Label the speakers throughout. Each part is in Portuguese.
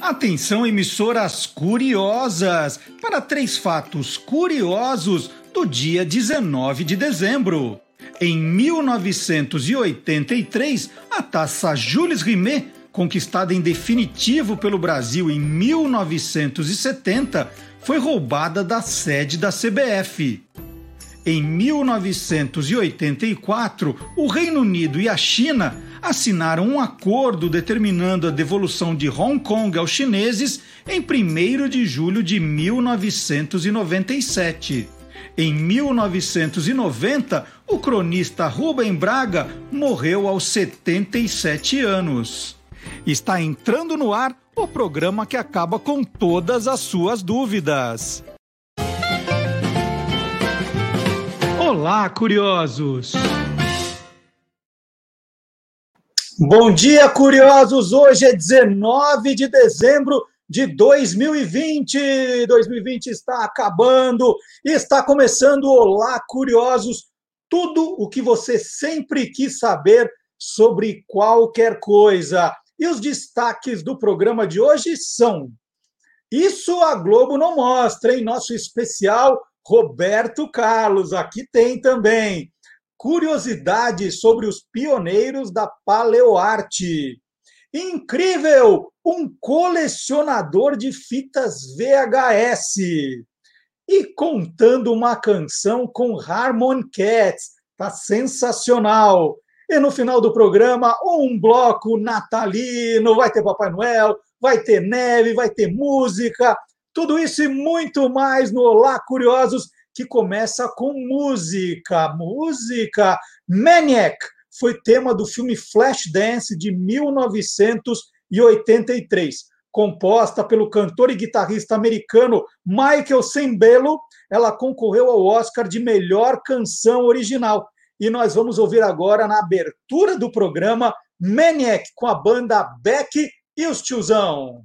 Speaker 1: Atenção, emissoras curiosas, para três fatos curiosos do dia 19 de dezembro. Em 1983, a taça Jules Rimet, conquistada em definitivo pelo Brasil em 1970, foi roubada da sede da CBF. Em 1984, o Reino Unido e a China assinaram um acordo determinando a devolução de Hong Kong aos chineses em 1 de julho de 1997. Em 1990, o cronista Rubem Braga morreu aos 77 anos. Está entrando no ar o programa que acaba com todas as suas dúvidas. Olá, curiosos! Bom dia, curiosos! Hoje é 19 de dezembro de 2020. 2020 está acabando e está começando Olá, curiosos! Tudo o que você sempre quis saber sobre qualquer coisa. E os destaques do programa de hoje são: Isso a Globo não mostra, em nosso especial Roberto Carlos. Aqui tem também curiosidades sobre os pioneiros da paleoarte. Incrível! Um colecionador de fitas VHS. E contando uma canção com Harmon Cats. Tá sensacional. E no final do programa, um bloco natalino. Vai ter Papai Noel, vai ter neve, vai ter música. Tudo isso e muito mais no Olá Curiosos que começa com música. Música! Maniac foi tema do filme Flashdance de 1983. Composta pelo cantor e guitarrista americano Michael Sembello, ela concorreu ao Oscar de melhor canção original. E nós vamos ouvir agora, na abertura do programa, Maniac, com a banda Beck e os Tiozão.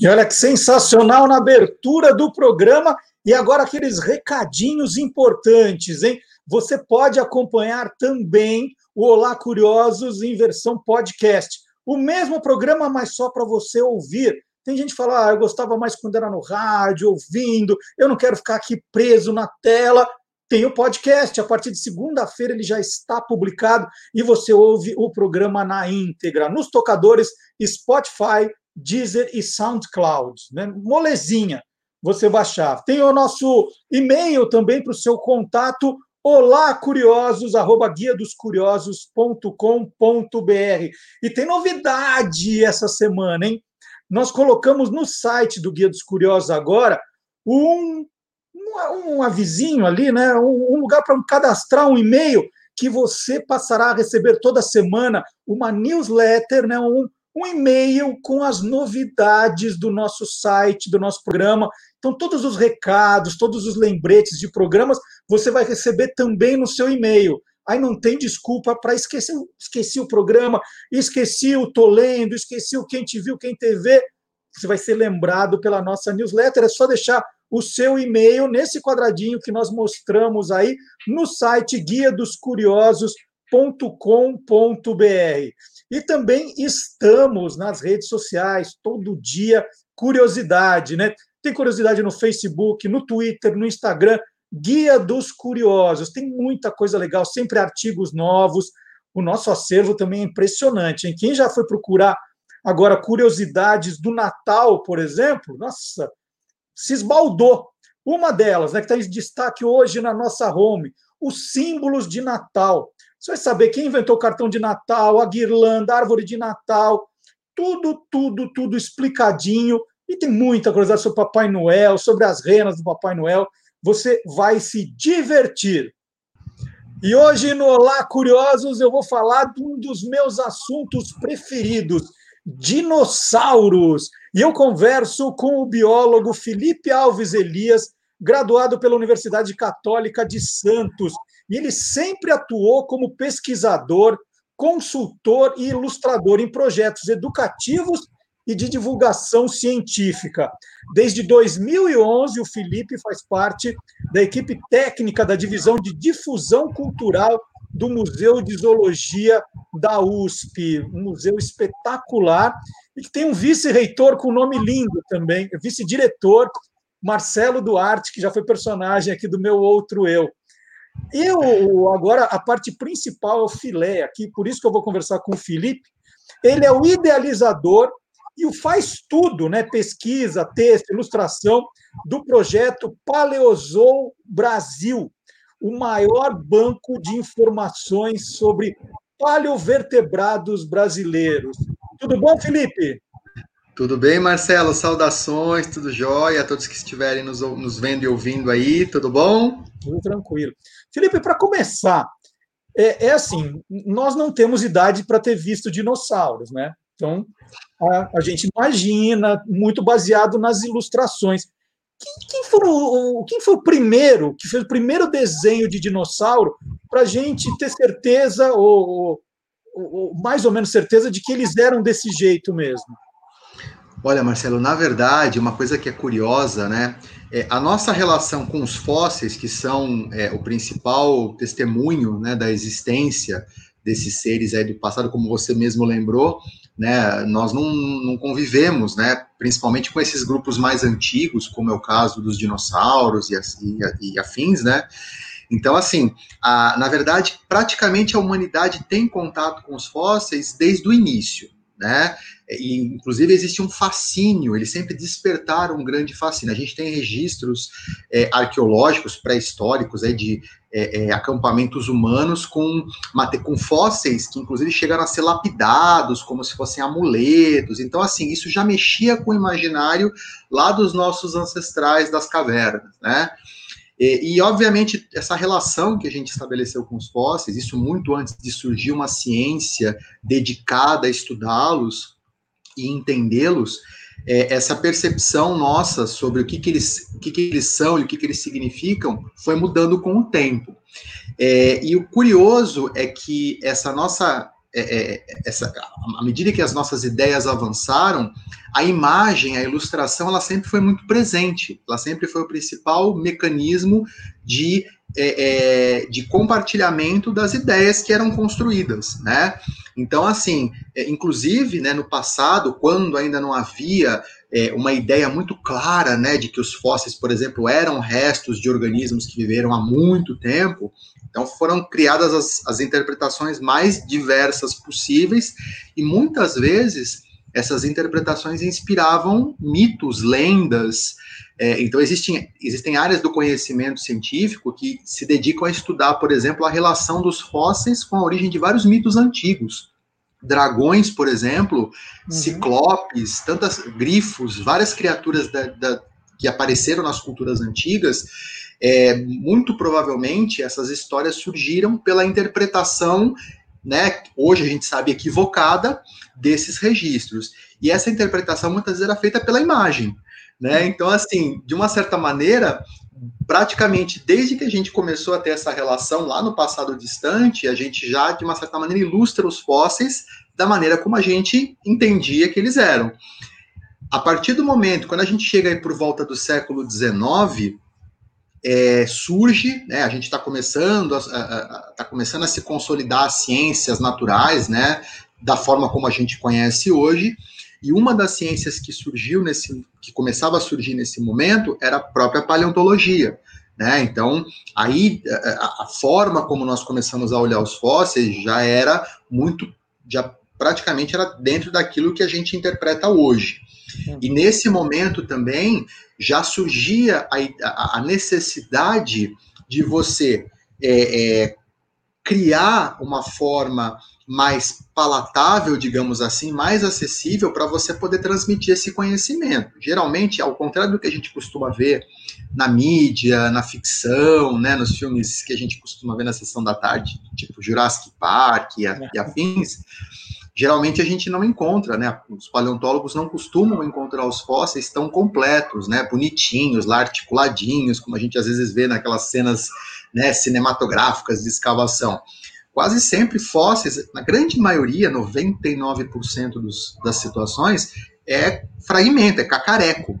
Speaker 1: E olha que sensacional na abertura do programa. E agora aqueles recadinhos importantes, hein? Você pode acompanhar também o Olá Curiosos em versão podcast. O mesmo programa, mas só para você ouvir. Tem gente que fala, ah, eu gostava mais quando era no rádio, ouvindo, eu não quero ficar aqui preso na tela. Tem o podcast, a partir de segunda-feira ele já está publicado e você ouve o programa na íntegra, nos tocadores Spotify, Deezer e SoundCloud, né? molezinha você baixar. Tem o nosso e-mail também para o seu contato, olá curiosos, arroba guia dos curiosos.com.br. E tem novidade essa semana, hein? Nós colocamos no site do Guia dos Curiosos agora um, um, avisinho ali, né? um, um lugar para cadastrar um e-mail que você passará a receber toda semana uma newsletter, né? um, um e-mail com as novidades do nosso site, do nosso programa. Então, todos os recados, todos os lembretes de programas, você vai receber também no seu e-mail. Aí não tem desculpa para esquecer, esqueci o programa, esqueci o Tô Lendo, esqueci o Quem Te Viu, Quem TV. Você vai ser lembrado pela nossa newsletter. É só deixar o seu e-mail nesse quadradinho que nós mostramos aí no site guia dos. E também estamos nas redes sociais, todo dia, curiosidade, né? Tem curiosidade no Facebook, no Twitter, no Instagram. Guia dos Curiosos. Tem muita coisa legal, sempre artigos novos. O nosso acervo também é impressionante. Hein? Quem já foi procurar agora curiosidades do Natal, por exemplo, nossa, se esbaldou. Uma delas, né, que está em destaque hoje na nossa home, os símbolos de Natal. Você vai saber quem inventou o cartão de Natal, a guirlanda, a árvore de Natal, tudo, tudo, tudo explicadinho. E tem muita coisa sobre o Papai Noel, sobre as renas do Papai Noel. Você vai se divertir. E hoje no Olá Curiosos eu vou falar de um dos meus assuntos preferidos, dinossauros. E eu converso com o biólogo Felipe Alves Elias, graduado pela Universidade Católica de Santos. E ele sempre atuou como pesquisador, consultor e ilustrador em projetos educativos e de divulgação científica. Desde 2011, o Felipe faz parte da equipe técnica da divisão de difusão cultural do Museu de Zoologia da USP, um museu espetacular e que tem um vice-reitor com nome lindo também, vice-diretor Marcelo Duarte, que já foi personagem aqui do meu outro eu. E o, agora a parte principal é o filé aqui, por isso que eu vou conversar com o Felipe. Ele é o idealizador e o faz tudo, né? Pesquisa, texto, ilustração do projeto Paleozou Brasil, o maior banco de informações sobre paleovertebrados brasileiros. Tudo bom, Felipe?
Speaker 2: Tudo bem, Marcelo? Saudações, tudo jóia a todos que estiverem nos, nos vendo e ouvindo aí, tudo bom?
Speaker 1: Tudo tranquilo. Felipe, para começar, é, é, assim, nós não temos idade para ter visto dinossauros, né? Então, a, a, gente imagina, muito baseado nas ilustrações. Quem, quem, foi o, quem foi o primeiro, que fez o primeiro desenho de dinossauro para a gente ter certeza, ou, ou, ou mais ou menos certeza, de que eles eram desse jeito mesmo?
Speaker 2: Olha, Marcelo, na verdade, uma coisa que é curiosa, né? É, a nossa relação com os fósseis, que são é, o principal testemunho né, da existência desses seres aí do passado, como você mesmo lembrou, né? Nós não, não convivemos, né? Principalmente com esses grupos mais antigos, como é o caso dos dinossauros e, e, e afins, né? Então, assim, a, na verdade, praticamente a humanidade tem contato com os fósseis desde o início né? E, inclusive, existe um fascínio, eles sempre despertaram um grande fascínio. A gente tem registros é, arqueológicos pré-históricos é, de é, é, acampamentos humanos com, com fósseis que, inclusive, chegaram a ser lapidados como se fossem amuletos. Então, assim, isso já mexia com o imaginário lá dos nossos ancestrais das cavernas, né? E, e, obviamente, essa relação que a gente estabeleceu com os fósseis, isso muito antes de surgir uma ciência dedicada a estudá-los e entendê-los, é, essa percepção nossa sobre o que, que, eles, o que, que eles são e o que, que eles significam foi mudando com o tempo. É, e o curioso é que essa nossa é, é, essa, à medida que as nossas ideias avançaram, a imagem, a ilustração, ela sempre foi muito presente. Ela sempre foi o principal mecanismo de, é, é, de compartilhamento das ideias que eram construídas, né? Então, assim, é, inclusive, né, no passado, quando ainda não havia é, uma ideia muito clara, né, de que os fósseis, por exemplo, eram restos de organismos que viveram há muito tempo, então foram criadas as, as interpretações mais diversas possíveis e muitas vezes essas interpretações inspiravam mitos, lendas. É, então existem, existem áreas do conhecimento científico que se dedicam a estudar, por exemplo, a relação dos fósseis com a origem de vários mitos antigos. Dragões, por exemplo, uhum. ciclopes, tantas grifos, várias criaturas da, da, que apareceram nas culturas antigas é, muito provavelmente essas histórias surgiram pela interpretação, né, hoje a gente sabe equivocada, desses registros. E essa interpretação muitas vezes era feita pela imagem. Né? Então, assim, de uma certa maneira, praticamente desde que a gente começou a ter essa relação lá no passado distante, a gente já, de uma certa maneira, ilustra os fósseis da maneira como a gente entendia que eles eram. A partir do momento, quando a gente chega aí por volta do século XIX, é, surge, né, a gente está começando, a, tá começando a se consolidar as ciências naturais, né, da forma como a gente conhece hoje, e uma das ciências que surgiu nesse, que começava a surgir nesse momento era a própria paleontologia, Né? Então, aí a, a, forma como nós começamos a olhar os fósseis já era muito, já praticamente era dentro daquilo que a gente interpreta hoje. E nesse momento também já surgia a, a necessidade de você é, é, criar uma forma mais palatável, digamos assim, mais acessível para você poder transmitir esse conhecimento. Geralmente, ao contrário do que a gente costuma ver na mídia, na ficção, né, nos filmes que a gente costuma ver na sessão da tarde, tipo Jurassic Park e, a, e afins, geralmente a gente não encontra, né? Os paleontólogos não costumam encontrar os fósseis tão completos, né? Bonitinhos, lá articuladinhos, como a gente às vezes vê naquelas cenas né, cinematográficas de escavação quase sempre fósseis, na grande maioria, 99% dos, das situações, é fragmento, é cacareco,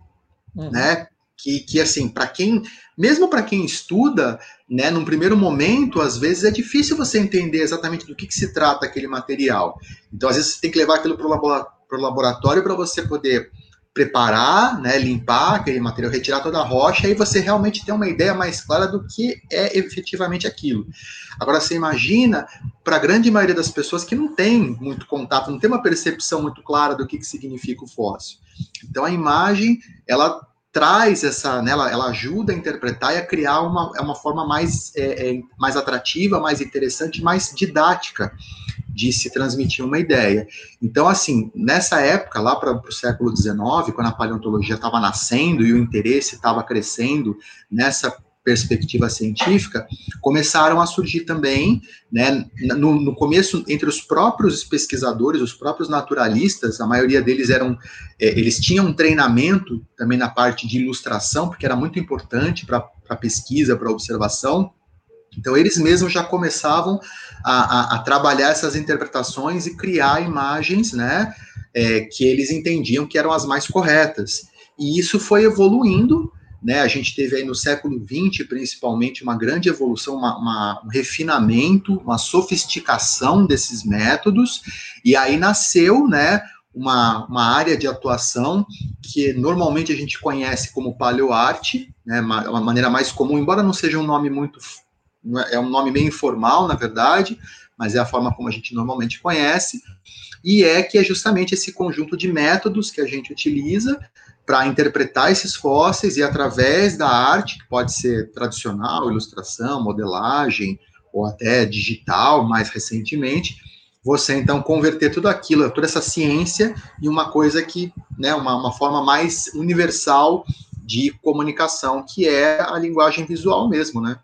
Speaker 2: uhum. né? Que, que assim, para quem, mesmo para quem estuda, né, num primeiro momento, às vezes é difícil você entender exatamente do que, que se trata aquele material. Então, às vezes, você tem que levar aquilo para o laboratório para você poder preparar, né, limpar aquele material, retirar toda a rocha, e você realmente tem uma ideia mais clara do que é efetivamente aquilo. Agora, você imagina, para a grande maioria das pessoas que não tem muito contato, não tem uma percepção muito clara do que, que significa o fóssil. Então, a imagem, ela traz essa, né, ela, ela ajuda a interpretar e a criar uma, é uma forma mais, é, é, mais atrativa, mais interessante, mais didática de se transmitir uma ideia. Então, assim, nessa época, lá para o século XIX, quando a paleontologia estava nascendo e o interesse estava crescendo nessa perspectiva científica, começaram a surgir também, né, no, no, começo, entre os próprios pesquisadores, os próprios naturalistas, a maioria deles eram, é, eles tinham um treinamento também na parte de ilustração, porque era muito importante para a pesquisa, para a observação, então, eles mesmos já começavam a, a, a trabalhar essas interpretações e criar imagens, né, é, que eles entendiam que eram as mais corretas. E isso foi evoluindo, né, a gente teve aí no século XX, principalmente, uma grande evolução, uma, uma, um refinamento, uma sofisticação desses métodos, e aí nasceu, né, uma, uma área de atuação que normalmente a gente conhece como paleoarte, né, uma, uma maneira mais comum, embora não seja um nome muito é, é um nome meio informal, na verdade, mas é a forma como a gente normalmente conhece, e é que é justamente esse conjunto de métodos que a gente utiliza para interpretar esses fósseis e através da arte, que pode ser tradicional, ilustração, modelagem, ou até digital, mais recentemente, você então converter tudo aquilo, toda essa ciência, em uma coisa que, né, uma, uma forma mais universal de comunicação, que é a linguagem visual mesmo, né?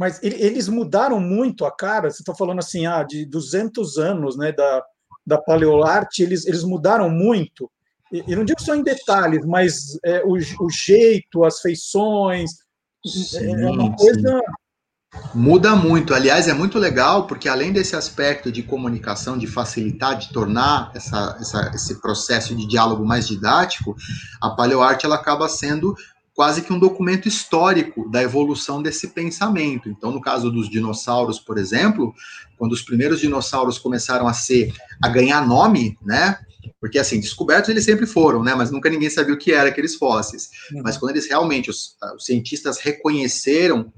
Speaker 1: Mas eles mudaram muito a cara. Você está falando assim, ah, de 200 anos, né, da, da paleoarte, eles, eles mudaram muito. E, não digo só em detalhes, mas é, o, o jeito, as feições, sim, é uma coisa.
Speaker 2: Sim. Muda muito. Aliás, é muito legal, porque além desse aspecto de comunicação, de facilitar, de tornar essa, essa, esse processo de diálogo mais didático, a paleoarte ela acaba sendo quase que um documento histórico da evolução desse pensamento. Então, no caso dos dinossauros, por exemplo, quando os primeiros dinossauros começaram a ser a ganhar nome, né? Porque assim, descobertos eles sempre foram, né? Mas nunca ninguém sabia o que era aqueles fósseis. Uhum. Mas quando eles realmente, os, os cientistas reconheceram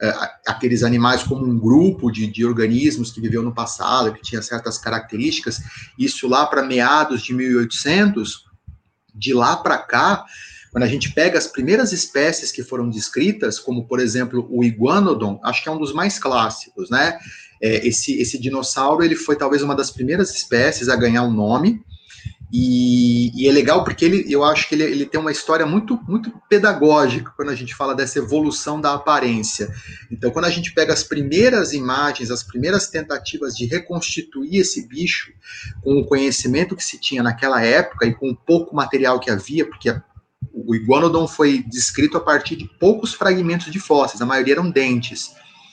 Speaker 2: é, aqueles animais como um grupo de, de, organismos que viveu no passado, que tinha certas características, isso lá para meados de 1800, de lá para cá, quando a gente pega as primeiras espécies que foram descritas, como por exemplo o iguanodon, acho que é um dos mais clássicos, né? É, esse, esse dinossauro ele foi talvez uma das primeiras espécies a ganhar um nome. E, e, é legal porque ele, eu acho que ele, ele tem uma história muito, muito pedagógica quando a gente fala dessa evolução da aparência. Então, quando a gente pega as primeiras imagens, as primeiras tentativas de reconstituir esse bicho com o conhecimento que se tinha naquela época e com o pouco material que havia, porque o iguanodon foi descrito a partir de poucos fragmentos de fósseis, a maioria eram dentes.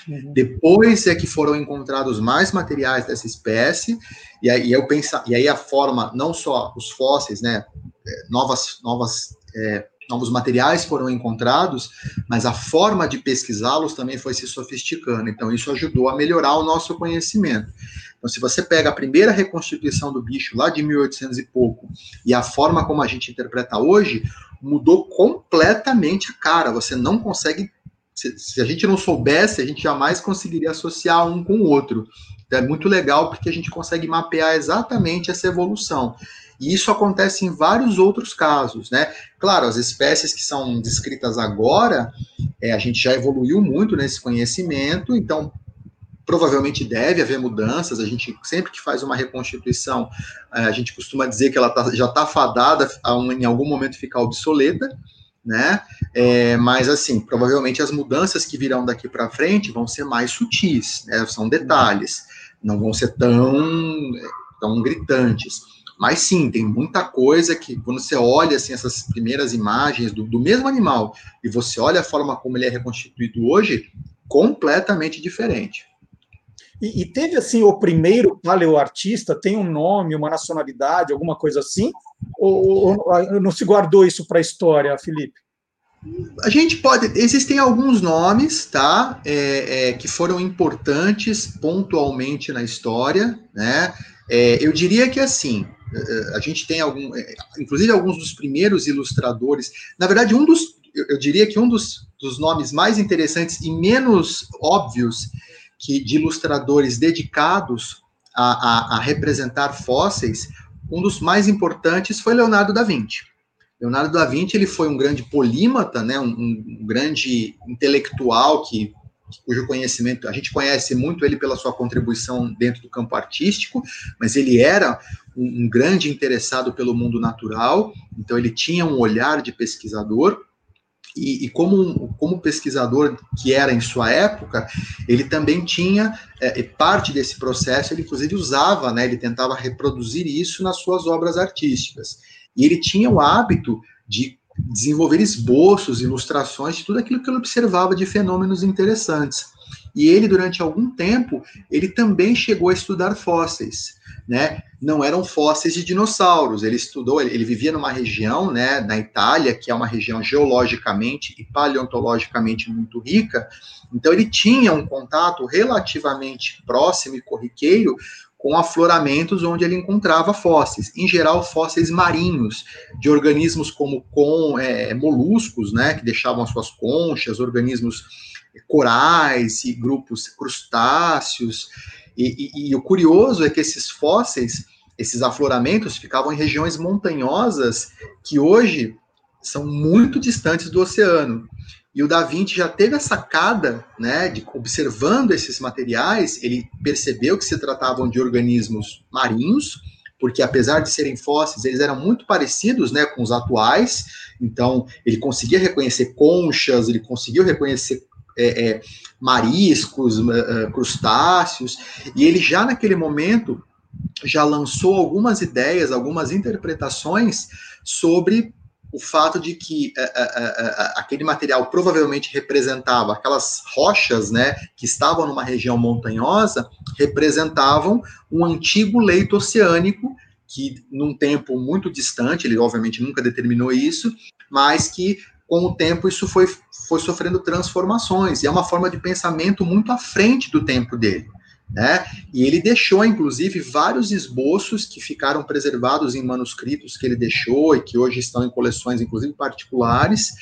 Speaker 2: Uhum. Depois é que foram encontrados mais materiais dessa espécie, e aí, eu pensa, e aí a forma, não só os fósseis, né, é, novas, novas, é, novos materiais foram encontrados, mas a forma de pesquisá-los também foi se sofisticando. Então, isso ajudou a melhorar o nosso conhecimento. Então, se você pega a primeira reconstituição do bicho lá de 1800 e pouco e a forma como a gente interpreta hoje, mudou completamente a cara. Você não consegue se, se, a gente não soubesse, a gente jamais conseguiria associar um com o outro. Então, é muito legal porque a gente consegue mapear exatamente essa evolução. E isso acontece em vários outros casos, né? Claro, as espécies que são descritas agora, é, a gente já evoluiu muito nesse conhecimento, então provavelmente deve haver mudanças. A gente sempre que faz uma reconstituição, é, a gente costuma dizer que ela tá, já está fadada a um, em algum momento ficar obsoleta, né? É, mas assim, provavelmente as mudanças que virão daqui para frente vão ser mais sutis, né? São detalhes, não vão ser tão tão gritantes. Mas sim, tem muita coisa que, quando você olha assim, essas primeiras imagens do, do mesmo animal e você olha a forma como ele é reconstituído hoje, completamente diferente.
Speaker 1: E, e, teve assim o primeiro paleoartista, tem um nome, uma nacionalidade, alguma coisa assim? Ou, ou não se guardou isso para a história, Felipe?
Speaker 2: A gente pode. Existem alguns nomes, tá? É, é, que foram importantes pontualmente na história, né? É, eu diria que assim, a gente tem algum, é, inclusive alguns dos primeiros ilustradores. Na verdade, um dos, eu diria que um dos, dos nomes mais interessantes e menos óbvios que de ilustradores dedicados a, a, a representar fósseis, um dos mais importantes foi Leonardo da Vinci. Leonardo da Vinci ele foi um grande polímata, né, um, um grande intelectual que cujo conhecimento a gente conhece muito ele pela sua contribuição dentro do campo artístico, mas ele era um, um grande interessado pelo mundo natural, então ele tinha um olhar de pesquisador. E, e, como, como pesquisador que era em sua época, ele também tinha é, parte desse processo, ele inclusive usava, né, ele tentava reproduzir isso nas suas obras artísticas. E ele tinha o hábito de desenvolver esboços, ilustrações de tudo aquilo que ele observava de fenômenos interessantes. E ele, durante algum tempo, ele também chegou a estudar fósseis, né? Não eram fósseis de dinossauros. Ele estudou, ele, ele vivia numa região, né, na Itália, que é uma região geologicamente e paleontologicamente muito rica. Então ele tinha um contato relativamente próximo e corriqueiro com afloramentos onde ele encontrava fósseis, em geral fósseis marinhos, de organismos como com, é, moluscos, né, que deixavam as suas conchas, organismos corais e grupos crustáceos. E, e, e o curioso é que esses fósseis, esses afloramentos, ficavam em regiões montanhosas que hoje são muito distantes do oceano. E o Da Vinci já teve a sacada, né, de observando esses materiais, ele percebeu que se tratavam de organismos marinhos, porque apesar de serem fósseis, eles eram muito parecidos, né, com os atuais. Então, ele conseguia reconhecer conchas, ele conseguiu reconhecer é, é, mariscos, é, crustáceos, e ele já naquele momento já lançou algumas ideias, algumas interpretações sobre o fato de que uh, aquele material provavelmente representava aquelas rochas, né, que estavam numa região montanhosa, representavam um antigo leito oceânico que, num tempo muito distante, ele obviamente nunca determinou isso, mas que com o tempo isso foi, foi sofrendo transformações e é uma forma de pensamento muito à frente do tempo dele. Né? E ele deixou, inclusive, vários esboços que ficaram preservados em manuscritos que ele deixou e que hoje estão em coleções, inclusive particulares,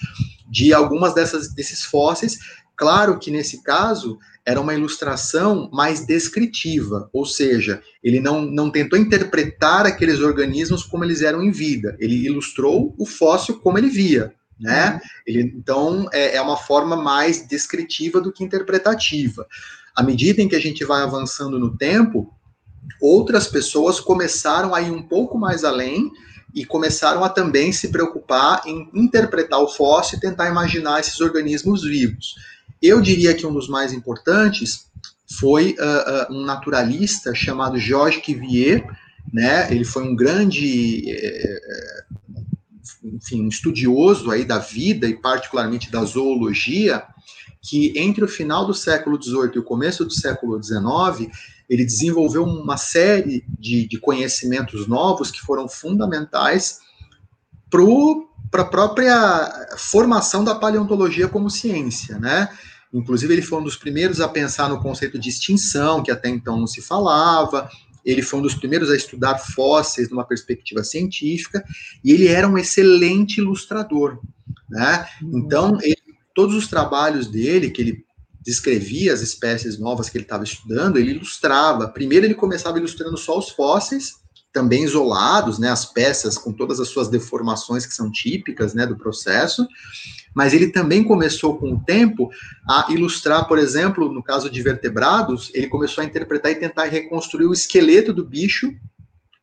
Speaker 2: de algumas dessas, desses fósseis. Claro que nesse caso era uma ilustração mais descritiva, ou seja, ele não, não tentou interpretar aqueles organismos como eles eram em vida, ele ilustrou o fóssil como ele via. Né? Ele, então, é, é uma forma mais descritiva do que interpretativa à medida em que a gente vai avançando no tempo, outras pessoas começaram a ir um pouco mais além e começaram a também se preocupar em interpretar o fóssil e tentar imaginar esses organismos vivos. Eu diria que um dos mais importantes foi uh, uh, um naturalista chamado Georges Cuvier, né? Ele foi um grande, eh, enfim, estudioso aí da vida e particularmente da zoologia, que entre o final do século XVIII e o começo do século XIX, ele desenvolveu uma série de, de conhecimentos novos que foram fundamentais para a própria formação da paleontologia como ciência, né? Inclusive, ele foi um dos primeiros a pensar no conceito de extinção, que até então não se falava. Ele foi um dos primeiros a estudar fósseis numa perspectiva científica, e ele era um excelente ilustrador, né? Então, ele todos os trabalhos dele, que ele descrevia as espécies novas que ele estava estudando, ele ilustrava. Primeiro ele começava ilustrando só os fósseis, também isolados, né, as peças com todas as suas deformações que são típicas, né, do processo, mas ele também começou com o tempo a ilustrar, por exemplo, no caso de vertebrados, ele começou a interpretar e tentar reconstruir o esqueleto do bicho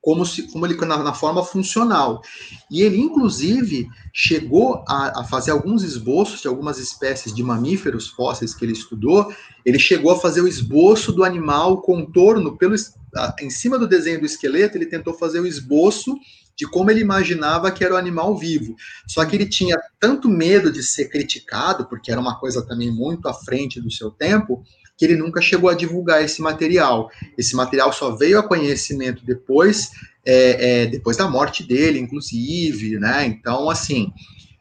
Speaker 2: como, se, como ele na, na, forma funcional. E ele, inclusive, chegou a, a, fazer alguns esboços de algumas espécies de mamíferos fósseis que ele estudou. Ele chegou a fazer o esboço do animal, o contorno, pelo, em cima do desenho do esqueleto, ele tentou fazer o esboço de como ele imaginava que era o animal vivo. Só que ele tinha tanto medo de ser criticado, porque era uma coisa também muito à frente do seu tempo, que ele nunca chegou a divulgar esse material. Esse material só veio a conhecimento depois, é, é, depois da morte dele, inclusive, né? Então, assim,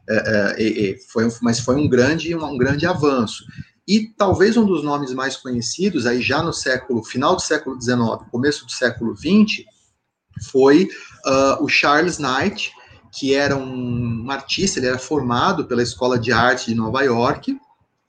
Speaker 2: é, é, foi, mas foi um grande, um, um grande avanço. E talvez um dos nomes mais conhecidos, aí já no século, final do século XIX, começo do século XX, foi uh, o Charles Knight, que era um, um, artista, ele era formado pela Escola de Arte de Nova York,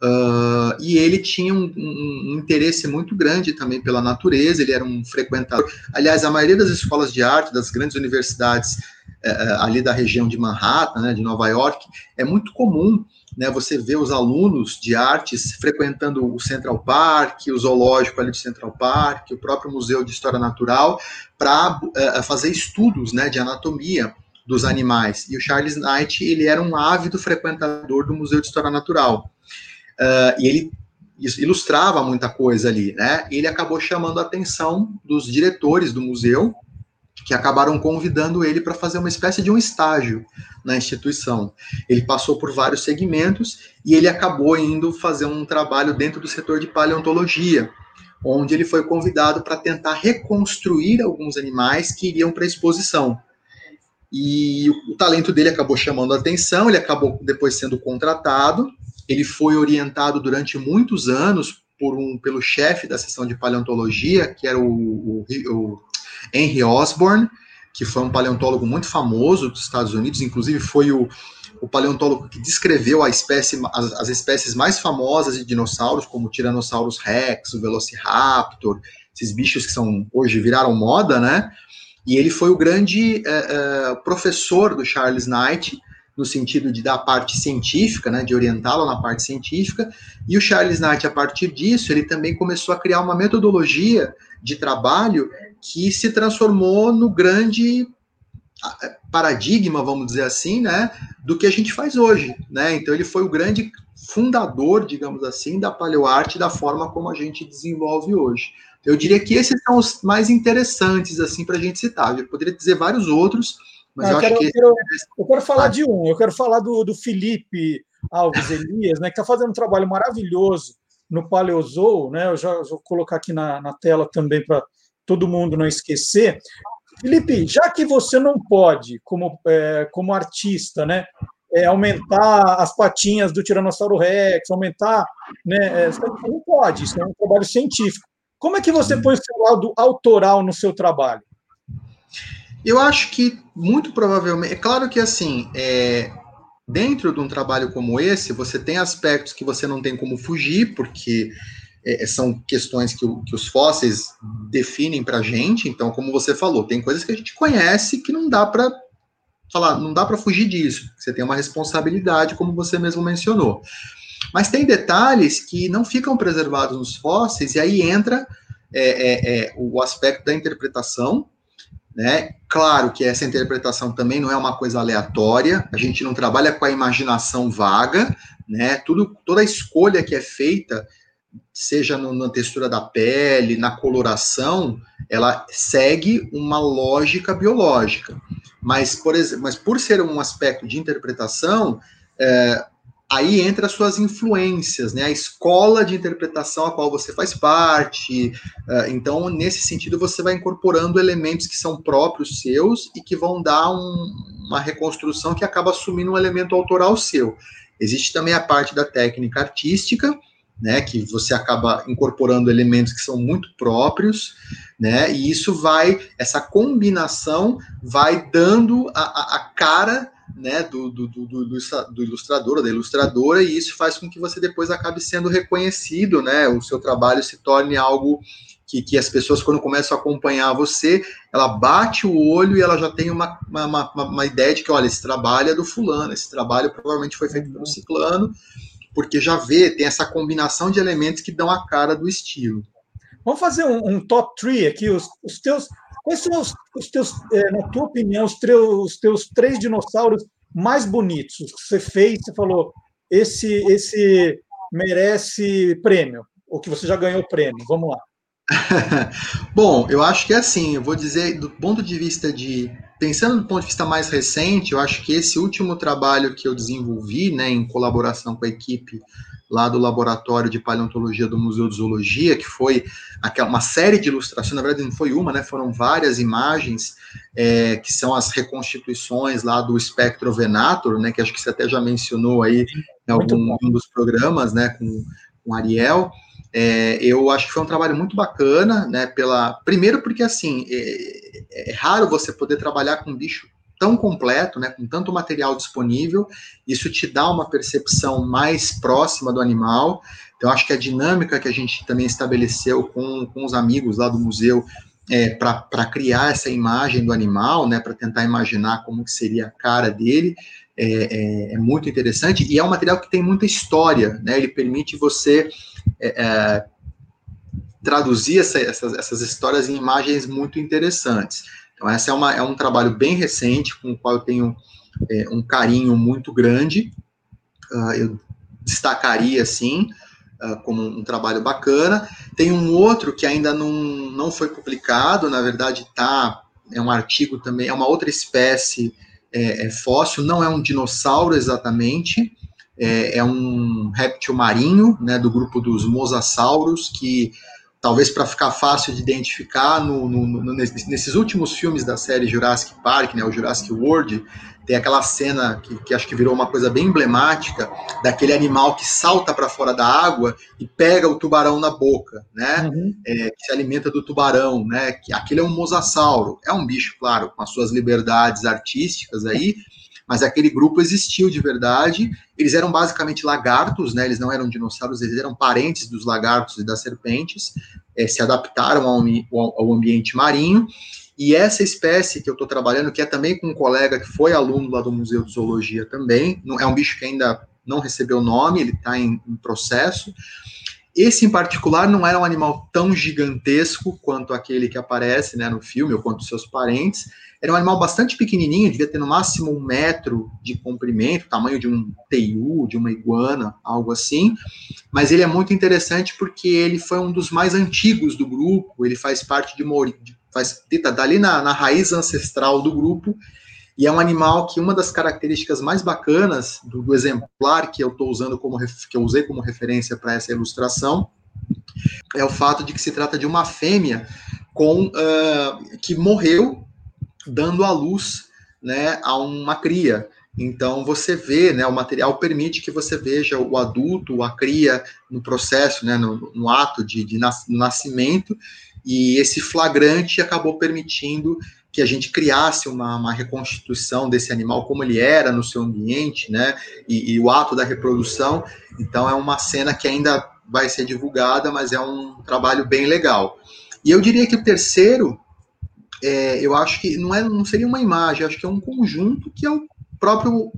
Speaker 2: Uh, e ele tinha um, um, um, interesse muito grande também pela natureza, ele era um frequentador. Aliás, a maioria das escolas de arte, das grandes universidades uh, ali da região de Manhattan, né, de Nova York, é muito comum né, você ver os alunos de artes frequentando o Central Park, o zoológico ali do Central Park, o próprio Museu de História Natural, para eh, fazer estudos né, de anatomia dos animais. E o Charles Knight, ele era um ávido frequentador do Museu de História Natural uh, e ele ilustrava muita coisa ali, né? Ele acabou chamando a atenção dos diretores do museu, que acabaram convidando ele para fazer uma espécie de um estágio na instituição. Ele passou por vários segmentos e ele acabou indo fazer um trabalho dentro do setor de paleontologia, onde ele foi convidado para tentar reconstruir alguns animais que iriam para a exposição. E o, o talento dele acabou chamando a atenção, ele acabou depois sendo contratado ele foi orientado durante muitos anos por um, pelo chefe da seção de paleontologia, que era o, o, o Henry Osborne, que foi um paleontólogo muito famoso dos Estados Unidos, inclusive foi o, o paleontólogo que descreveu espécie, as, as, espécies mais famosas de dinossauros, como o Tyrannosaurus rex, o Velociraptor, esses bichos que são hoje viraram moda, né? E ele foi o grande é, é, professor do Charles Knight, no sentido de dar a parte científica, né, de orientá-lo na parte científica, e o Charles Knight, a partir disso, ele também começou a criar uma metodologia de trabalho que se transformou no grande paradigma, vamos dizer assim, né, do que a gente faz hoje, né? Então ele foi o grande fundador, digamos assim, da paleoarte da forma como a gente desenvolve hoje. Eu diria que esses são os mais interessantes assim para a gente citar. Eu poderia dizer vários outros, mas eu, eu, quero, que...
Speaker 1: quero, eu, quero, falar ah. de um, eu quero falar do, do Felipe Alves Elias, né, que está fazendo um trabalho maravilhoso no Paleozoo, né? Eu já, já vou colocar aqui na, na tela também para todo mundo não esquecer. Felipe, já que você não pode, como, é, como artista, né, é, aumentar as patinhas do Tiranossauro Rex, aumentar, né, é, você não pode, isso é um trabalho científico. Como é que você põe o seu lado autoral no seu trabalho?
Speaker 2: Eu acho que muito provavelmente, é claro que assim, é, dentro de um trabalho como esse, você tem aspectos que você não tem como fugir, porque é, são questões que, que, os fósseis definem para a gente. Então, como você falou, tem coisas que a gente conhece que não dá para falar, não dá para fugir disso. Você tem uma responsabilidade, como você mesmo mencionou. Mas tem detalhes que não ficam preservados nos fósseis, e aí entra é, é, é o aspecto da interpretação, né? Claro que essa interpretação também não é uma coisa aleatória, a gente não trabalha com a imaginação vaga, né? Tudo, toda a escolha que é feita, seja no, na textura da pele, na coloração, ela segue uma lógica biológica. Mas por, mas por ser um aspecto de interpretação, é, aí entra as suas influências, né? A escola de interpretação a qual você faz parte. Uh, então, nesse sentido, você vai incorporando elementos que são próprios seus e que vão dar um, uma reconstrução que acaba assumindo um elemento autoral seu. Existe também a parte da técnica artística, né? Que você acaba incorporando elementos que são muito próprios, né? E isso vai, essa combinação vai dando a, a, a cara né, do, do, do, do, ilustrador, da ilustradora, e isso faz com que você depois acabe sendo reconhecido, né, o seu trabalho se torne algo que, que as pessoas, quando começam a acompanhar você, ela bate o olho e ela já tem uma, uma, uma, uma ideia de que, olha, esse trabalho é do fulano, esse trabalho provavelmente foi feito pelo ciclano, porque já vê, tem essa combinação de elementos que dão a cara do estilo.
Speaker 1: Vamos fazer um, um top 3 aqui, os, os teus Quais são os, os teus, é, na tua opinião, os teus, os teus três dinossauros mais bonitos que você fez? Você falou, esse, esse merece prêmio, ou que você já ganhou prêmio. Vamos lá.
Speaker 2: Bom, eu acho que é assim, eu vou dizer, do ponto de vista de. Pensando do ponto de vista mais recente, eu acho que esse último trabalho que eu desenvolvi, né, em colaboração com a equipe lá do Laboratório de Paleontologia do Museu de Zoologia, que foi aquela, uma série de ilustrações, na verdade não foi uma, né, foram várias imagens, é, que são as reconstituições lá do Spectrovenator, né, que acho que você até já mencionou aí em algum um dos programas, né, com, com Ariel, é, eu acho que foi um trabalho muito bacana, né, pela, primeiro porque, assim, é, é raro você poder trabalhar com um bicho tão completo, né, com tanto material disponível, isso te dá uma percepção mais próxima do animal. Então, acho que a dinâmica que a gente também estabeleceu com, com os amigos lá do museu é, para criar essa imagem do animal, né, para tentar imaginar como que seria a cara dele, é, é, é, muito interessante e é um material que tem muita história, né, ele permite você é, é, traduzir essa, essas, essas histórias em imagens muito interessantes. Então, essa é, uma, é um trabalho bem recente, com o qual eu tenho é, um carinho muito grande. Uh, eu destacaria, assim, uh, como um trabalho bacana. Tem um outro que ainda não, não foi publicado, na verdade, tá, é um artigo também, é uma outra espécie é, é fóssil, não é um dinossauro exatamente, é, é, um réptil marinho, né, do grupo dos mosassauros, que talvez para ficar fácil de identificar, no, no, no, nesses últimos filmes da série Jurassic Park, né, o Jurassic World, tem aquela cena que, que acho que virou uma coisa bem emblemática, daquele animal que salta para fora da água e pega o tubarão na boca, né, uhum. é, que se alimenta do tubarão, né, que aquele é um mosassauro, é um bicho, claro, com as suas liberdades artísticas aí, mas aquele grupo existiu de verdade. Eles eram basicamente lagartos, né? Eles não eram dinossauros, eles eram parentes dos lagartos e das serpentes. É, se adaptaram ao, ao, ambiente marinho. E essa espécie que eu estou trabalhando, que é também com um colega que foi aluno lá do Museu de Zoologia também, é um bicho que ainda não recebeu nome, ele está em, em processo. Esse em particular não era um animal tão gigantesco quanto aquele que aparece né, no filme, ou quanto seus parentes, era um animal bastante pequenininho, devia ter no máximo um metro de comprimento, tamanho de um teiu, de uma iguana, algo assim. Mas ele é muito interessante porque ele foi um dos mais antigos do grupo, ele faz parte de uma faz tá dali na, na raiz ancestral do grupo e é um animal que uma das características mais bacanas do, do exemplar que eu estou usando como que eu usei como referência para essa ilustração é o fato de que se trata de uma fêmea com uh, que morreu dando à luz né, a uma cria. Então você vê, né, o material permite que você veja o adulto, a cria no processo, né, no, no ato de, de nas, nascimento, e esse flagrante acabou permitindo que a gente criasse uma, uma, reconstituição desse animal como ele era no seu ambiente, né, e, e, o ato da reprodução. Então é uma cena que ainda vai ser divulgada, mas é um trabalho bem legal. E eu diria que o terceiro é, eu acho que não, é, não seria uma imagem, acho que é um conjunto que é o próprio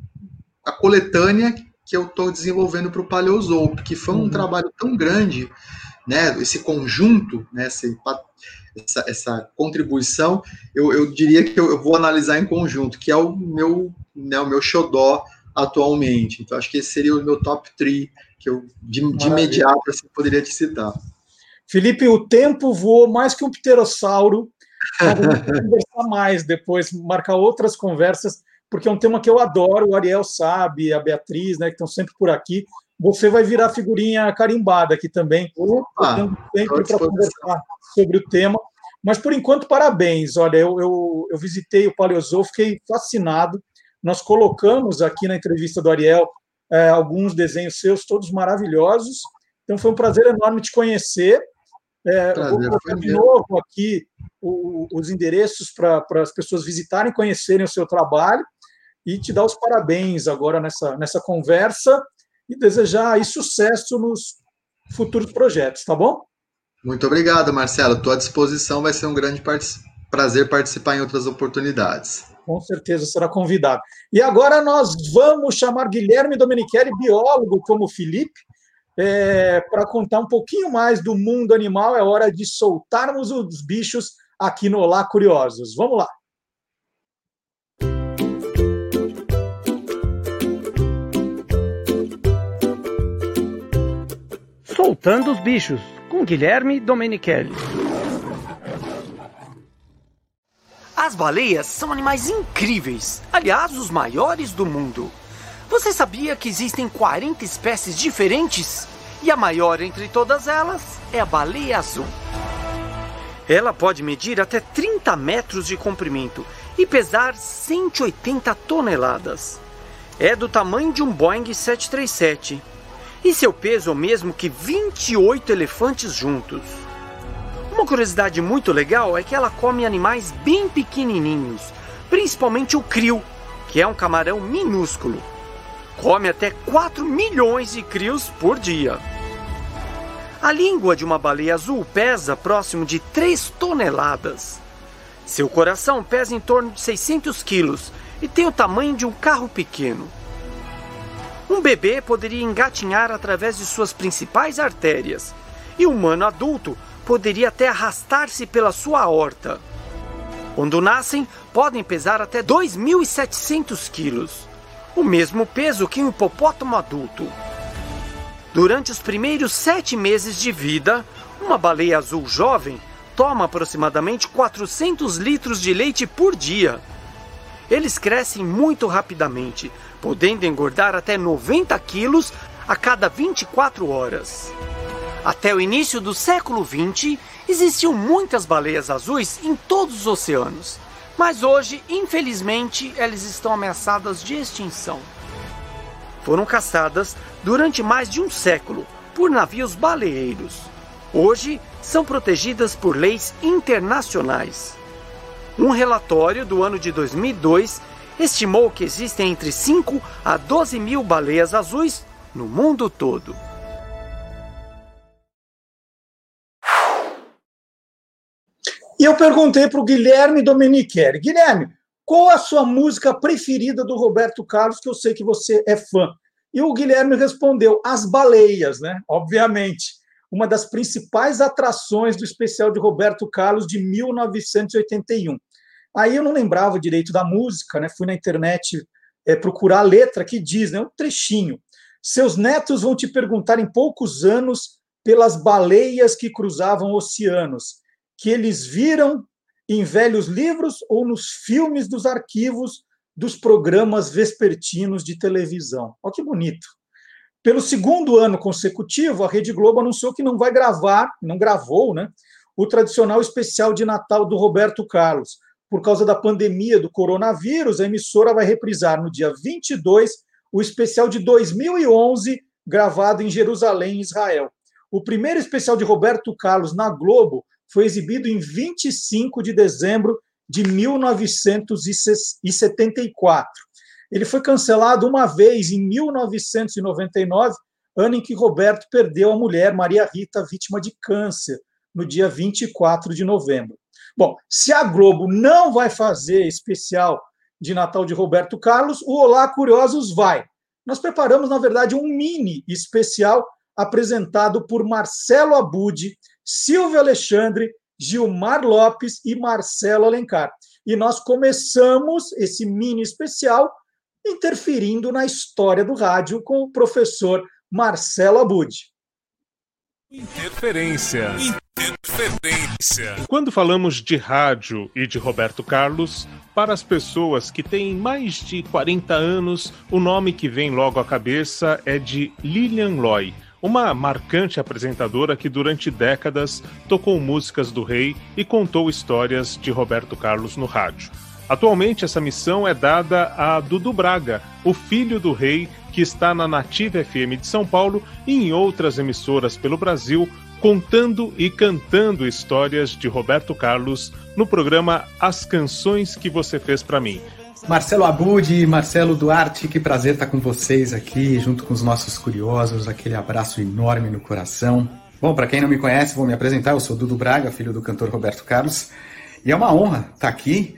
Speaker 2: a coletânea que eu estou desenvolvendo para o Paleozoo, porque foi um uhum. trabalho tão grande, né, esse conjunto, né, esse, essa, essa, contribuição, eu, eu diria que eu, eu, vou analisar em conjunto, que é o meu, né, o meu xodó atualmente. Então, acho que esse seria o meu top 3, que eu, de, de imediato, assim, poderia te citar.
Speaker 1: Felipe, o tempo voou mais que um pterossauro, conversar mais depois, marcar outras conversas, porque é um tema que eu adoro, o Ariel sabe, a Beatriz, né, que estão sempre por aqui. Você vai virar figurinha carimbada aqui também. Opa, sempre para conversar sobre o tema. Mas, por enquanto, parabéns. Olha, eu, eu, eu visitei o Paleozoo, fiquei fascinado. Nós colocamos aqui na entrevista do Ariel é, alguns desenhos seus, todos maravilhosos. Então, foi um prazer enorme te conhecer. É, prazer, vou colocar de novo aqui o, os endereços para as pessoas visitarem, conhecerem o seu trabalho. e te dar os parabéns agora nessa, nessa conversa e desejar aí sucesso nos futuros projetos, tá bom?
Speaker 2: Muito obrigado, Marcelo. Estou à disposição, vai ser um grande prazer participar em outras oportunidades.
Speaker 1: Com certeza será convidado. E agora nós vamos chamar Guilherme Domenichelli, biólogo como Felipe, é, para contar um pouquinho mais do mundo animal. É hora de soltarmos os bichos aqui no Olá Curiosos. Vamos lá.
Speaker 3: Soltando os bichos, com Guilherme Domenichelli. As baleias são animais incríveis, aliás, os maiores do mundo. Você sabia que existem 40 espécies diferentes? E a maior entre todas elas é a baleia azul. Ela pode medir até 30 metros de comprimento e pesar 180 toneladas. É do tamanho de um Boeing 737 e seu peso é o mesmo que 28 elefantes juntos. Uma curiosidade muito legal é que ela come animais bem pequenininhos, principalmente o krill, que é um camarão minúsculo. Come até 4 milhões de krios por dia. A língua de uma baleia azul pesa próximo de 3 toneladas. Seu coração pesa em torno de 600 quilos e tem o tamanho de um carro pequeno. Um bebê poderia engatinhar através de suas principais artérias, e o humano adulto poderia até arrastar-se pela sua aorta. Quando nascem, podem pesar até 2.700 quilos, o mesmo peso que um hipopótamo adulto. Durante os primeiros sete meses de vida, uma baleia azul jovem toma aproximadamente 400 litros de leite por dia. Eles crescem muito rapidamente, podendo engordar até 90 quilos a cada 24 horas. Até o início do século XX, existiam muitas baleias azuis em todos os oceanos, mas hoje, infelizmente, elas estão ameaçadas de extinção. Foram caçadas durante mais de um século por navios baleeiros. Hoje, são protegidas por leis internacionais. Um relatório do ano de 2002 estimou que existem entre 5 a 12 mil baleias azuis no mundo todo.
Speaker 1: E eu perguntei para o Guilherme Domenichelli, Guilherme, qual a sua música preferida do Roberto Carlos, que eu sei que você é fã? E o Guilherme respondeu, As Baleias, né? Obviamente, uma das principais atrações do especial de Roberto Carlos de 1981. Aí eu não lembrava direito da música, né? Fui na internet é, procurar a letra que diz, né? Um trechinho. Seus netos vão te perguntar em poucos anos pelas baleias que cruzavam oceanos, que eles viram em velhos livros ou nos filmes dos arquivos dos programas vespertinos de televisão. Olha que bonito. Pelo segundo ano consecutivo, a Rede Globo anunciou que não vai gravar, não gravou, né, o tradicional especial de Natal do Roberto Carlos, por causa da pandemia do coronavírus, a emissora vai reprisar no dia 22 o especial de 2011, gravado em Jerusalém, Israel. O primeiro especial de Roberto Carlos na Globo foi exibido em 25 de dezembro de 1974. Ele foi cancelado uma vez em 1999, ano em que Roberto perdeu a mulher Maria Rita, vítima de câncer, no dia 24 de novembro. Bom, se a Globo não vai fazer especial de Natal de Roberto Carlos, o Olá Curiosos vai. Nós preparamos, na verdade, um mini especial apresentado por Marcelo Abud, Silvio Alexandre, Gilmar Lopes e Marcelo Alencar. E nós começamos esse mini especial interferindo na história do rádio com o professor Marcelo Abud.
Speaker 4: Interferência. Interferência. Quando falamos de rádio e de Roberto Carlos, para as pessoas que têm mais de 40 anos, o nome que vem logo à cabeça é de Lilian Loy, uma marcante apresentadora que durante décadas tocou músicas do rei e contou histórias de Roberto Carlos no rádio. Atualmente, essa missão é dada a Dudu Braga, o filho do rei, que está na Nativa FM de São Paulo e em outras emissoras pelo Brasil, contando e cantando histórias de Roberto Carlos no programa As Canções que Você Fez para Mim.
Speaker 5: Marcelo Abud e Marcelo Duarte, que prazer estar com vocês aqui, junto com os nossos curiosos. Aquele abraço enorme no coração. Bom, para quem não me conhece, vou me apresentar. Eu sou Dudu Braga, filho do cantor Roberto Carlos. E é uma honra estar aqui,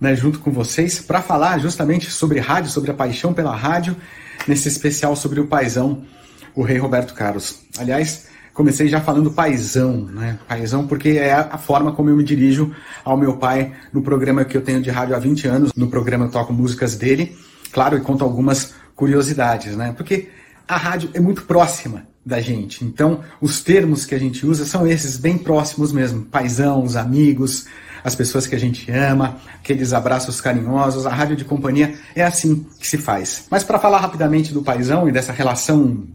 Speaker 5: né, junto com vocês, para falar justamente sobre rádio, sobre a paixão pela rádio, nesse especial sobre o paizão, o rei Roberto Carlos. Aliás, comecei já falando paizão, né? Paizão porque é a forma como eu me dirijo ao meu pai no programa que eu tenho de rádio há 20 anos. No programa eu toco músicas dele, claro, e conto algumas curiosidades, né? Porque a rádio é muito próxima da gente. Então, os termos que a gente usa são esses bem próximos mesmo, paizão, os amigos, as pessoas que a gente ama, aqueles abraços carinhosos. A rádio de companhia é assim que se faz. Mas para falar rapidamente do paizão e dessa relação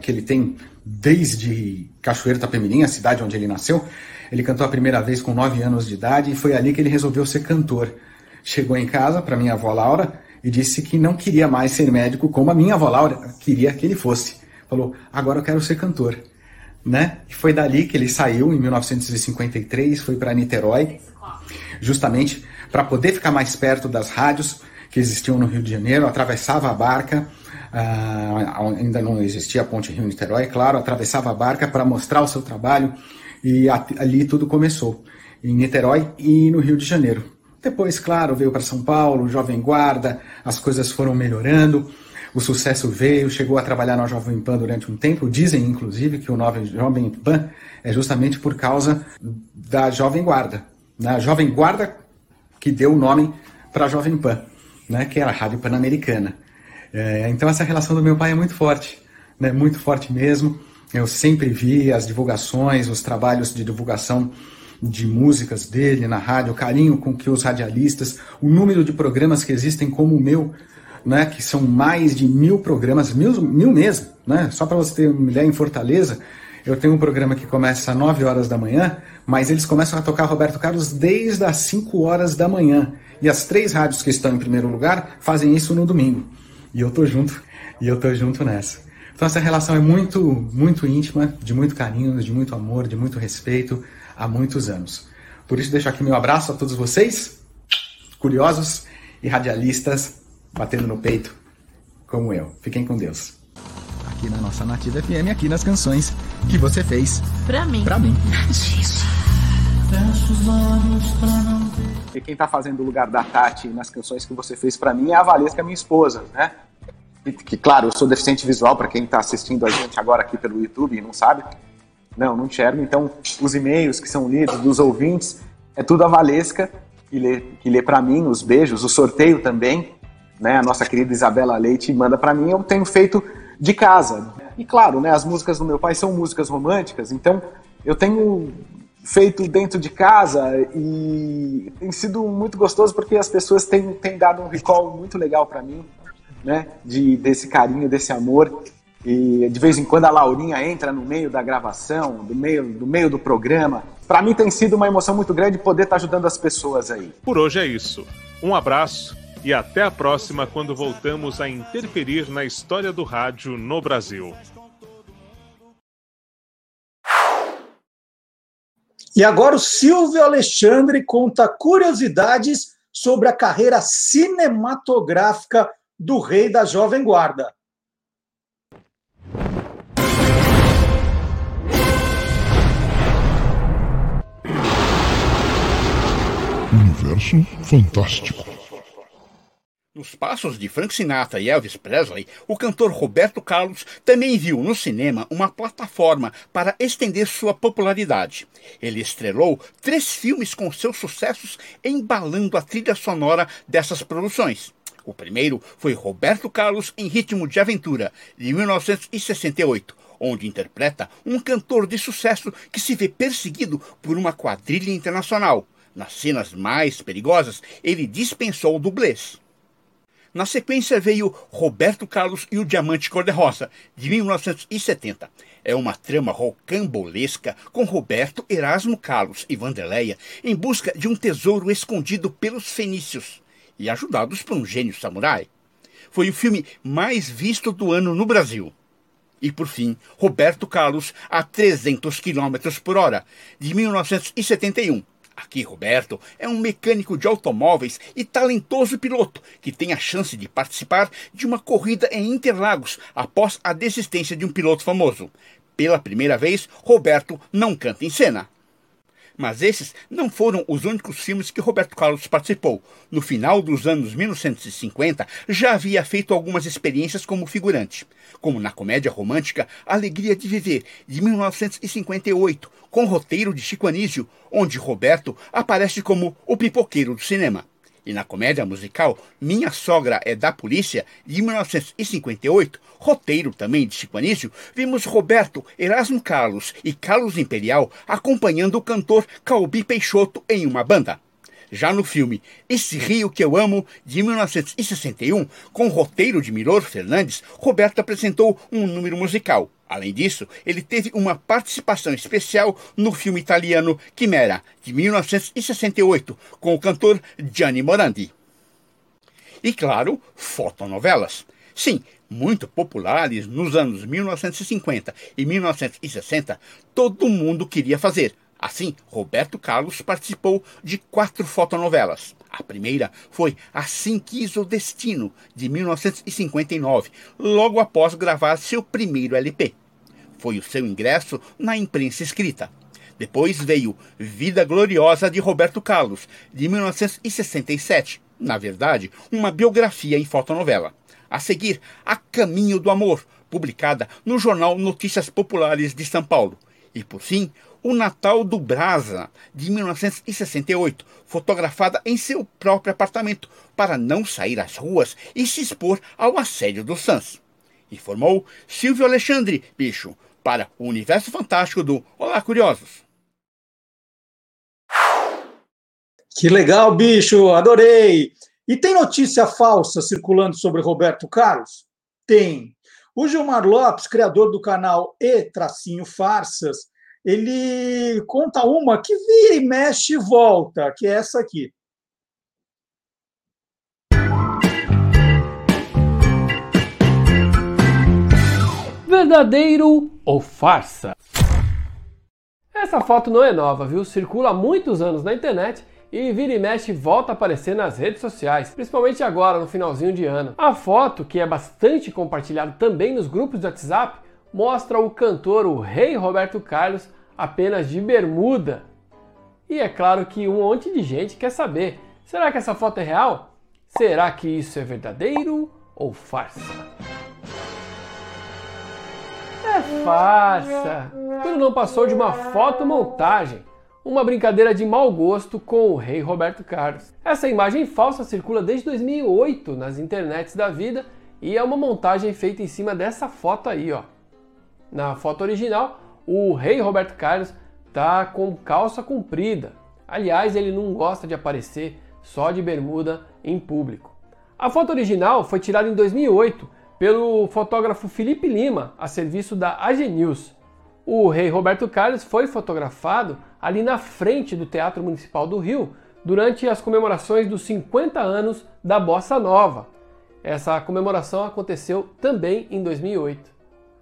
Speaker 5: que ele tem desde Cachoeiro Tapemirim, a cidade onde ele nasceu. Ele cantou a primeira vez com 9 anos de idade e foi ali que ele resolveu ser cantor. Chegou em casa para minha avó Laura e disse que não queria mais ser médico como a minha avó Laura queria que ele fosse. Falou: "Agora eu quero ser cantor". Né? E foi dali que ele saiu em 1953, foi para Niterói, justamente para poder ficar mais perto das rádios que existiam no Rio de Janeiro, atravessava a barca ah, ainda não existia a ponte Rio-Niterói, claro, atravessava a barca para mostrar o seu trabalho e ali tudo começou, em Niterói e no Rio de Janeiro. Depois, claro, veio para São Paulo, Jovem Guarda, as coisas foram melhorando, o sucesso veio, chegou a trabalhar na Jovem Pan durante um tempo. Dizem, inclusive, que o nome Jovem Pan é justamente por causa da Jovem Guarda. Né? Jovem Guarda que deu o nome para a Jovem Pan, né? que era a Rádio Pan-Americana. É, então essa relação do meu pai é muito forte, né? muito forte mesmo. Eu sempre vi as divulgações, os trabalhos de divulgação de músicas dele na rádio, o carinho com que os radialistas, o número de programas que existem como o meu, né, que são mais de mil programas, mil, mil mesmo, né? Só para você ter uma ideia, em Fortaleza, eu tenho um programa que começa às 9 horas da manhã, mas eles começam a tocar Roberto Carlos desde as 5 horas da manhã. E as três rádios que estão em primeiro lugar fazem isso no domingo. E eu tô junto, e eu tô junto nessa. Então essa relação é muito, muito íntima, de muito carinho, de muito amor, de muito respeito há muitos anos. Por isso deixo aqui meu abraço a todos vocês, curiosos e radialistas, batendo no peito, como eu. Fiquem com Deus. Aqui na nossa Nativa FM, aqui nas canções que você fez.
Speaker 6: Pra mim.
Speaker 5: Pra mim. Fecha os olhos pra não ver. E quem tá fazendo o lugar da Tati nas canções que você fez para mim é a Valesca, minha esposa, né? Que, que claro, eu sou deficiente visual, para quem tá assistindo a gente agora aqui pelo YouTube e não sabe. Não, não enxergo. Então, os e-mails que são lidos dos ouvintes, é tudo a Valesca que lê, que lê para mim, os beijos, o sorteio também, né? A nossa querida Isabela Leite manda para mim, eu tenho feito de casa. E claro, né, as músicas do meu pai são músicas românticas, então eu tenho feito dentro de casa e tem sido muito gostoso porque as pessoas têm, têm dado um recall muito legal para mim, né? De, desse carinho, desse amor. E de vez em quando a Laurinha entra no meio da gravação, do meio do, meio do programa. Para mim tem sido uma emoção muito grande poder estar tá ajudando as pessoas aí.
Speaker 4: Por hoje é isso. Um abraço e até a próxima quando voltamos a interferir na história do rádio no Brasil.
Speaker 1: E agora o Silvio Alexandre conta curiosidades sobre a carreira cinematográfica do rei da Jovem Guarda.
Speaker 7: Universo Fantástico.
Speaker 8: Nos passos de Frank Sinatra e Elvis Presley, o cantor Roberto Carlos também viu no cinema uma plataforma para estender sua popularidade. Ele estrelou três filmes com seus sucessos, embalando a trilha sonora dessas produções. O primeiro foi Roberto Carlos em Ritmo de Aventura, de 1968, onde interpreta um cantor de sucesso que se vê perseguido por uma quadrilha internacional. Nas cenas mais perigosas, ele dispensou dublês. Na sequência veio Roberto Carlos e o Diamante Cor-de-Rosa, de 1970. É uma trama rocambolesca com Roberto, Erasmo Carlos e Vanderleia em busca de um tesouro escondido pelos fenícios e ajudados por um gênio samurai. Foi o filme mais visto do ano no Brasil. E por fim, Roberto Carlos a 300 km por hora, de 1971 Aqui, Roberto é um mecânico de automóveis e talentoso piloto que tem a chance de participar de uma corrida em Interlagos após a desistência de um piloto famoso. Pela primeira vez, Roberto não canta em cena. Mas esses não foram os únicos filmes que Roberto Carlos participou. No final dos anos 1950, já havia feito algumas experiências como figurante, como na comédia romântica Alegria de Viver, de 1958, com roteiro de Chico Anísio, onde Roberto aparece como o pipoqueiro do cinema. E na comédia musical Minha Sogra é da Polícia, de 1958, roteiro também de Chico Anísio, vimos Roberto, Erasmo Carlos e Carlos Imperial acompanhando o cantor Calbi Peixoto em uma banda. Já no filme Esse Rio Que Eu Amo, de 1961, com roteiro de Milor Fernandes, Roberto apresentou um número musical. Além disso, ele teve uma participação especial no filme italiano Chimera, de 1968, com o cantor Gianni Morandi. E claro, fotonovelas. Sim, muito populares nos anos 1950 e 1960, todo mundo queria fazer. Assim, Roberto Carlos participou de quatro fotonovelas. A primeira foi Assim Quis o Destino, de 1959, logo após gravar seu primeiro LP. Foi o seu ingresso na imprensa escrita. Depois veio Vida Gloriosa de Roberto Carlos, de 1967, na verdade, uma biografia em fotonovela. A seguir, A Caminho do Amor, publicada no jornal Notícias Populares de São Paulo. E por fim, o Natal do Brasa, de 1968, fotografada em seu próprio apartamento, para não sair às ruas e se expor ao assédio dos Sans. Informou Silvio Alexandre, bicho, para o universo fantástico do Olá Curiosos.
Speaker 1: Que legal, bicho, adorei! E tem notícia falsa circulando sobre Roberto Carlos? Tem. O Gilmar Lopes, criador do canal E Tracinho Farsas, ele conta uma que vira e mexe e volta, que é essa aqui.
Speaker 6: Verdadeiro ou farsa? Essa foto não é nova, viu? Circula há muitos anos na internet e vira e mexe volta a aparecer nas redes sociais, principalmente agora no finalzinho de ano. A foto, que é bastante compartilhada também nos grupos de WhatsApp, mostra o cantor, o rei Roberto Carlos, apenas de bermuda. E é claro que um monte de gente quer saber: será que essa foto é real? Será que isso é verdadeiro ou farsa? É farsa! Tudo não passou de uma fotomontagem, uma brincadeira de mau gosto com o rei Roberto Carlos. Essa imagem falsa circula desde 2008 nas internets da vida e é uma montagem feita em cima dessa foto aí, ó. Na foto original, o rei Roberto Carlos tá com calça comprida. Aliás, ele não gosta de aparecer só de bermuda em público. A foto original foi tirada em 2008 pelo fotógrafo Felipe Lima, a serviço da AG News. O rei Roberto Carlos foi fotografado ali na frente do Teatro Municipal do Rio durante as comemorações dos 50 anos da Bossa Nova. Essa comemoração aconteceu também em 2008.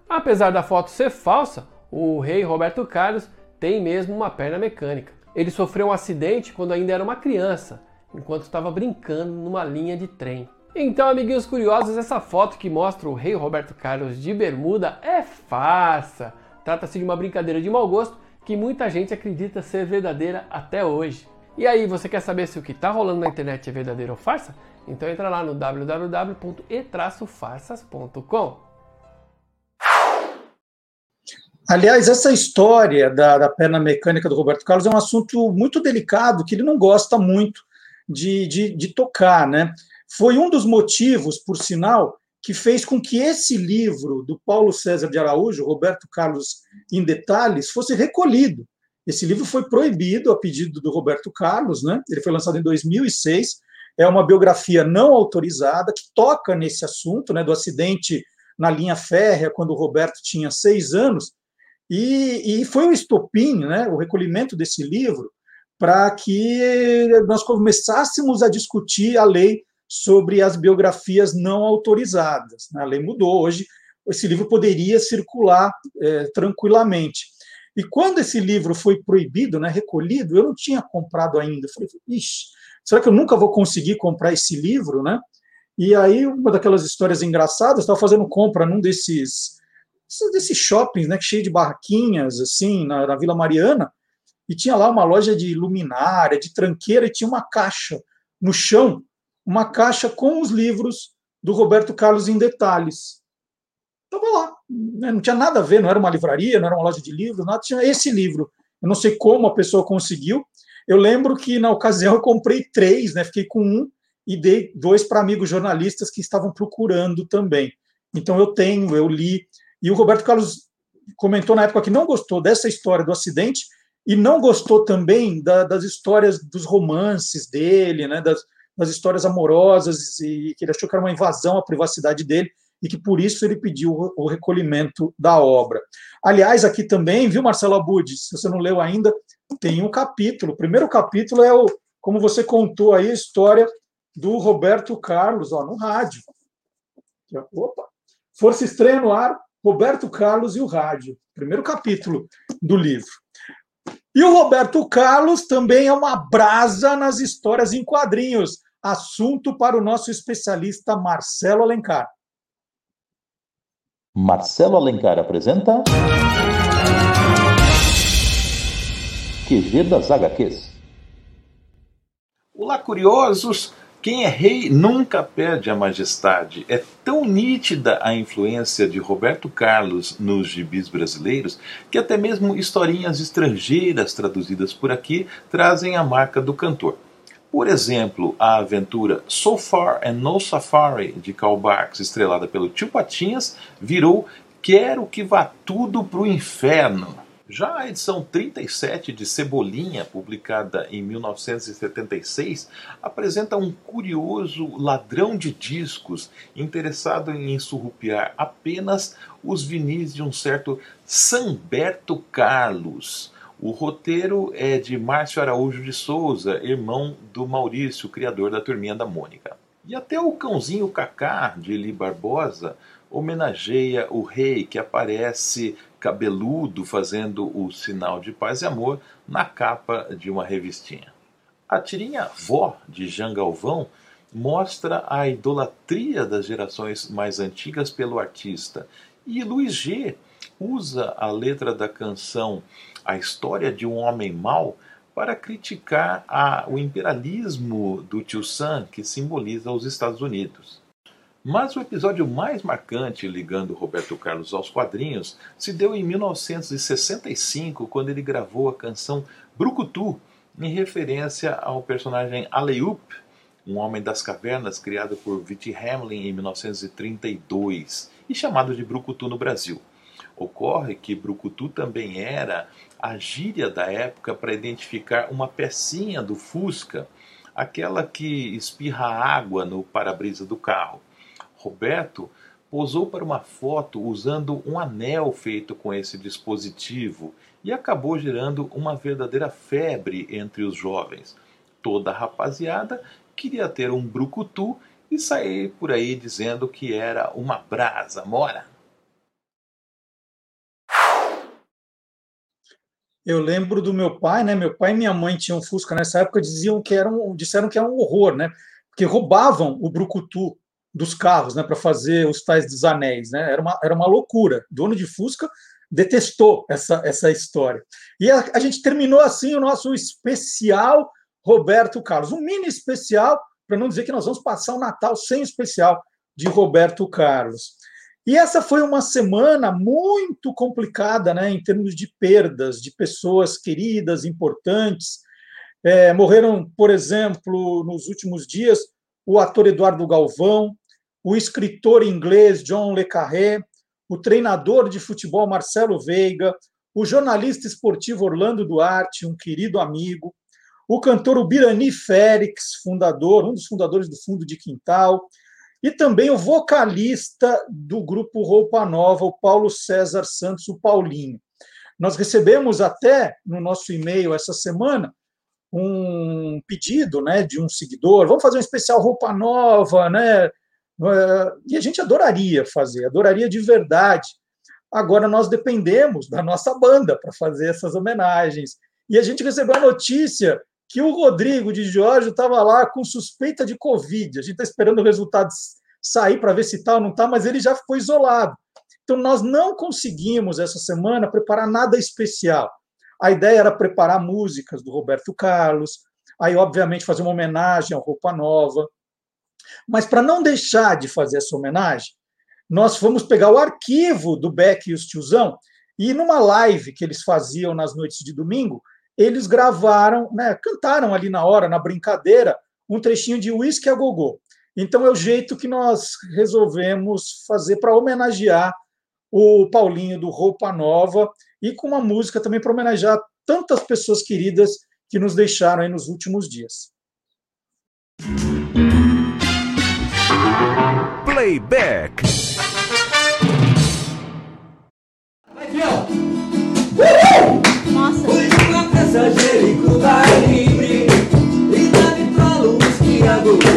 Speaker 6: Apesar da foto ser falsa, o rei Roberto Carlos tem mesmo uma perna mecânica. Ele sofreu um acidente quando ainda era uma criança, enquanto estava brincando numa linha de trem. Então, amiguinhos curiosos, essa foto que mostra o rei Roberto Carlos de bermuda é farsa. Trata-se de uma brincadeira de mau gosto que muita gente acredita ser verdadeira até hoje. E aí, você quer saber se o que está rolando na internet é verdadeiro ou farsa? Então entra lá no www.e-farsas.com.
Speaker 1: Aliás, essa história da, da, perna mecânica do Roberto Carlos é um assunto muito delicado, que ele não gosta muito de, de, de tocar. Né? Foi um dos motivos, por sinal, que fez com que esse livro do Paulo César de Araújo, Roberto Carlos em Detalhes, fosse recolhido. Esse livro foi proibido a pedido do Roberto Carlos, né? ele foi lançado em 2006, é uma biografia não autorizada que toca nesse assunto né, do acidente na linha férrea, quando o Roberto tinha seis anos, e, e foi o estopim, né, o recolhimento desse livro, para que nós começássemos a discutir a lei sobre as biografias não autorizadas. Né? A lei mudou, hoje esse livro poderia circular é, tranquilamente. E quando esse livro foi proibido, né, recolhido, eu não tinha comprado ainda. Falei, ixi, será que eu nunca vou conseguir comprar esse livro, né? E aí, uma daquelas histórias engraçadas, estava fazendo compra num desses, desses shoppings, né, cheio de barraquinhas, assim, na, na Vila Mariana, e tinha lá uma loja de luminária, de tranqueira, e tinha uma caixa no chão, uma caixa com os livros do Roberto Carlos em detalhes. Estava lá, né? não tinha nada a ver, não era uma livraria, não era uma loja de livros, nada, tinha esse livro. Eu não sei como a pessoa conseguiu. Eu lembro que na ocasião eu comprei três, né? Fiquei com um e dei dois para amigos jornalistas que estavam procurando também. Então eu tenho, eu li. E o Roberto Carlos comentou na época que não gostou dessa história do acidente e não gostou também da, das histórias dos romances dele, né? Das, das histórias amorosas e que ele achou que era uma invasão à privacidade dele e que por isso ele pediu o recolhimento da obra. Aliás, aqui também, viu, Marcelo Abud, se você não leu ainda, tem um capítulo. O primeiro capítulo é o, como você contou aí, a história do Roberto Carlos, ó, no rádio. Opa! Força Estreia no Ar, Roberto Carlos e o Rádio. Primeiro capítulo do livro. E o Roberto Carlos também é uma brasa nas histórias em quadrinhos. Assunto para o nosso especialista Marcelo Alencar.
Speaker 9: Marcelo Alencar apresenta. QG das HQs.
Speaker 10: Olá, curiosos! Quem é rei nunca perde a majestade. É tão nítida a influência de Roberto Carlos nos gibis brasileiros que até mesmo historinhas estrangeiras traduzidas por aqui trazem a marca do cantor. Por exemplo, a aventura So Far and No Safari de Karl Barks, estrelada pelo Tio Patinhas, virou Quero que vá tudo pro inferno. Já a edição 37 de Cebolinha, publicada em 1976, apresenta um curioso ladrão de discos interessado em surrupiar apenas os vinis de um certo Samberto Carlos o roteiro é de Márcio Araújo de Souza, irmão do Maurício, criador da Turminha da Mônica. E até o cãozinho Cacá, de Eli Barbosa, homenageia o rei que aparece cabeludo fazendo o sinal de paz e amor na capa de uma revistinha. A tirinha Vó, de Jean Galvão, mostra a idolatria das gerações mais antigas pelo artista. E Luiz G usa a letra da canção a história de um homem mau para criticar a, o imperialismo do Tio Sam, que simboliza os Estados Unidos. Mas o episódio mais marcante ligando Roberto Carlos aos quadrinhos se deu em 1965, quando ele gravou a canção Brucutu, em referência ao personagem Aleup, um homem das cavernas criado por Viti Hamlin em 1932 e chamado de Brucutu no Brasil. Ocorre que Brucutu também era a gíria da época para identificar uma pecinha do Fusca, aquela que espirra água no para-brisa do carro. Roberto posou para uma foto usando um anel feito com esse dispositivo e acabou gerando uma verdadeira febre entre os jovens. Toda a rapaziada queria ter um brucutu e sair por aí dizendo que era uma brasa mora.
Speaker 1: Eu lembro do meu pai, né? Meu pai e minha mãe tinham Fusca nessa época, diziam que era um, disseram que era um horror, né? Porque roubavam o brucutu dos carros, né, para fazer os tais dos anéis, né? Era uma, era uma loucura. Dono de Fusca detestou essa, essa história. E a, a gente terminou assim o nosso especial Roberto Carlos, um mini especial, para não dizer que nós vamos passar o Natal sem especial de Roberto Carlos. E essa foi uma semana muito complicada, né, em termos de perdas de pessoas queridas, importantes. É, morreram, por exemplo, nos últimos dias, o ator Eduardo Galvão, o escritor inglês John Le Carré, o treinador de futebol Marcelo Veiga, o jornalista esportivo Orlando Duarte, um querido amigo, o cantor Ubirani Félix, fundador, um dos fundadores do Fundo de Quintal, e também o vocalista do grupo Roupa Nova, o Paulo César Santos, o Paulinho. Nós recebemos até no nosso e-mail essa semana um pedido né, de um seguidor, vamos fazer um especial Roupa Nova, né? E a gente adoraria fazer, adoraria de verdade. agora nós dependemos da nossa banda para fazer essas homenagens. E a gente recebeu a notícia que o Rodrigo de Jorge estava lá com suspeita de Covid. A gente está esperando o resultado sair para ver se está ou não está, mas ele já foi isolado. Então, nós não conseguimos essa semana preparar nada especial. A ideia era preparar músicas do Roberto Carlos, aí, obviamente, fazer uma homenagem ao Roupa Nova. Mas, para não deixar de fazer essa homenagem, nós fomos pegar o arquivo do Beck e os Tiozão, e numa live que eles faziam nas noites de domingo, eles gravaram, né, cantaram ali na hora, na brincadeira, um trechinho de Whisky a Gogô. Então é o jeito que nós resolvemos fazer para homenagear o Paulinho do Roupa Nova e com uma música também para homenagear tantas pessoas queridas que nos deixaram aí nos últimos dias.
Speaker 11: Playback.
Speaker 12: Passageiro e cruda livre E da vitrola o whisky a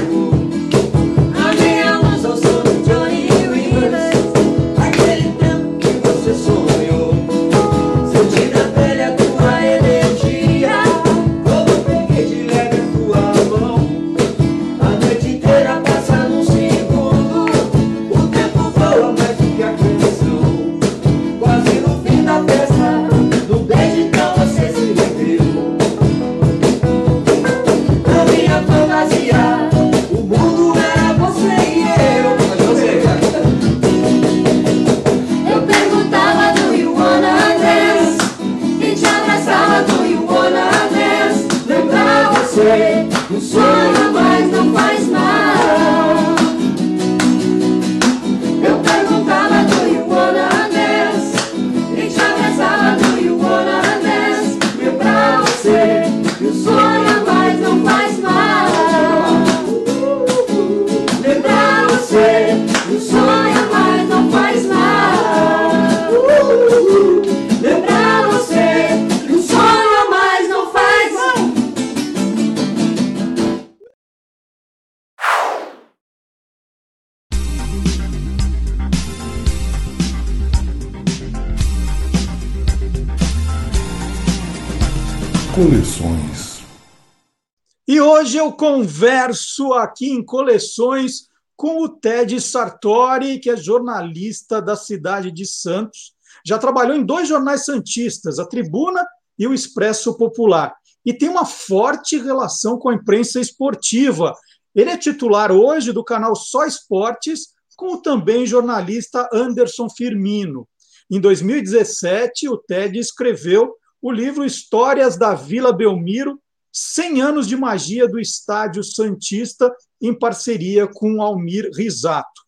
Speaker 1: eu converso aqui em coleções com o Ted Sartori, que é jornalista da cidade de Santos. Já trabalhou em dois jornais santistas, a Tribuna e o Expresso Popular. E tem uma forte relação com a imprensa esportiva. Ele é titular hoje do canal Só Esportes, com o também jornalista Anderson Firmino. Em 2017, o Ted escreveu o livro Histórias da Vila Belmiro, 100 anos de magia do Estádio Santista em parceria com Almir Risato.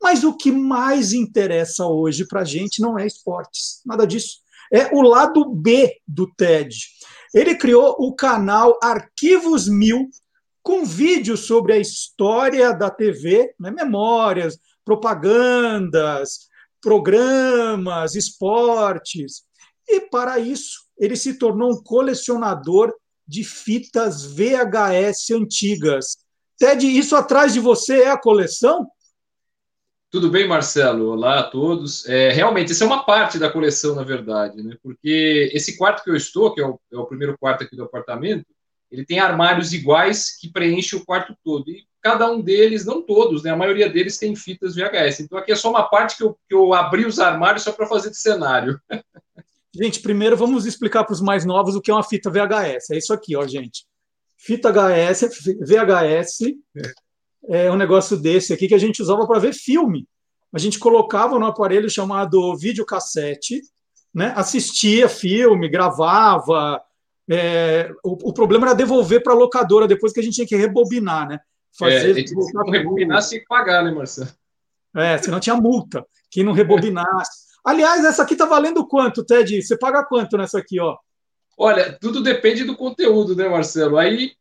Speaker 1: Mas o que mais interessa hoje para a gente não é esportes, nada disso. É o lado B do TED. Ele criou o canal Arquivos Mil, com vídeos sobre a história da TV, né, memórias, propagandas, programas, esportes. E para isso, ele se tornou um colecionador de fitas VHS antigas. Ted, isso atrás de você é a coleção?
Speaker 13: Tudo bem, Marcelo? Olá a todos. É, realmente, isso é uma parte da coleção, na verdade, né? porque esse quarto que eu estou, que é o, é o primeiro quarto aqui do apartamento, ele tem armários iguais que preenchem o quarto todo. E cada um deles, não todos, né? a maioria deles tem fitas VHS. Então aqui é só uma parte que eu, que eu abri os armários só para fazer de cenário.
Speaker 1: Gente, primeiro vamos explicar para os mais novos o que é uma fita VHS. É isso aqui, ó, gente. Fita HS, VHS, é um negócio desse aqui que a gente usava para ver filme. A gente colocava no aparelho chamado videocassete, né? assistia filme, gravava. É, o, o, problema era devolver para a locadora depois que a gente tinha que rebobinar, né?
Speaker 13: Fazer. É, se não rebobinasse, tinha que pagar, né, Marcelo?
Speaker 1: É, senão tinha multa. Quem não rebobinasse. Aliás, essa aqui tá valendo quanto, Ted? Você paga quanto nessa aqui, ó?
Speaker 13: Olha, tudo depende do conteúdo, né, Marcelo? Aí,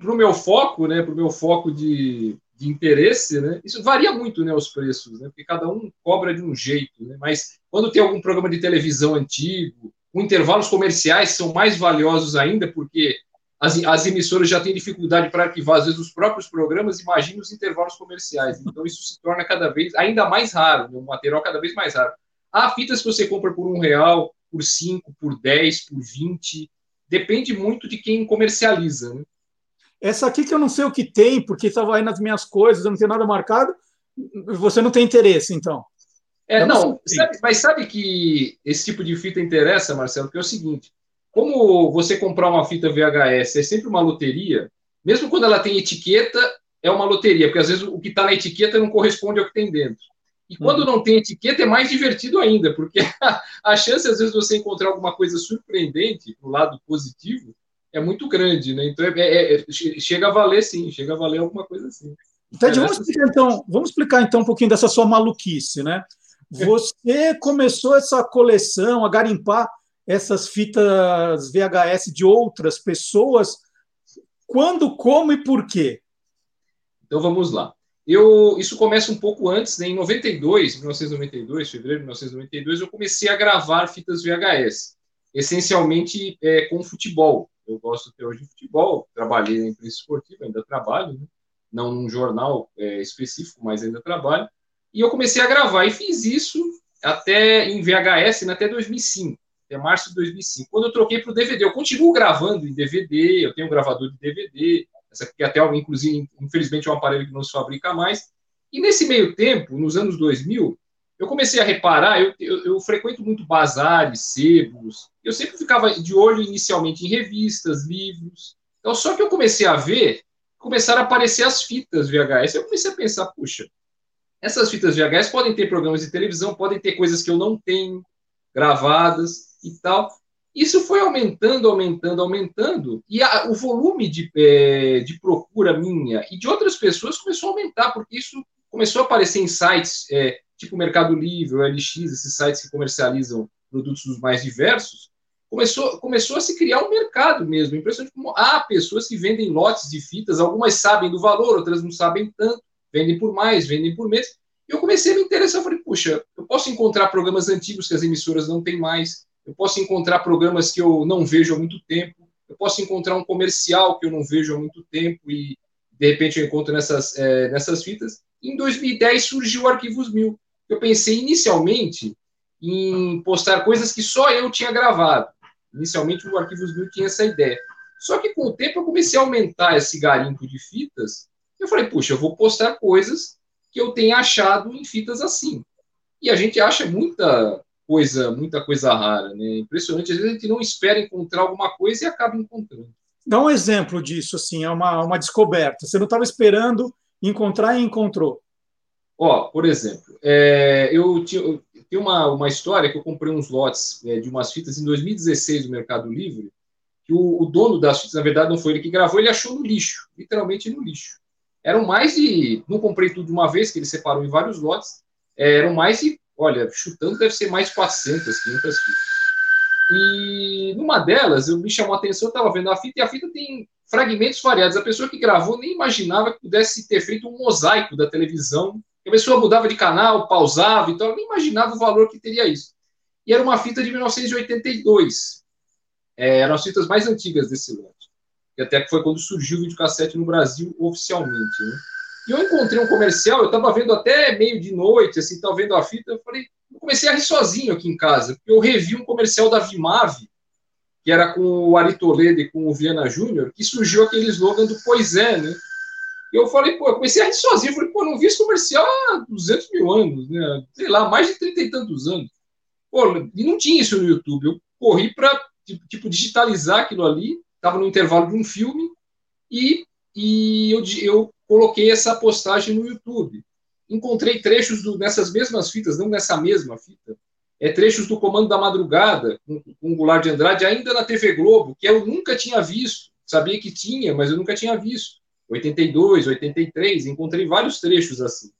Speaker 13: para o meu foco, né, para o meu foco de, de interesse, né, isso varia muito, né, os preços, né, porque cada um cobra de um jeito, né, mas quando tem algum programa de televisão antigo, com intervalos comerciais são mais valiosos ainda, porque as, as emissoras já têm dificuldade para arquivar, às vezes, os próprios programas, imagina os intervalos comerciais. Então, isso se torna cada vez ainda mais raro, né, material cada vez mais raro. Há fitas que você compra por um real, por cinco, por dez, por vinte. Depende muito de quem comercializa. Né?
Speaker 1: Essa aqui que eu não sei o que tem, porque estava aí nas minhas coisas, eu não tenho nada marcado. Você não tem interesse, então?
Speaker 13: É, não, sabe, mas sabe que esse tipo de fita interessa, Marcelo, porque é o seguinte: como você comprar uma fita VHS é sempre uma loteria, mesmo quando ela tem etiqueta, é uma loteria, porque às vezes o que está na etiqueta não corresponde ao que tem dentro. E quando uhum. não tem etiqueta é mais divertido ainda, porque a chance, às vezes, de você encontrar alguma coisa surpreendente para o lado positivo é muito grande, né? Então, é, é, é, chega a valer, sim, chega a valer alguma coisa assim.
Speaker 1: Ted, vamos explicar, então, vamos explicar então um pouquinho dessa sua maluquice, né? Você começou essa coleção, a garimpar essas fitas VHS de outras pessoas. Quando, como e por quê?
Speaker 13: Então vamos lá. Eu, isso começa um pouco antes, né? em 92, 1992, fevereiro de 1992, eu comecei a gravar fitas VHS, essencialmente é, com futebol. Eu gosto até hoje de futebol, trabalhei na imprensa esportiva, ainda trabalho, né? não num jornal é, específico, mas ainda trabalho. E eu comecei a gravar e fiz isso até em VHS, né, até 2005, até março de 2005. Quando eu troquei para o DVD, eu continuo gravando em DVD, eu tenho um gravador de DVD, essa aqui até, inclusive, infelizmente, é um aparelho que não se fabrica mais. E nesse meio tempo, nos anos 2000, eu comecei a reparar, eu, eu, eu, frequento muito bazares, sebos, eu sempre ficava de olho inicialmente em revistas, livros. Então, só que eu comecei a ver, começaram a aparecer as fitas VHS. Eu comecei a pensar, puxa, essas fitas VHS podem ter programas de televisão, podem ter coisas que eu não tenho gravadas e tal. Isso foi aumentando, aumentando, aumentando, e a, o volume de, é, de procura minha e de outras pessoas começou a aumentar, porque isso começou a aparecer em sites é, tipo Mercado Livre, LX, esses sites que comercializam produtos dos mais diversos, começou, começou a se criar um mercado mesmo. Impressionante como há pessoas que vendem lotes de fitas, algumas sabem do valor, outras não sabem tanto, vendem por mais, vendem por mês. E eu comecei a me interessar, falei, puxa, eu posso encontrar programas antigos que as emissoras não têm mais, eu posso encontrar programas que eu não vejo há muito tempo, eu posso encontrar um comercial que eu não vejo há muito tempo e de repente eu encontro nessas, é, nessas fitas. Em 2010 surgiu o Arquivos Mil. Eu pensei inicialmente em postar coisas que só eu tinha gravado. Inicialmente o Arquivos Mil tinha essa ideia. Só que com o tempo eu comecei a aumentar esse garimpo de fitas. Eu falei, puxa, eu vou postar coisas que eu tenha achado em fitas assim. E a gente acha muita coisa, muita coisa rara, né? Impressionante. Às vezes a gente não espera encontrar alguma coisa e acaba encontrando.
Speaker 1: Dá um exemplo disso, assim, é uma, uma descoberta. Você não estava esperando encontrar e encontrou.
Speaker 13: Ó, por exemplo, é, eu tinha tem uma, uma história que eu comprei uns lotes é, de umas fitas em 2016 no Mercado Livre, que o, o, dono das fitas, na verdade, não foi ele que gravou, ele achou no lixo, literalmente no lixo. Eram mais de. Não comprei tudo de uma vez, que ele separou em vários lotes, é, eram mais de olha, chutando deve ser mais de 400, 500 fitas. E numa delas, eu me chamou a atenção, eu estava vendo a fita, e a fita tem fragmentos variados. A pessoa que gravou nem imaginava que pudesse ter feito um mosaico da televisão. A pessoa mudava de canal, pausava, então ela nem imaginava o valor que teria isso. E era uma fita de 1982. É, eram as fitas mais antigas desse lote. E até que foi quando surgiu o videocassete no Brasil oficialmente. Né? E eu encontrei um comercial, eu estava vendo até meio de noite, assim, estava vendo a fita, eu falei, eu comecei a rir sozinho aqui em casa, porque eu revi um comercial da Vimave, que era com o Ari Toledo e com o Viana Júnior, que surgiu aquele slogan do Pois é, né? E eu falei, pô, eu comecei a rir sozinho, falei, pô, não vi esse comercial há 200 mil anos, né? Sei lá, mais de 30 e tantos anos. Pô, e não tinha isso no YouTube. Eu corri para, tipo, digitalizar aquilo ali, estava no intervalo de um filme, e, e eu, eu coloquei essa postagem no YouTube. Encontrei trechos do, nessas mesmas fitas, não nessa mesma fita, é, trechos do Comando da Madrugada, com, o Goulart de Andrade, ainda na TV Globo, que eu nunca tinha visto. Sabia que tinha, mas eu nunca tinha visto. 82, 83, encontrei vários trechos assim.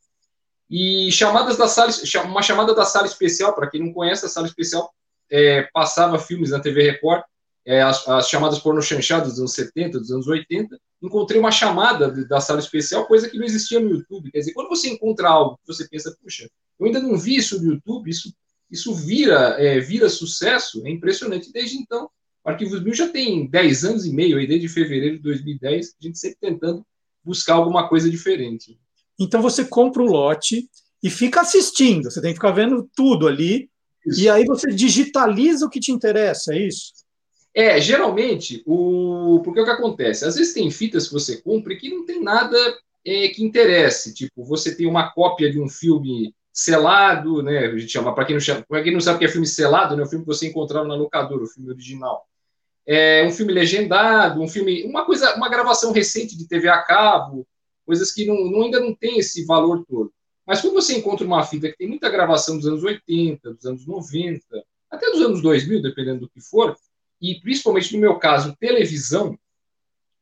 Speaker 13: E chamadas da sala, uma chamada da sala especial, para quem não conhece, a sala especial é, passava filmes na TV Record, é, as, as, chamadas porno chanchadas dos anos 70, dos anos 80, encontrei uma chamada da sala especial, coisa que não existia no YouTube. Quer dizer, quando você encontra algo que você pensa, puxa, eu ainda não vi isso no YouTube, isso, isso vira, é, vira sucesso, é impressionante. Desde então, o Arquivos Mil já tem 10 anos e meio, aí, desde fevereiro de 2010, a gente sempre tentando buscar alguma coisa diferente.
Speaker 1: Então você compra o lote e fica assistindo, você tem que ficar vendo tudo ali, e aí você digitaliza o que te interessa, é isso?
Speaker 13: É, geralmente, o... porque o que acontece? Às vezes tem fitas que você compra que não tem nada é, que interesse. Tipo, você tem uma cópia de um filme selado, né? A gente chama, para quem, não quem não sabe que é filme selado, né? O filme que você encontrava na locadora, o filme original. É um filme legendado, um filme, uma coisa, uma gravação recente de TV a cabo, coisas que não, não, ainda não tem esse valor todo. Mas quando você encontra uma fita que tem muita gravação dos anos 80, dos anos 90, até dos anos 2000, dependendo do que for, e principalmente no meu caso, televisão,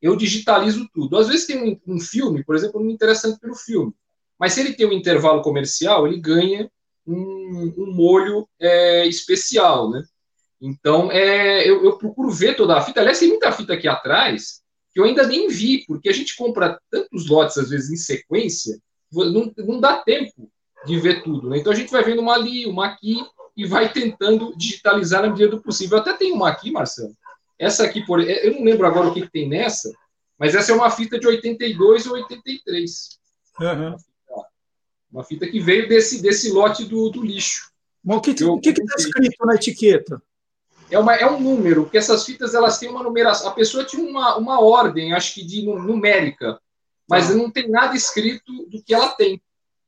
Speaker 13: eu digitalizo tudo. Às vezes tem um, um filme, por exemplo, não me interessa pelo filme, mas se ele tem um intervalo comercial, ele ganha um, um molho é, especial, né? Então, é, eu, eu, procuro ver toda a fita. Aliás, tem muita fita aqui atrás que eu ainda nem vi, porque a gente compra tantos lotes, às vezes, em sequência, não, não dá tempo de ver tudo. Né? Então, a gente vai vendo uma ali, uma aqui, e vai tentando digitalizar na medida do possível. Eu até tenho uma aqui, Marcelo. Essa aqui, por, eu não lembro agora o que, que tem nessa, mas essa é uma fita de 82 ou 83. Uhum. Uma fita que veio desse, desse lote do, do lixo.
Speaker 1: Mas o que está escrito na etiqueta?
Speaker 13: É, uma, é um número, porque essas fitas elas têm uma numeração. A pessoa tinha uma, uma ordem, acho que de numérica, mas ah. não tem nada escrito do que ela tem.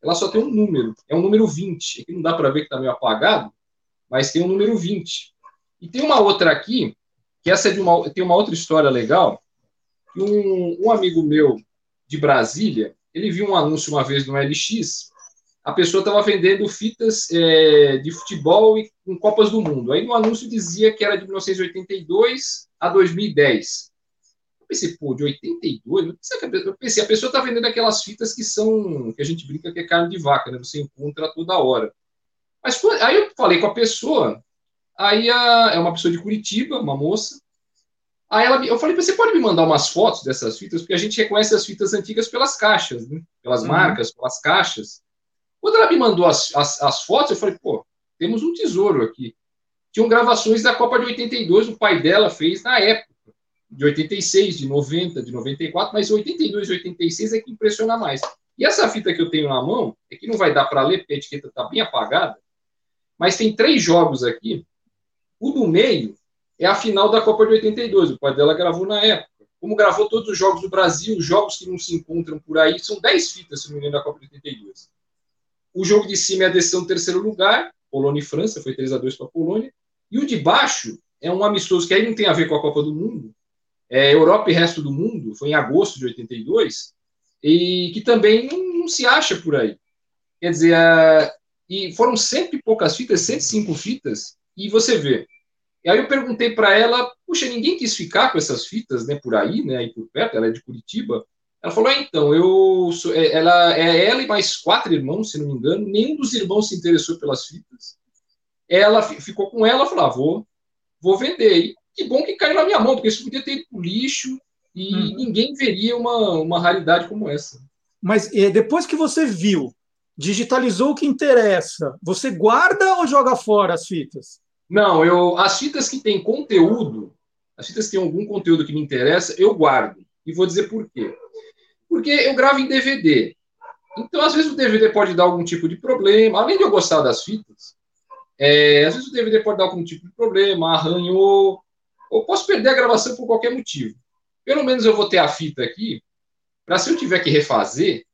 Speaker 13: Ela só tem um número. É um número 20. Aqui não dá para ver que está meio apagado, mas tem um número 20. E tem uma outra aqui, que essa é de uma, tem uma outra história legal, um, um amigo meu de Brasília, ele viu um anúncio uma vez no LX, a pessoa estava vendendo fitas é, de futebol e, com Copas do Mundo. Aí no anúncio dizia que era de 1982 a 2010. Eu pensei, pô, de 82? Eu pensei, a pessoa está vendendo aquelas fitas que são, que a gente brinca que é carne de vaca, né? Você encontra toda hora. Mas aí eu falei com a pessoa, aí a, é uma pessoa de Curitiba, uma moça. Aí ela, eu falei, você pode me mandar umas fotos dessas fitas? Porque a gente reconhece as fitas antigas pelas caixas, né? pelas uhum. marcas, pelas caixas. Quando ela me mandou as, as, as, fotos, eu falei, pô, temos um tesouro aqui. Tinham gravações da Copa de 82, o pai dela fez na época, de 86, de 90, de 94, mas 82 e 86 é que impressiona mais. E essa fita que eu tenho na mão, é que não vai dar para ler, porque a etiqueta está bem apagada, mas tem três jogos aqui. O do meio é a final da Copa de 82. O pai dela gravou na época. Como gravou todos os jogos do Brasil, jogos que não se encontram por aí, são 10 fitas, se não me engano, da Copa de 82. O jogo de cima é a decisão do terceiro lugar, Polônia e França, foi 3 a 2 para a Polônia. E o de baixo é um amistoso que aí não tem a ver com a Copa do Mundo, é Europa e resto do mundo, foi em agosto de 82, e que também não, não se acha por aí. Quer dizer, e foram cento e poucas fitas, 105 fitas, e você vê. E aí eu perguntei para ela, puxa, ninguém quis ficar com essas fitas, né, por aí, né, aí por perto, ela é de Curitiba. Ela falou, ah, então, eu sou, é, ela é ela e mais quatro irmãos, se não me engano, nenhum dos irmãos se interessou pelas fitas. Ela ficou com ela, falou, ah, vou, vou vender. E que bom que caiu na minha mão, porque isso podia ter ido para o lixo e uhum. ninguém veria uma, uma raridade como essa.
Speaker 1: Mas depois que você viu digitalizou o que interessa, você guarda ou joga fora as fitas?
Speaker 13: Não, eu as fitas que têm conteúdo, as fitas que têm algum conteúdo que me interessa, eu guardo. E vou dizer por quê. Porque eu gravo em DVD. Então, às vezes, o DVD pode dar algum tipo de problema. Além de eu gostar das fitas, é, às vezes o DVD pode dar algum tipo de problema, arranhou, ou posso perder a gravação por qualquer motivo. Pelo menos eu vou ter a fita aqui, para se eu tiver que refazer,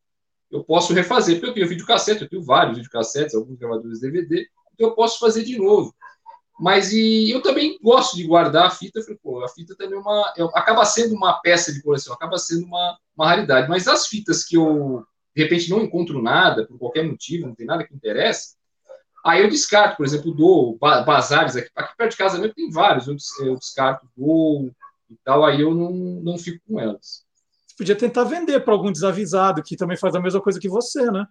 Speaker 13: eu posso refazer, porque eu tenho videocassete, eu tenho vários videocassetes, alguns gravadores DVD, então eu posso fazer de novo. Mas e eu também gosto de guardar a fita, falei, pô, a fita também é uma, é, acaba sendo uma peça de coleção, acaba sendo uma, uma raridade. Mas as fitas que eu, de repente, não encontro nada, por qualquer motivo, não tem nada que interessa, aí eu descarto, por exemplo, dou bazares aqui, aqui perto de casa mesmo tem vários, eu, eu descarto, dou e tal, aí eu não, não fico com elas
Speaker 1: podia tentar vender para algum desavisado que também faz a mesma coisa que você, né?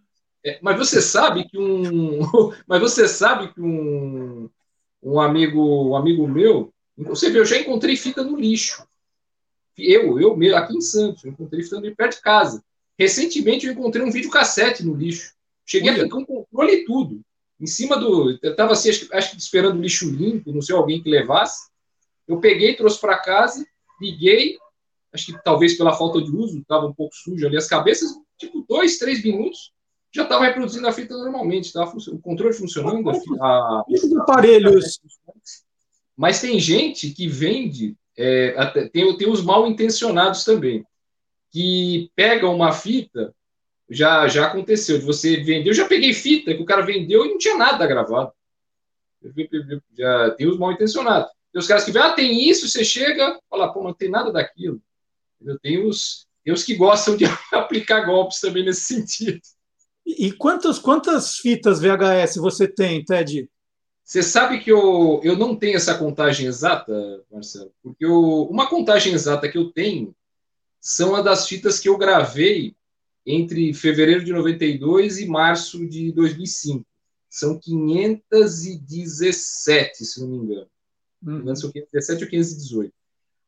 Speaker 13: É, mas você sabe que um, mas você sabe que um, um amigo, um amigo meu, você vê, eu já encontrei fita no lixo. Eu, eu mesmo, aqui em Santos, eu encontrei fita no perto de casa. Recentemente eu encontrei um videocassete no lixo. Cheguei Olha. a ficar um controle e tudo. Em cima do. Eu estava assim, acho, acho que esperando o lixo limpo, não sei alguém que levasse. Eu peguei, trouxe para casa, liguei, acho que talvez pela falta de uso, estava um pouco sujo ali as cabeças, tipo, dois, três minutos, já estava reproduzindo a fita normalmente, tava o controle funcionando. A,
Speaker 1: Esses aparelhos.
Speaker 13: Mas tem gente que vende, é, até, tem, tem os mal intencionados também, que pega uma fita, já, já aconteceu, de você vender. Eu já peguei fita que o cara vendeu e não tinha nada gravado. Já tem os mal intencionados. Tem os caras que vêm, ah, tem isso, você chega, fala, pô, não tem nada daquilo. Eu tenho os, tem os que gostam de aplicar golpes também nesse sentido.
Speaker 1: E quantas, quantas fitas VHS você tem, Ted?
Speaker 13: Você sabe que eu, eu não tenho essa contagem exata, Marcelo, porque eu, uma contagem exata que eu tenho são a das fitas que eu gravei entre fevereiro de 92 e março de 2005. São 517, se não me engano. Hum. São 517 ou 518.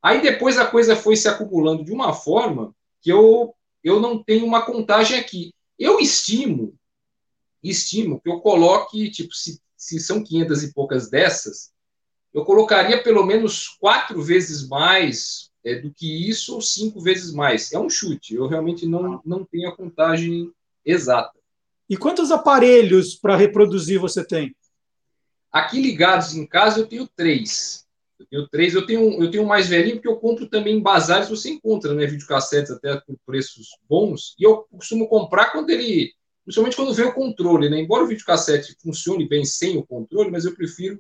Speaker 13: Aí depois a coisa foi se acumulando de uma forma que eu, eu não tenho uma contagem aqui. Eu estimo, estimo que eu coloque, tipo, se, se são 500 e poucas dessas, eu colocaria pelo menos quatro vezes mais é, do que isso ou cinco vezes mais. É um chute, eu realmente não, não tenho a contagem exata.
Speaker 1: E quantos aparelhos para reproduzir você tem?
Speaker 13: Aqui ligados em casa eu tenho três. Eu tenho três, eu tenho, eu tenho um mais velhinho, porque eu compro também em bazares, você encontra, né, videocassetes até por preços bons, e eu costumo comprar quando ele, principalmente quando vem o controle, né, embora o videocassete funcione bem sem o controle, mas eu prefiro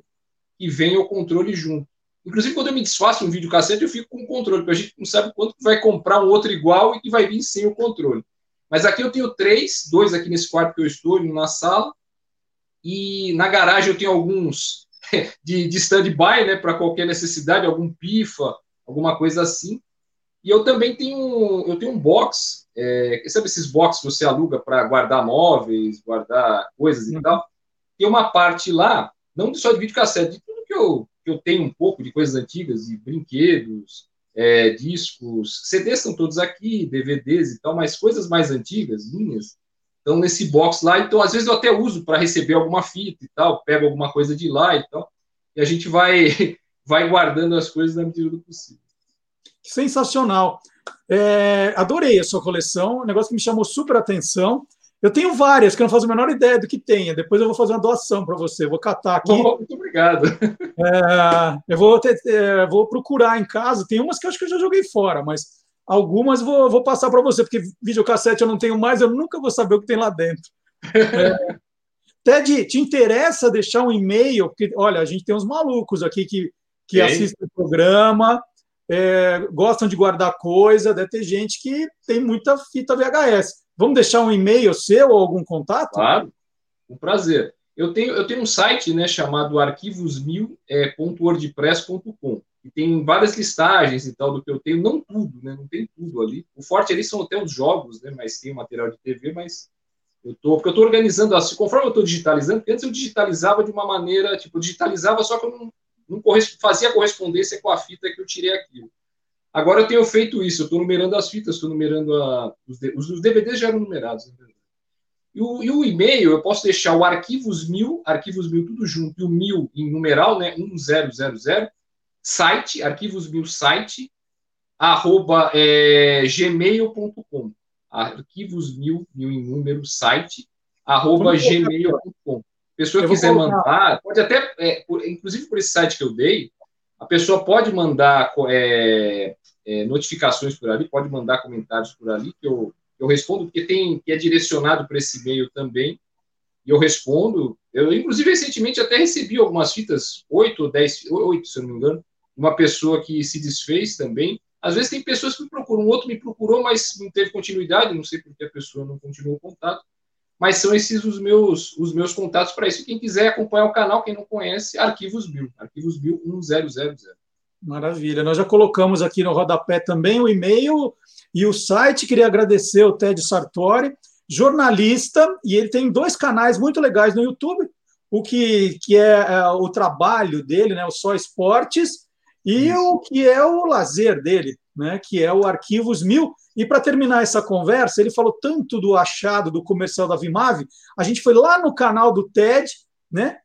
Speaker 13: que venha o controle junto. Inclusive, quando eu me desfaço um videocassete, eu fico com o controle, porque a gente não sabe quanto vai comprar um outro igual e que vai vir sem o controle. Mas aqui eu tenho três, dois aqui nesse quarto que eu estou, um na sala, e na garagem eu tenho alguns de, de stand-by, né, para qualquer necessidade, algum pifa, alguma coisa assim. E eu também tenho, eu tenho um box, é, sabe esses boxes que você aluga para guardar móveis, guardar coisas e uhum. tal? Tem uma parte lá, não só de videocassete, de tudo que eu, que eu tenho um pouco de coisas antigas, de brinquedos, é, discos, CDs estão todos aqui, DVDs e tal, mas coisas mais antigas, minhas, estão nesse box lá. Então, às vezes, eu até uso para receber alguma fita e tal, pego alguma coisa de lá e tal. E a gente vai, vai guardando as coisas na medida do possível.
Speaker 1: Sensacional. É, adorei a sua coleção, um negócio que me chamou super atenção. Eu tenho várias que eu não faço a menor ideia do que tenha. Depois eu vou fazer uma doação para você. vou catar aqui.
Speaker 13: Bom, muito obrigado.
Speaker 1: É, eu vou, ter, é, vou procurar em casa. Tem umas que eu acho que eu já joguei fora, mas Algumas vou, vou passar para você, porque videocassete eu não tenho mais, eu nunca vou saber o que tem lá dentro. É. Ted, te interessa deixar um e-mail? Porque, olha, a gente tem uns malucos aqui que, que assistem o programa, é, gostam de guardar coisa, deve ter gente que tem muita fita VHS. Vamos deixar um e-mail seu ou algum contato?
Speaker 13: Claro, um prazer. Eu tenho, eu tenho um site né, chamado arquivosmil.wordpress.com é, e tem várias listagens e tal do que eu tenho, não tudo, né? Não tem tudo ali. O forte ali são até os jogos, né? Mas tem material de TV, mas eu tô, porque eu estou organizando assim, conforme eu estou digitalizando, porque antes eu digitalizava de uma maneira, tipo, digitalizava só que eu não, não fazia correspondência com a fita que eu tirei aquilo. Agora eu tenho feito isso, eu estou numerando as fitas, estou numerando a, os, os, DVDs já eram numerados. Né? E o, e o e-mail, eu posso deixar o arquivos mil, arquivos mil tudo junto, e o mil em numeral, né, 1000, site, arquivos mil site, arroba é, gmail.com. Arquivos mil, mil em número, site, arroba gmail.com. Pessoa quiser mandar, pode até, é, por, inclusive por esse site que eu dei, a pessoa pode mandar é, é, notificações por ali, pode mandar comentários por ali, que eu, eu respondo, porque tem que é direcionado para esse e-mail também, e eu respondo. Eu, inclusive, recentemente até recebi algumas fitas, oito ou dez, oito, se eu não me engano, uma pessoa que se desfez também. Às vezes tem pessoas que me procuram, um outro me procurou, mas não teve continuidade, não sei porque a pessoa não continuou o contato. Mas são esses os meus, os meus contatos para isso. Quem quiser acompanhar o canal, quem não conhece, Arquivos Mil, Arquivos Mil 1000.
Speaker 1: Maravilha. Nós já colocamos aqui no rodapé também o e-mail e o site. Queria agradecer o Ted Sartori, jornalista, e ele tem dois canais muito legais no YouTube. O que, que é, é o trabalho dele, né, o Só Esportes, e Isso. o que é o lazer dele, né, que é o Arquivos Mil. E para terminar essa conversa, ele falou tanto do achado do comercial da Vimave, a gente foi lá no canal do TED, né,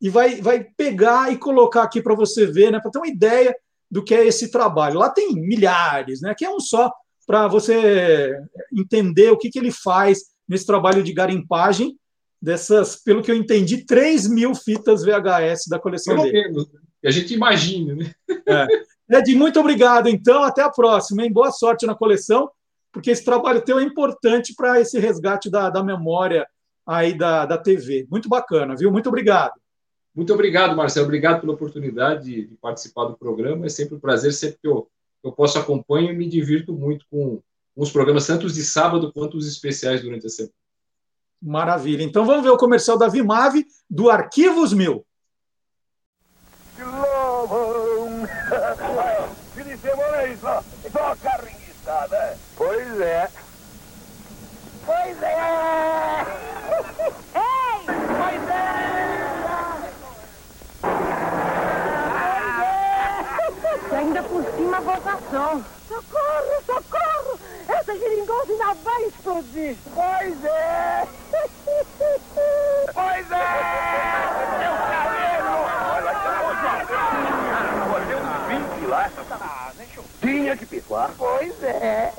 Speaker 1: e vai, vai pegar e colocar aqui para você ver, né, para ter uma ideia do que é esse trabalho. Lá tem milhares, né, que é um só, para você entender o que, que ele faz nesse trabalho de garimpagem dessas, pelo que eu entendi, 3 mil fitas VHS da coleção
Speaker 13: Pelo
Speaker 1: dele.
Speaker 13: menos. E a gente imagina, né?
Speaker 1: É. Ed, muito obrigado, então. Até a próxima, hein? Boa sorte na coleção, porque esse trabalho teu é importante para esse resgate da, da memória aí da, da TV. Muito bacana, viu? Muito obrigado.
Speaker 13: Muito obrigado, Marcelo. Obrigado pela oportunidade de, de participar do programa. É sempre um prazer, sempre que eu, eu posso acompanho e me divirto muito com, com os programas, tanto os de sábado quanto os especiais durante a semana.
Speaker 1: Maravilha. Então vamos ver o comercial da Vimave do Arquivos Mil.
Speaker 11: É. Pois é! Ei! Pois é!
Speaker 14: E ainda por cima a votação. Socorro, socorro! Essa geringonça ainda vai explodir.
Speaker 11: Pois é! Pois é! Meu cabelo! Olha olha uns 20 lá. Tinha que picoar. Pois é.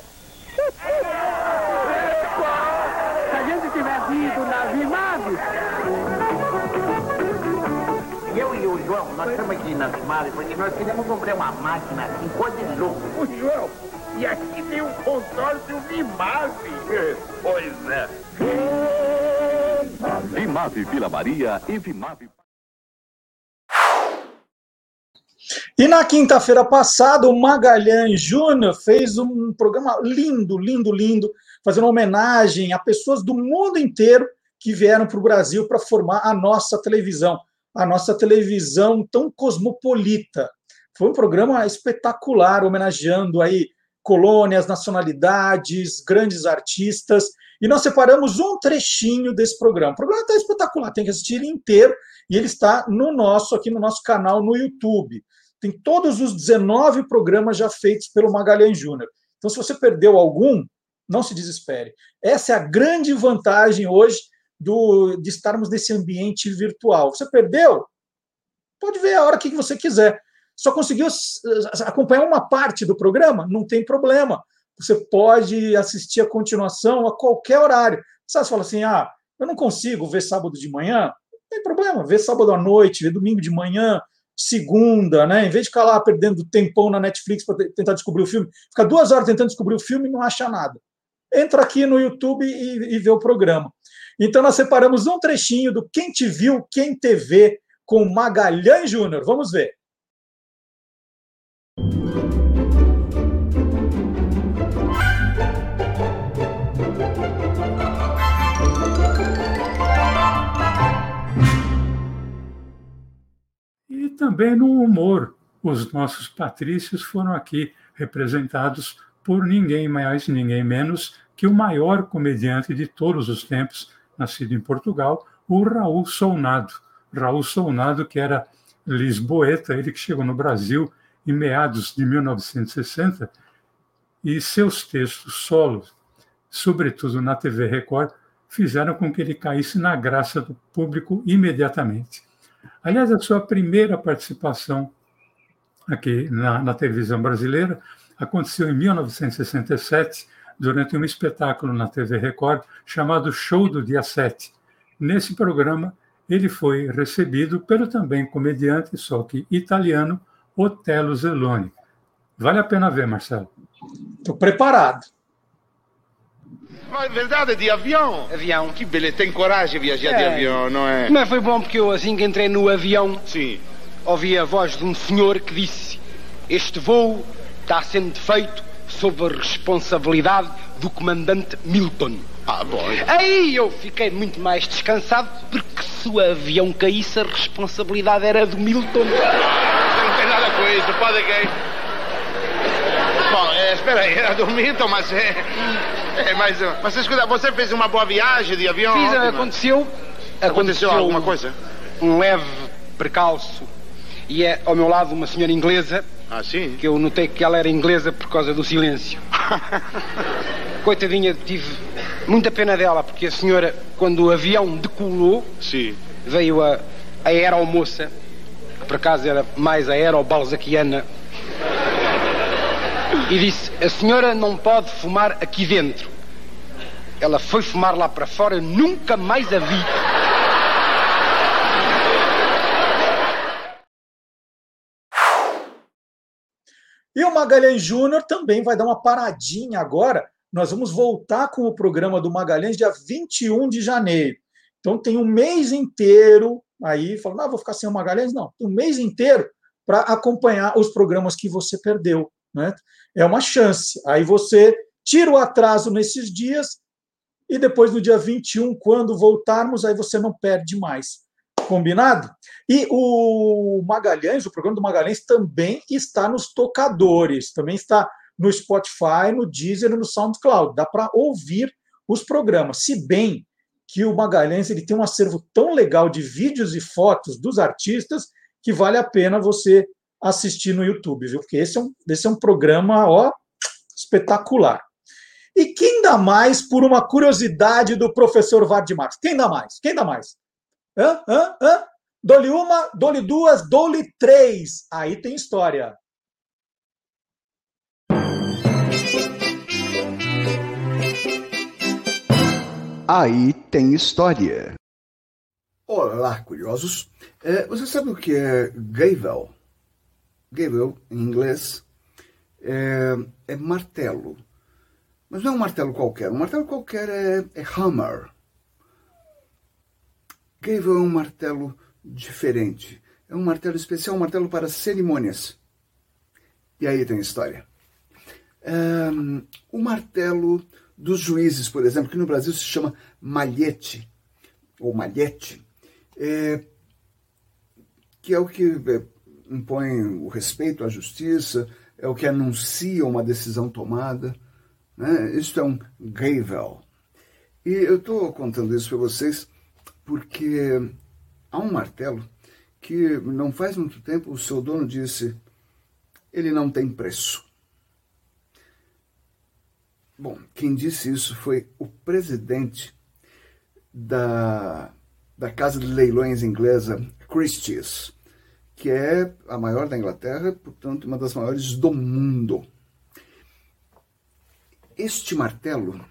Speaker 14: Se a gente tivesse ido na Vimave,
Speaker 15: Eu e o João, nós estamos aqui na Vimave porque nós queremos comprar uma máquina assim, coisa de louco.
Speaker 11: O João, e aqui tem um consórcio Vimave. Pois é.
Speaker 9: Vimave Vila Maria e Vimave.
Speaker 1: E na quinta-feira passada, o Magalhães Júnior fez um programa lindo, lindo, lindo, fazendo homenagem a pessoas do mundo inteiro que vieram para o Brasil para formar a nossa televisão, a nossa televisão tão cosmopolita. Foi um programa espetacular, homenageando aí colônias, nacionalidades, grandes artistas. E nós separamos um trechinho desse programa. O programa está espetacular, tem que assistir ele inteiro. E ele está no nosso, aqui no nosso canal no YouTube. Tem todos os 19 programas já feitos pelo Magalhães Júnior. Então, se você perdeu algum, não se desespere. Essa é a grande vantagem hoje do, de estarmos nesse ambiente virtual. Você perdeu? Pode ver a hora que você quiser. Só conseguiu acompanhar uma parte do programa? Não tem problema. Você pode assistir a continuação a qualquer horário. Você fala assim: ah, eu não consigo ver sábado de manhã. Não tem problema, ver sábado à noite, ver domingo de manhã, segunda, né? Em vez de ficar lá perdendo tempão na Netflix para tentar descobrir o filme, ficar duas horas tentando descobrir o filme e não acha nada. Entra aqui no YouTube e, e vê o programa. Então, nós separamos um trechinho do Quem Te Viu, Quem Te Vê, com Magalhães Júnior. Vamos ver.
Speaker 16: E também no humor. Os nossos patrícios foram aqui representados por ninguém mais, ninguém menos que o maior comediante de todos os tempos, nascido em Portugal, o Raul Solnado. Raul Solnado, que era lisboeta, ele que chegou no Brasil em meados de 1960, e seus textos solos, sobretudo na TV Record, fizeram com que ele caísse na graça do público imediatamente. Aliás, a sua primeira participação aqui na, na televisão brasileira aconteceu em 1967, durante um espetáculo na TV Record chamado Show do Dia 7. Nesse programa, ele foi recebido pelo também comediante, só que italiano, Otello Zeloni. Vale a pena ver, Marcelo.
Speaker 1: Estou preparado.
Speaker 11: Ma è verdade di avião?
Speaker 17: Avião.
Speaker 11: Que beleza, tem coragem de viajar de
Speaker 17: É.
Speaker 11: avião, não é?
Speaker 17: Mas foi bom porque eu, assim que entrei no avião,
Speaker 11: Sim.
Speaker 17: ouvi a voz de um senhor que disse: Este voo está sendo feito sob a responsabilidade do comandante Milton.
Speaker 11: Ah, bom.
Speaker 17: Aí eu fiquei muito mais descansado porque se o avião caísse, a responsabilidade era do Milton.
Speaker 11: Não tem nada com isso, pode que... Bom, é, espera aí, era do Milton, mas é... é mas, mas escuta, você fez uma boa viagem de avião?
Speaker 17: Fiz,
Speaker 11: ontem,
Speaker 17: aconteceu,
Speaker 11: Aconteceu alguma coisa?
Speaker 17: Um leve percalço. E é ao meu lado uma senhora inglesa.
Speaker 11: Ah, sim?
Speaker 17: Que eu notei que ela era inglesa por causa do silêncio. Coitadinha, tive muita pena dela, porque a senhora, quando o avião decolou,
Speaker 11: sim.
Speaker 17: veio a, a aeromoça, que por acaso era mais a aerobalzaquiana, e disse: A senhora não pode fumar aqui dentro. Ela foi fumar lá para fora, nunca mais a vi.
Speaker 1: E o Magalhães Júnior também vai dar uma paradinha agora. Nós vamos voltar com o programa do Magalhães dia 21 de janeiro. Então tem um mês inteiro aí, falando, ah, vou ficar sem o Magalhães. Não, um mês inteiro para acompanhar os programas que você perdeu. Né? É uma chance. Aí você tira o atraso nesses dias e depois no dia 21, quando voltarmos, aí você não perde mais. Combinado? E o Magalhães, o programa do Magalhães também está nos tocadores, também está no Spotify, no Deezer e no SoundCloud. Dá para ouvir os programas. Se bem que o Magalhães ele tem um acervo tão legal de vídeos e fotos dos artistas que vale a pena você assistir no YouTube, viu? Porque esse é um, esse é um programa ó, espetacular. E quem dá mais por uma curiosidade do professor Vardimar? Quem dá mais? Quem dá mais? Hã? Hã? Hã? Dole uma, dole duas, dole três. Aí tem história.
Speaker 18: Aí tem história.
Speaker 19: Olá, curiosos. É, você sabe o que é gavel? Gavel, em inglês, é, é, martelo. Mas não é um martelo qualquer. Um martelo qualquer é, é hammer. Gavel é um martelo diferente. É um martelo especial, um martelo para cerimônias. E aí tem história. Um, o martelo dos juízes, por exemplo, que no Brasil se chama malhete, ou malhete, é, que é o que é, impõe o respeito à justiça, é o que anuncia uma decisão tomada. Né? Isso é um gavel. E eu estou contando isso para vocês porque há um martelo que não faz muito tempo o seu dono disse ele não tem preço. Bom, quem disse isso foi o presidente da, da casa de leilões inglesa Christie's, que é a maior da Inglaterra, portanto, uma das maiores do mundo. Este martelo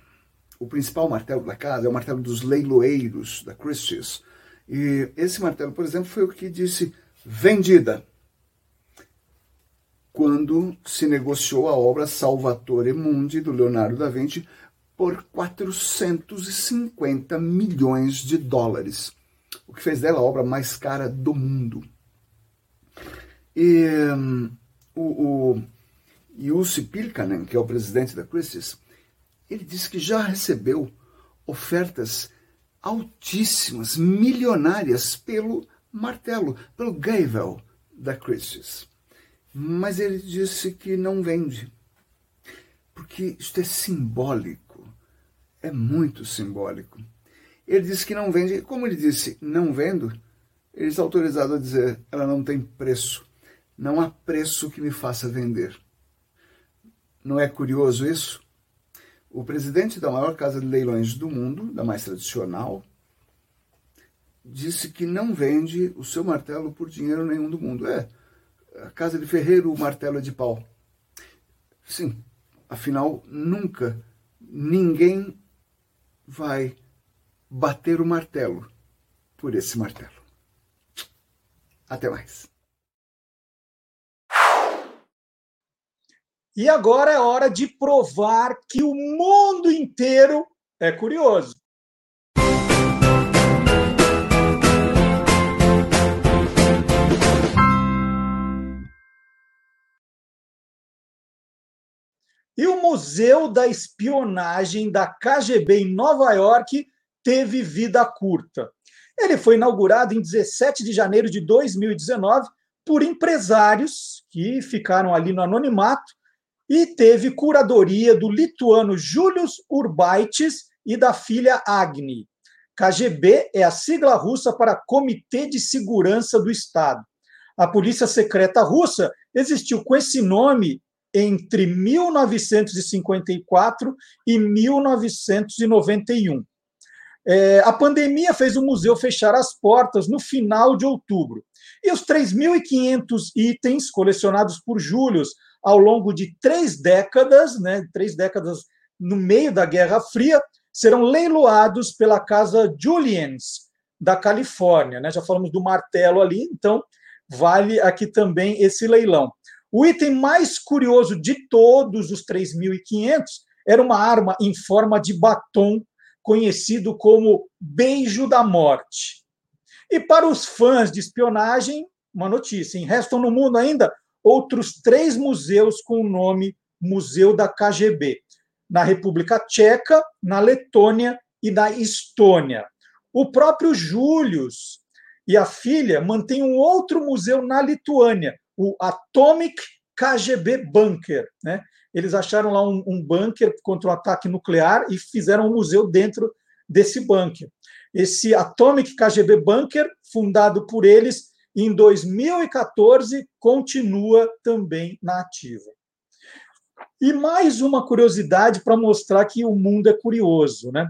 Speaker 19: o principal martelo da casa é o martelo dos leiloeiros da Christie's. E esse martelo, por exemplo, foi o que disse vendida quando se negociou a obra Salvatore Mundi do Leonardo da Vinci por 450 milhões de dólares, o que fez dela a obra mais cara do mundo. E um, o, o Jussi Pilkanen, que é o presidente da Christie's, ele disse que já recebeu ofertas altíssimas, milionárias, pelo martelo, pelo gavel da Christie's. Mas ele disse que não vende, porque isto é simbólico, é muito simbólico. Ele disse que não vende, como ele disse, não vendo, ele está autorizado a dizer, ela não tem preço, não há preço que me faça vender. Não é curioso isso? O presidente da maior casa de leilões do mundo, da mais tradicional, disse que não vende o seu martelo por dinheiro nenhum do mundo. É, a casa de ferreiro, o martelo é de pau. Sim, afinal, nunca ninguém vai bater o martelo por esse martelo. Até mais.
Speaker 1: E agora é hora de provar que o mundo inteiro é curioso. E o Museu da Espionagem da KGB em Nova York teve vida curta. Ele foi inaugurado em 17 de janeiro de 2019 por empresários que ficaram ali no anonimato e teve curadoria do lituano Julius Urbaitis e da filha Agni. KGB é a sigla russa para Comitê de Segurança do Estado. A polícia secreta russa existiu com esse nome entre 1954 e 1991. É, a pandemia fez o museu fechar as portas no final de outubro. E os 3.500 itens colecionados por Július ao longo de três décadas, né, três décadas no meio da Guerra Fria, serão leiloados pela casa Julians, da Califórnia. Né? Já falamos do martelo ali, então vale aqui também esse leilão. O item mais curioso de todos os 3.500 era uma arma em forma de batom, conhecido como Beijo da Morte. E para os fãs de espionagem, uma notícia: em restam no mundo ainda outros três museus com o nome Museu da KGB, na República Tcheca, na Letônia e na Estônia. O próprio Julius e a filha mantêm um outro museu na Lituânia, o Atomic KGB Bunker. Né? Eles acharam lá um, um bunker contra o um ataque nuclear e fizeram um museu dentro desse bunker. Esse Atomic KGB Bunker, fundado por eles em 2014, continua também na ativa. E mais uma curiosidade para mostrar que o mundo é curioso, né?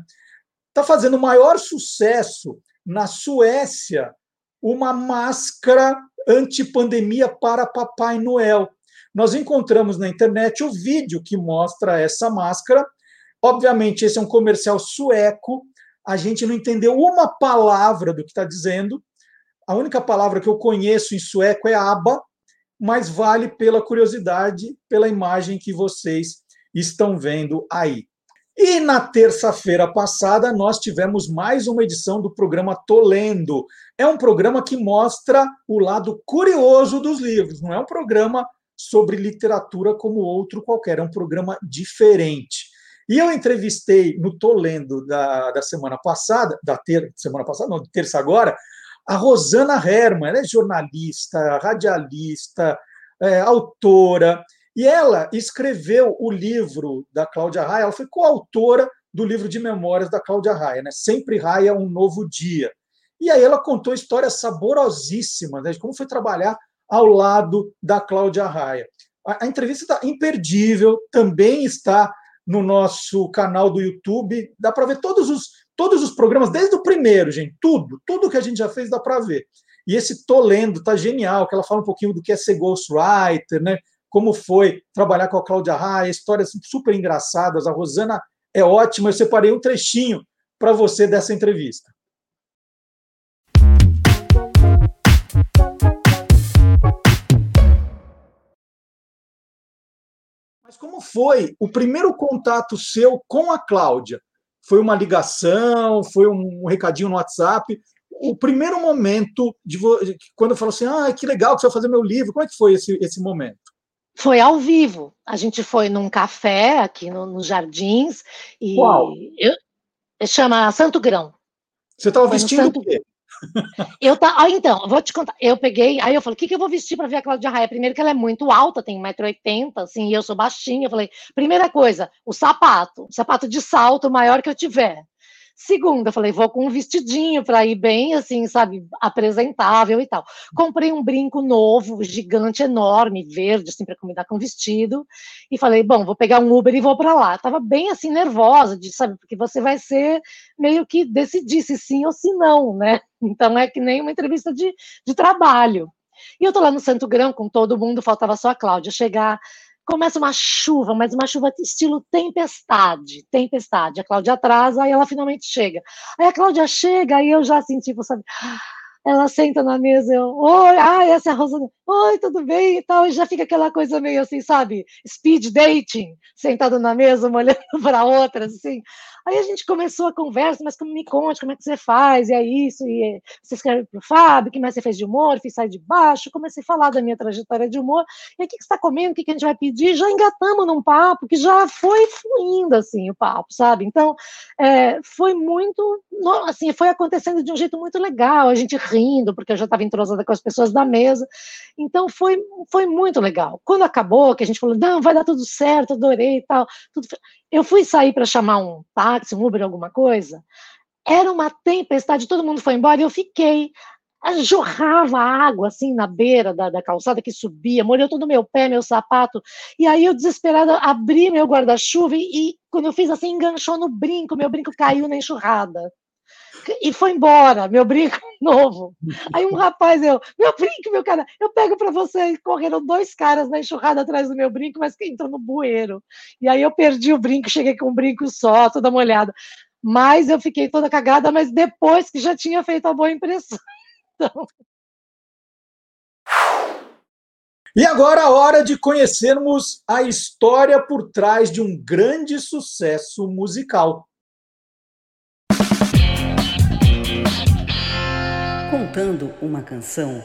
Speaker 1: Está fazendo maior sucesso na Suécia uma máscara antipandemia para Papai Noel. Nós encontramos na internet o vídeo que mostra essa máscara. Obviamente, esse é um comercial sueco. A gente não entendeu uma palavra do que está dizendo. A única palavra que eu conheço em sueco é aba, mas vale pela curiosidade, pela imagem que vocês estão vendo aí. E na terça-feira passada, nós tivemos mais uma edição do programa Tolendo. É um programa que mostra o lado curioso dos livros, não é um programa sobre literatura como outro qualquer, é um programa diferente. E eu entrevistei no Tolendo da, da semana passada, da ter, semana passada, não, terça agora, a Rosana Herman, ela é jornalista, radialista, é, autora, e ela escreveu o livro da Cláudia Raia, ela foi coautora do livro de memórias da Cláudia Raia, né? Sempre Raia, um novo dia. E aí ela contou histórias saborosíssimas né, de como foi trabalhar ao lado da Cláudia Raia. A, a entrevista está imperdível, também está no nosso canal do YouTube. Dá para ver todos os, todos os programas, desde o primeiro, gente. Tudo, tudo que a gente já fez dá para ver. E esse Tô Lendo tá genial, que ela fala um pouquinho do que é ser ghostwriter, né? Como foi trabalhar com a Cláudia Raia, histórias super engraçadas. A Rosana é ótima. Eu separei um trechinho para você dessa entrevista. Mas como foi o primeiro contato seu com a Cláudia? Foi uma ligação? Foi um recadinho no WhatsApp? O primeiro momento de quando falou assim, ah, que legal que você vai fazer meu livro. Como é que foi esse, esse momento?
Speaker 20: Foi ao vivo. A gente foi num café aqui no, nos Jardins e
Speaker 1: Qual?
Speaker 20: Eu, chama Santo Grão.
Speaker 1: Você estava vestindo Santo... o quê?
Speaker 20: Eu tá, então, vou te contar. Eu peguei, aí eu falei, o que, que eu vou vestir para ver a Cláudia Raia? Primeiro que ela é muito alta, tem 1,80m, assim, e eu sou baixinha. Eu falei, primeira coisa, o sapato, o sapato de salto maior que eu tiver. Segunda, falei, vou com um vestidinho para ir bem, assim, sabe, apresentável e tal. Comprei um brinco novo, gigante, enorme, verde, assim, para combinar com vestido. E falei, bom, vou pegar um Uber e vou para lá. Tava bem, assim, nervosa, de, sabe, porque você vai ser meio que decidir se sim ou se não, né? Então é que nem uma entrevista de, de trabalho. E eu tô lá no Santo Grão com todo mundo, faltava só a Cláudia chegar começa uma chuva, mas uma chuva estilo tempestade, tempestade. A Cláudia atrasa, aí ela finalmente chega. Aí a Cláudia chega, aí eu já senti, tipo, sabe, ela senta na mesa, eu, oi, ah, essa é a Rosana, oi, tudo bem? E tal, e já fica aquela coisa meio assim, sabe, speed dating, sentado na mesa, uma olhando para outra, assim. Aí a gente começou a conversa, mas como me conte, como é que você faz, e é isso, e você escreve para o Fábio, o que mais você fez de humor, fiz sai de baixo, comecei a falar da minha trajetória de humor, e o que, que você está comendo, o que, que a gente vai pedir, já engatamos num papo que já foi fluindo, assim, o papo, sabe? Então, é, foi muito, assim, foi acontecendo de um jeito muito legal, a gente rindo, porque eu já estava entrosada com as pessoas da mesa, então foi, foi muito legal. Quando acabou, que a gente falou, não, vai dar tudo certo, adorei e tal, tudo eu fui sair para chamar um táxi, um Uber, alguma coisa. Era uma tempestade, todo mundo foi embora e eu fiquei. Jorrava água assim na beira da, da calçada que subia, molhou todo o meu pé, meu sapato. E aí eu, desesperada, abri meu guarda-chuva e, e quando eu fiz assim, enganchou no brinco, meu brinco caiu na enxurrada e foi embora, meu brinco novo. Aí um rapaz, eu, meu brinco, meu cara, eu pego para você. Correram dois caras na enxurrada atrás do meu brinco, mas que entrou no bueiro. E aí eu perdi o brinco, cheguei com um brinco só, toda molhada. mas eu fiquei toda cagada, mas depois que já tinha feito a boa impressão. Então...
Speaker 1: E agora a hora de conhecermos a história por trás de um grande sucesso musical.
Speaker 21: Contando uma canção.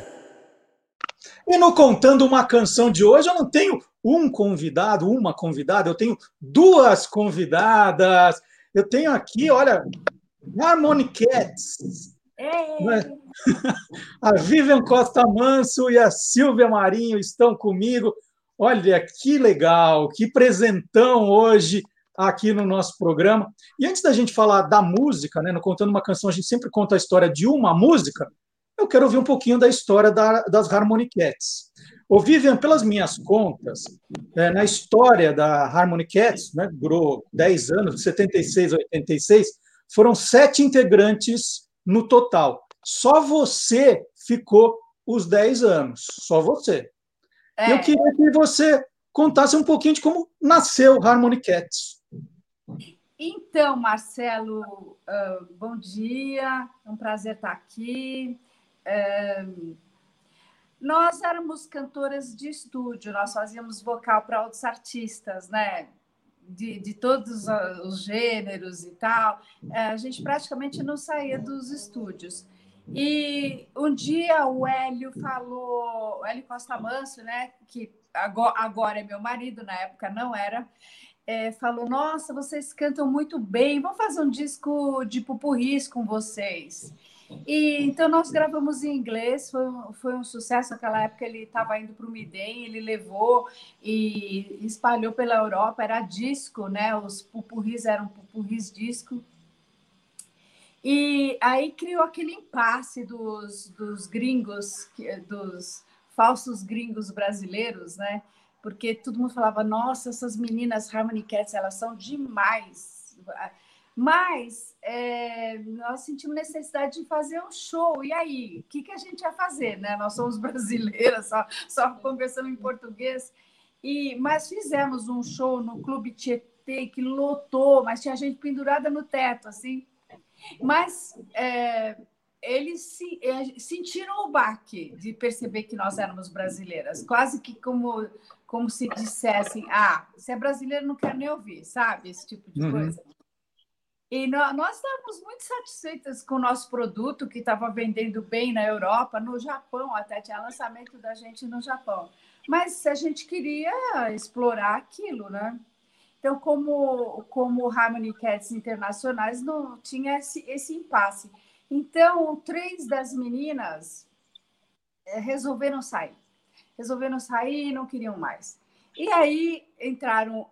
Speaker 1: E no Contando uma Canção de hoje, eu não tenho um convidado, uma convidada, eu tenho duas convidadas. Eu tenho aqui, olha, Harmony Cats. Né? A Vivian Costa Manso e a Silvia Marinho estão comigo. Olha que legal, que presentão hoje aqui no nosso programa. E antes da gente falar da música, né, no Contando uma Canção, a gente sempre conta a história de uma música. Eu quero ouvir um pouquinho da história da, das Harmony Cats. Ô, Vivian, pelas minhas contas, é, na história da Harmony Cats, né, durou 10 anos, de 76 a 86, foram sete integrantes no total. Só você ficou os 10 anos, só você. É. Eu queria que você contasse um pouquinho de como nasceu Harmony Cats.
Speaker 22: Então, Marcelo, uh, bom dia, é um prazer estar aqui. Uh, nós éramos cantoras de estúdio, nós fazíamos vocal para outros artistas, né? de, de todos os gêneros e tal, é, a gente praticamente não saía dos estúdios. E um dia o Hélio falou, o Hélio Costa Manso, né, que agora, agora é meu marido, na época não era, é, falou: Nossa, vocês cantam muito bem, vamos fazer um disco de pupurris com vocês. E, então, nós gravamos em inglês, foi, foi um sucesso. Naquela época, ele estava indo para o Midem, ele levou e espalhou pela Europa. Era disco, né? Os pupurris eram pupurris disco. E aí criou aquele impasse dos, dos gringos, dos falsos gringos brasileiros, né? Porque todo mundo falava: Nossa, essas meninas Harmony Cats, elas são demais mas é, nós sentimos necessidade de fazer um show. E aí, o que, que a gente ia fazer? Né? Nós somos brasileiras, só, só conversando em português. E, mas fizemos um show no Clube Tietê que lotou, mas tinha gente pendurada no teto, assim. Mas é, eles se, é, sentiram o baque de perceber que nós éramos brasileiras, quase que como, como se dissessem: ah, se é brasileiro, não quero nem ouvir, sabe? Esse tipo de uhum. coisa. E nós estávamos muito satisfeitas com o nosso produto, que estava vendendo bem na Europa, no Japão, até tinha lançamento da gente no Japão. Mas a gente queria explorar aquilo, né? Então, como, como Harmony Cats internacionais, não tinha esse, esse impasse. Então, três das meninas eh, resolveram sair. Resolveram sair e não queriam mais. E aí entraram uh,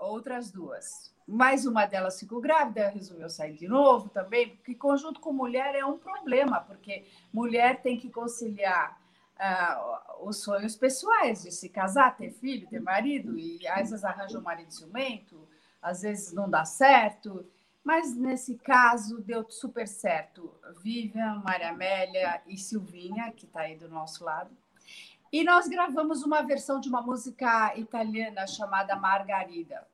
Speaker 22: outras duas mais uma delas ficou grávida, resolveu sair de novo também, porque conjunto com mulher é um problema, porque mulher tem que conciliar uh, os sonhos pessoais de se casar, ter filho, ter marido, e às vezes arranja um marido ciumento, às vezes não dá certo, mas nesse caso deu super certo. Vivian, Maria Amélia e Silvinha, que está aí do nosso lado. E nós gravamos uma versão de uma música italiana chamada Margarida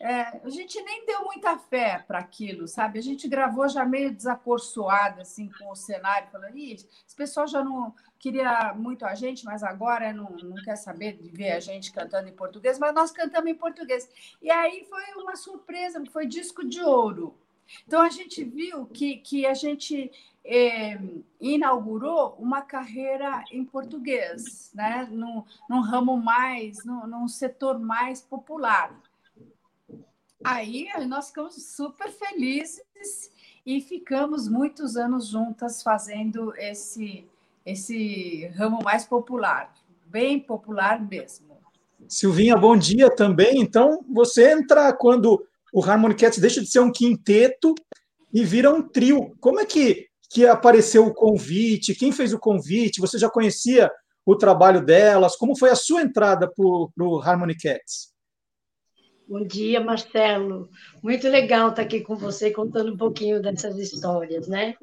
Speaker 22: é, a gente nem deu muita fé para aquilo, sabe? A gente gravou já meio desacorçoado, assim, com o cenário, falando, Ih, esse pessoal já não queria muito a gente, mas agora não, não quer saber de ver a gente cantando em português, mas nós cantamos em português. E aí foi uma surpresa, foi disco de ouro. Então a gente viu que, que a gente é, inaugurou uma carreira em português, né? num, num ramo mais, num, num setor mais popular. Aí nós ficamos super felizes e ficamos muitos anos juntas fazendo esse, esse ramo mais popular, bem popular mesmo.
Speaker 1: Silvinha, bom dia também. Então, você entra quando o Harmony Cats deixa de ser um quinteto e vira um trio. Como é que, que apareceu o convite? Quem fez o convite? Você já conhecia o trabalho delas? Como foi a sua entrada para o Harmony Cats?
Speaker 23: Bom dia, Marcelo. Muito legal estar aqui com você contando um pouquinho dessas histórias, né?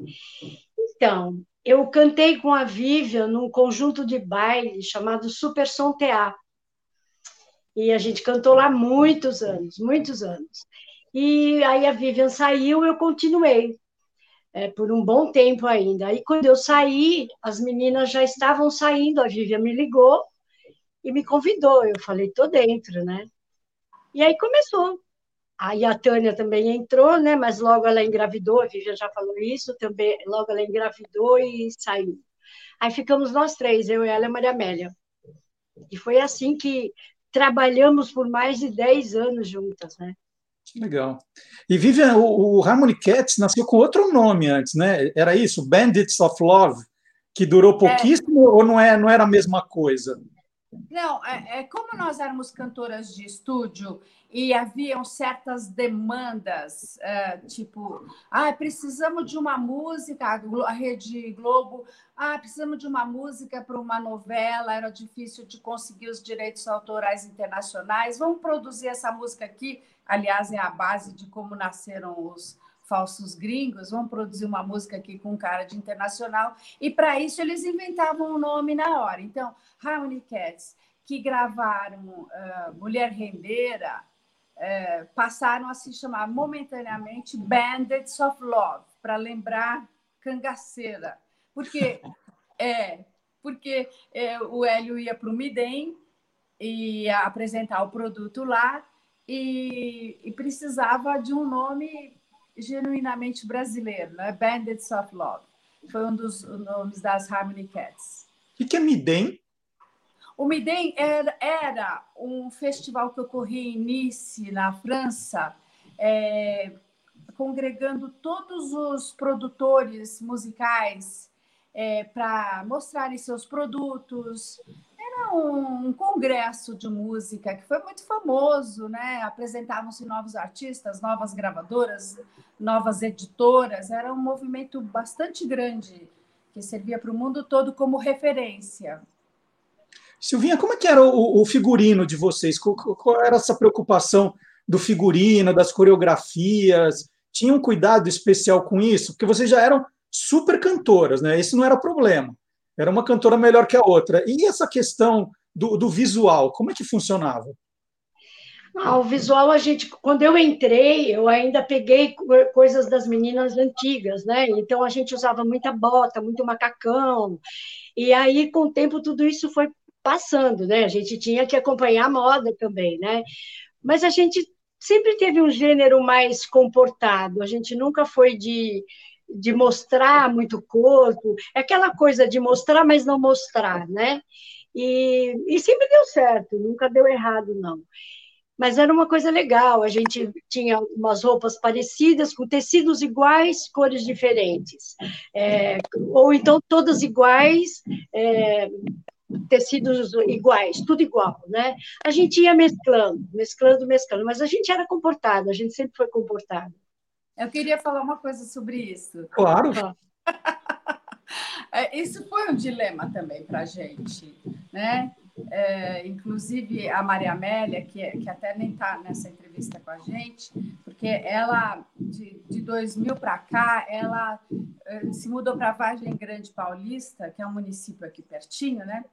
Speaker 23: Então, eu cantei com a Vivian num conjunto de baile chamado Super Som Teatro. E a gente cantou lá muitos anos, muitos anos. E aí a Vivian saiu, eu continuei é, por um bom tempo ainda. Aí quando eu saí, as meninas já estavam saindo, a Vivian me ligou e me convidou. Eu falei, tô dentro, né? E aí começou. Aí a Tânia também entrou, né? Mas logo ela engravidou, a Vivian já falou isso, também logo ela engravidou e saiu. Aí ficamos nós três, eu, ela e a Maria Amélia. E foi assim que trabalhamos por mais de 10 anos juntas, né?
Speaker 1: Legal. E Vivian, o, o Harmony Cats nasceu com outro nome antes, né? Era isso, Bandits of Love, que durou pouquíssimo é. ou não, é, não era a mesma coisa?
Speaker 22: Não, é, é, como nós éramos cantoras de estúdio e haviam certas demandas, é, tipo, ah, precisamos de uma música, a Rede Globo, ah, precisamos de uma música para uma novela, era difícil de conseguir os direitos autorais internacionais, vamos produzir essa música aqui, aliás, é a base de como nasceram os, falsos gringos, vão produzir uma música aqui com cara de internacional, e para isso eles inventavam um nome na hora. Então, Harmony Cats, que gravaram uh, Mulher Rendeira, uh, passaram a se chamar momentaneamente Bandits of Love, para lembrar cangaceira. Porque, é, porque é, o Hélio ia para o Midem e apresentar o produto lá e, e precisava de um nome genuinamente brasileiro, né? Bandits of Love. Foi um dos nomes das Harmony Cats.
Speaker 1: O que é Midem?
Speaker 22: O Midem era, era, um festival que ocorria em Nice, na França, é, congregando todos os produtores musicais é, para mostrarem seus produtos, era um, um, congresso de música que foi muito famoso, né? Apresentavam-se novos artistas, novas gravadoras, novas editoras. Era um movimento bastante grande que servia para o mundo todo como referência.
Speaker 1: Silvinha, como é que era o, o figurino de vocês? Qual, qual, era essa preocupação do figurino, das coreografias? Tinha um cuidado especial com isso? Porque vocês já eram super cantoras, né? Isso não era problema. Era uma cantora melhor que a outra. E essa questão do, do visual, como é que funcionava?
Speaker 23: Ah, o visual, a gente, quando eu entrei, eu ainda peguei coisas das meninas antigas, né? Então a gente usava muita bota, muito macacão. E aí, com o tempo, tudo isso foi passando, né? A gente tinha que acompanhar a moda também, né? Mas a gente sempre teve um gênero mais comportado. A gente nunca foi de de mostrar muito corpo, é aquela coisa de mostrar, mas não mostrar, né? E, e sempre deu certo, nunca deu errado, não. Mas era uma coisa legal, a gente tinha umas roupas parecidas, com tecidos iguais, cores diferentes. É, ou então todas iguais, é, tecidos iguais, tudo igual, né? A gente ia mesclando, mesclando, mesclando, mas a gente era comportada, a gente sempre foi comportada.
Speaker 22: Eu queria falar uma coisa sobre isso.
Speaker 1: Claro.
Speaker 22: É, isso foi um dilema também para a gente, né? É, inclusive a Maria Amélia, que, que até nem está nessa entrevista com a gente, porque ela, de, de 2000 para cá, ela é, se mudou para Vargem Grande Paulista, que é um município aqui pertinho, né?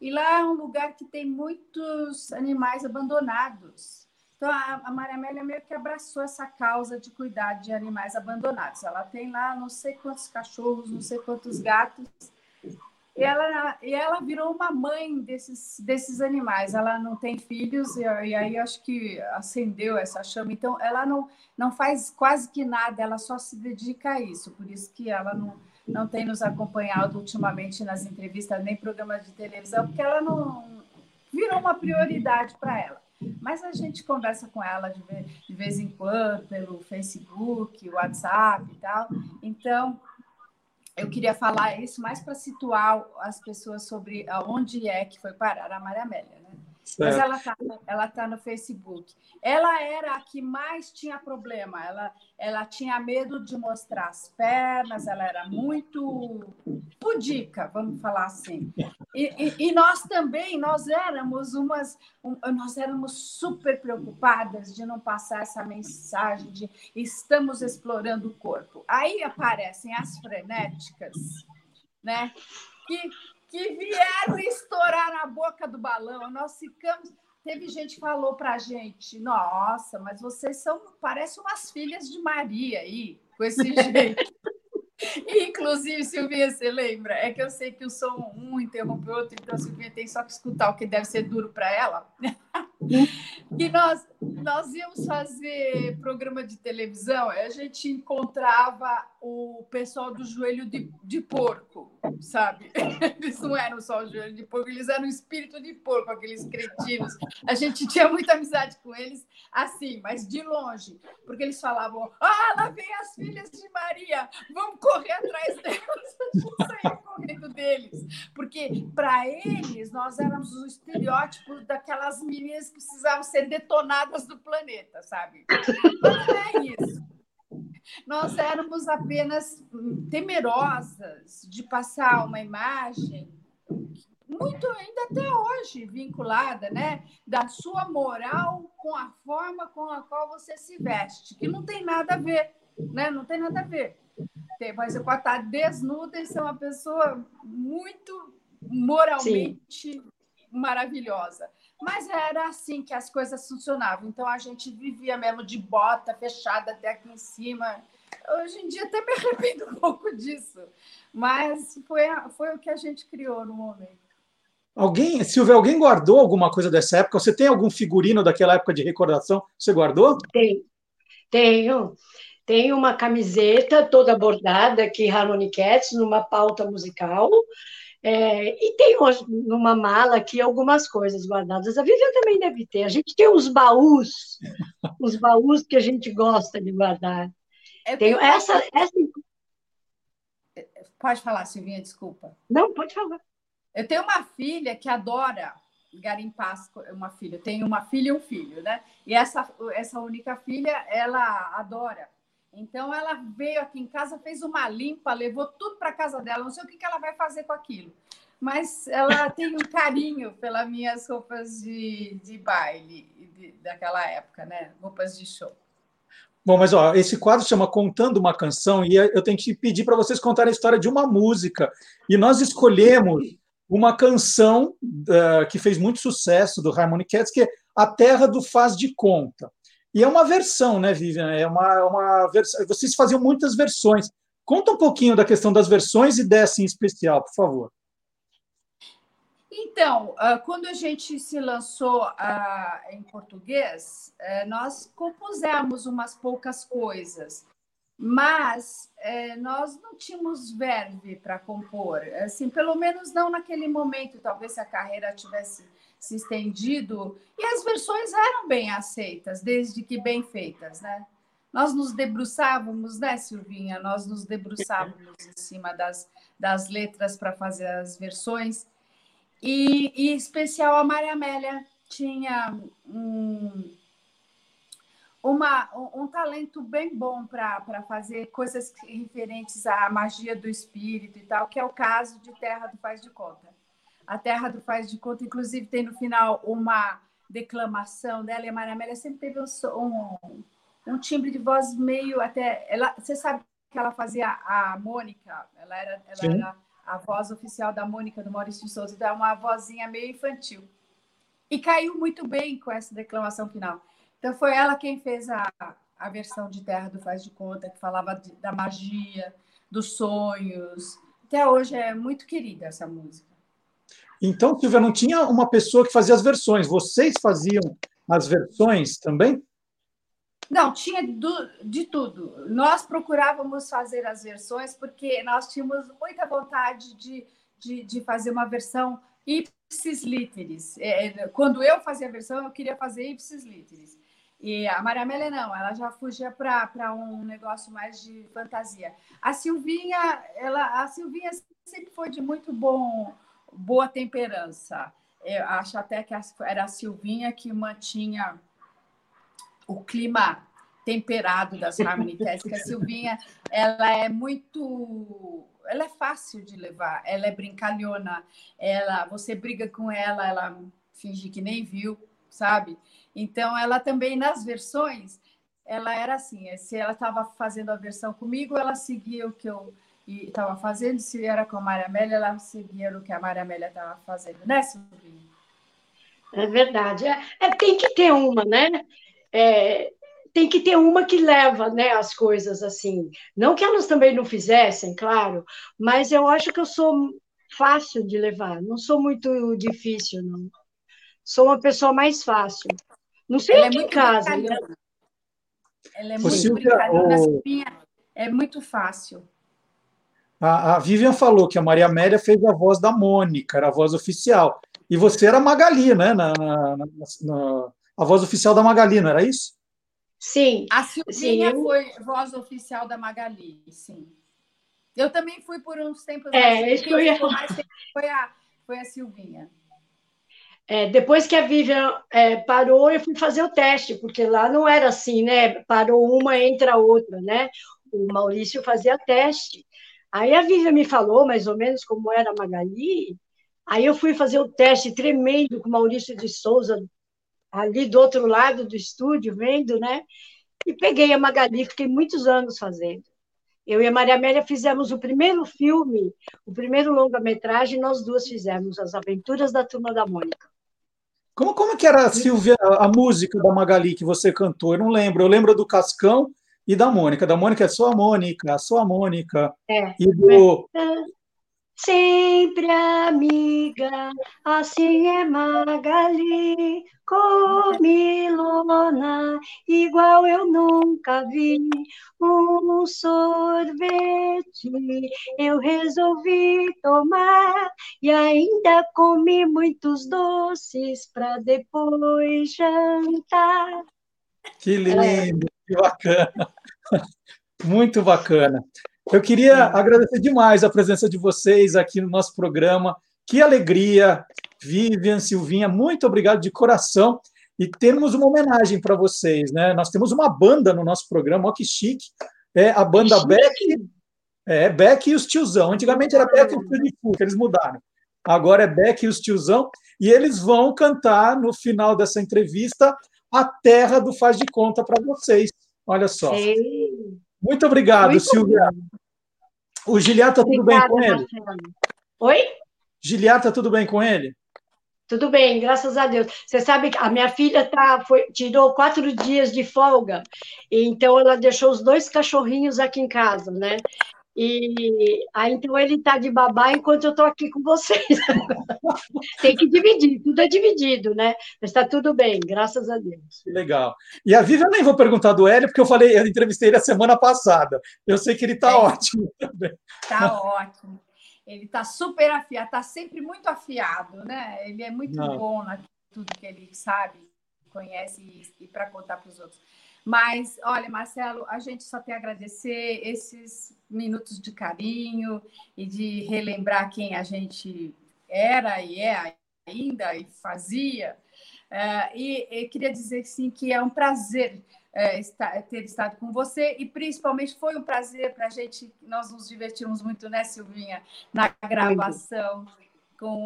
Speaker 22: E lá é um lugar que tem muitos animais abandonados. Então, a, Maria Amélia meio que abraçou essa causa de cuidar de animais abandonados. Ela tem lá não sei quantos cachorros, não sei quantos gatos. E ela, e ela virou uma mãe desses, desses animais. Ela não tem filhos, e, e aí acho que acendeu essa chama. Então, ela não, não faz quase que nada, ela só se dedica a isso. Por isso que ela não, não tem nos acompanhado ultimamente nas entrevistas, nem programas de televisão, porque ela não virou uma prioridade para ela. Mas a gente conversa com ela de vez, de vez em quando pelo Facebook, WhatsApp e tal. Então, eu queria falar isso mais para situar as pessoas sobre onde é que foi parar a Maria Amélia, Mas ela está ela tá no Facebook. Ela era a que mais tinha problema. Ela, ela tinha medo de mostrar as pernas, ela era muito pudica, vamos falar assim. E, e, e nós também, nós éramos umas, um, nós éramos super preocupadas de não passar essa mensagem de estamos explorando o corpo. Aí aparecem as frenéticas, né? Que que vieram estourar na boca do balão. Nós ficamos. teve gente que falou pra gente, nossa, mas vocês são, parecem umas filhas de Maria aí, com esse jeito. Inclusive, Silvia, você lembra? É que eu sei que o som um interrompeu o outro, então a Silvia tem só que escutar o que deve ser duro para ela. que nós, nós íamos fazer programa de televisão, a gente encontrava o pessoal do joelho de, de porco, sabe? Eles não eram só o joelho de porco, eles eram o espírito de porco, aqueles cretinos. A gente tinha muita amizade com eles, assim, mas de longe, porque eles falavam: ah, lá vem as filhas de Maria, vamos correr atrás delas. A gente saía correndo deles, porque para eles nós éramos o estereótipo daquelas meninas que precisavam ser detonadas do planeta, sabe? Mas não é isso. Nós éramos apenas temerosas de passar uma imagem muito ainda até hoje vinculada, né, da sua moral com a forma com a qual você se veste, que não tem nada a ver, né? Não tem nada a ver. Tem, você pode estar desnuda e ser uma pessoa muito moralmente Sim. maravilhosa. Mas era assim que as coisas funcionavam. Então a gente vivia mesmo de bota fechada até aqui em cima. Hoje em dia até me arrependo um pouco disso. Mas foi, foi o que a gente criou no momento.
Speaker 1: Alguém, Silvia, alguém guardou alguma coisa dessa época? Você tem algum figurino daquela época de recordação? Você guardou?
Speaker 23: Tenho. Tenho. Tenho uma camiseta toda bordada aqui, Harmony Cats, numa pauta musical. É, e tem numa mala aqui algumas coisas guardadas. A Vivian também deve ter. A gente tem uns baús, os baús que a gente gosta de guardar.
Speaker 22: Eu
Speaker 23: tenho essa, essa.
Speaker 22: Pode falar, Silvinha, desculpa.
Speaker 23: Não, pode falar.
Speaker 22: Eu tenho uma filha que adora garimpar uma filha. Eu tenho uma filha e um filho, né? E essa, essa única filha, ela adora então ela veio aqui em casa, fez uma limpa, levou tudo para casa dela. Não sei o que, que ela vai fazer com aquilo, mas ela tem um carinho pelas minhas roupas de, de baile de, daquela época, né? Roupas de show.
Speaker 1: Bom, mas ó, esse quadro chama Contando uma Canção e eu tenho que pedir para vocês contarem a história de uma música. E nós escolhemos uma canção uh, que fez muito sucesso do Harmony Cats, que é A Terra do Faz de Conta. E é uma versão, né, Vivian? É uma, uma versão. Vocês faziam muitas versões. Conta um pouquinho da questão das versões e dessa em especial, por favor.
Speaker 22: Então, ah, quando a gente se lançou ah, em português, eh, nós compusemos umas poucas coisas, mas eh, nós não tínhamos verve para compor, assim, pelo menos não naquele momento. Talvez se a carreira tivesse se estendido, e as versões eram bem aceitas, desde que bem feitas, né? Nós nos debruçávamos, né, Silvinha? Nós nos debruçávamos em cima das, das letras para fazer as versões. E, e, em especial, a Maria Amélia tinha um, uma, um, talento bem bom para fazer coisas referentes à magia do espírito e tal, que é o caso de Terra do Faz de Conta. A Terra do Faz de Conta, inclusive, tem no final uma declamação dela, e a Maria Amélia sempre teve um, um, um timbre de voz meio até. Ela, você sabe que ela fazia a Mônica, ela era, ela era a voz oficial da Mônica, do Maurício de Souza, então é uma vozinha meio infantil. E caiu muito bem com essa declamação final. Então foi ela quem fez a, a versão de Terra do Faz de Conta, que falava de, da magia, dos sonhos. Até hoje é muito querida essa música.
Speaker 1: Então, Silvia, não tinha uma pessoa que fazia as versões, vocês faziam as versões também?
Speaker 22: Não, tinha do, de tudo. Nós procurávamos fazer as versões porque nós tínhamos muita vontade de, de, de fazer uma versão ipsis literis. É, é quando eu fazia a versão, eu queria fazer ipsis literis. E a Maria Amélia não, ela já fugia para um negócio mais de fantasia. A Silvinha, ela, a Silvinha sempre foi de muito bom boa temperança. Eu acho até que era a Silvinha que mantinha o clima temperado das harmonites, que a Silvinha ela é muito ela é fácil de levar, ela é brincalhona, ela você briga com ela, ela finge que nem viu, sabe? Então ela também nas versões ela era assim, se ela estava fazendo a versão comigo, ela seguia o que eu e estava fazendo, se era com a Maria Amélia, ela seguia o que a Maria Amélia estava fazendo, né, Silvinha?
Speaker 23: É verdade. É, é, tem que ter uma, né? É, tem que ter uma que leva né, as coisas assim. Não que elas também não fizessem, claro, mas eu acho que eu sou fácil de levar. Não sou muito difícil, não. Sou uma pessoa mais fácil. Não sei
Speaker 22: Ela é
Speaker 23: aqui em
Speaker 22: muito
Speaker 23: casa. né?
Speaker 22: Ela é muito
Speaker 1: Silvia,
Speaker 22: brincalhona. É muito fácil.
Speaker 1: A, a Vivian falou que a Maria Amélia fez a voz da Mônica, era a voz oficial. E você era a Magali, né? Na, na- na- na- a voz oficial da Magali, não era isso?
Speaker 23: Sim.
Speaker 22: A Silvinha
Speaker 23: Sim,
Speaker 22: foi voz oficial da Magali, sim. Eu também fui por uns tempos.
Speaker 23: É, isso que eu ia falar.
Speaker 22: mais tempo foi a, foi a Silvinha.
Speaker 23: É, depois que a Vivian é, parou, eu fui fazer o teste, porque lá não era assim, né? Parou uma, entra a outra, né? O Maurício fazia teste. Aí a Vivian me falou mais ou menos como era a Magali. Aí eu fui fazer o teste tremendo com o Maurício de Souza, ali do outro lado do estúdio, vendo, né? E peguei a Magali, fiquei muitos anos fazendo. Eu e a Maria Amélia fizemos o primeiro filme, o primeiro longa-metragem, nós duas fizemos, As Aventuras da Turma da Mônica.
Speaker 1: Como, como que era, Silvia, a música da Magali que você cantou? Eu não lembro. Eu lembro do Cascão e da Mônica. Da Mônica é só a Mônica, só a Mônica.
Speaker 23: É.
Speaker 1: E do.
Speaker 23: Sempre amiga, assim é Magali, comilona, igual eu nunca vi. Um sorvete eu resolvi tomar e ainda comi muitos doces para depois jantar.
Speaker 1: Que lindo, que bacana. Muito bacana. Eu queria agradecer demais a presença de vocês aqui no nosso programa. Que alegria, Vivian, Silvinha, muito obrigado de coração. E temos uma homenagem para vocês, né? Nós temos uma banda no nosso programa, ó que chique. É a banda
Speaker 23: chique.
Speaker 1: Beck, é, Beck e os Tiozão. Antigamente era Beck e os Tio de Fu, que eles mudaram. Agora é Beck e os Tiozão. E eles vão cantar no final dessa entrevista A Terra do Faz de Conta para vocês. Olha só.
Speaker 23: Ei,
Speaker 1: Muito obrigado,
Speaker 23: Muito
Speaker 1: Silvia. O Giliar tá tudo bem com ele?
Speaker 23: Marcelo. Oi?
Speaker 1: Giliar tá tudo bem com ele?
Speaker 23: Tudo bem, graças a Deus. Você sabe que a minha filha tá, foi, tirou quatro dias de folga, então ela deixou os dois cachorrinhos aqui em casa, né? E aí, então ele está de babá enquanto eu estou aqui com vocês. Tem que dividir, tudo é dividido, né? Mas está tudo bem, graças a Deus.
Speaker 1: Que legal. E a Vivian eu nem vou perguntar do Hélio, porque eu falei, eu entrevistei ele a semana passada. Eu sei que ele está ótimo também.
Speaker 22: Tá ótimo. Ele tá super afiado, tá sempre muito afiado, né? Ele é muito
Speaker 1: Não.
Speaker 22: bom na tudo que ele sabe, conhece e, e para contar para os outros. Mas, olha, Marcelo, a gente só tem a agradecer esses minutos de carinho e de relembrar quem a gente era e é ainda e fazia. Eh, e, e queria dizer sim que é um prazer eh, estar- ter estado com você e principalmente foi um prazer para a gente. Nós nos divertimos muito, né, Silvinha, na gravação com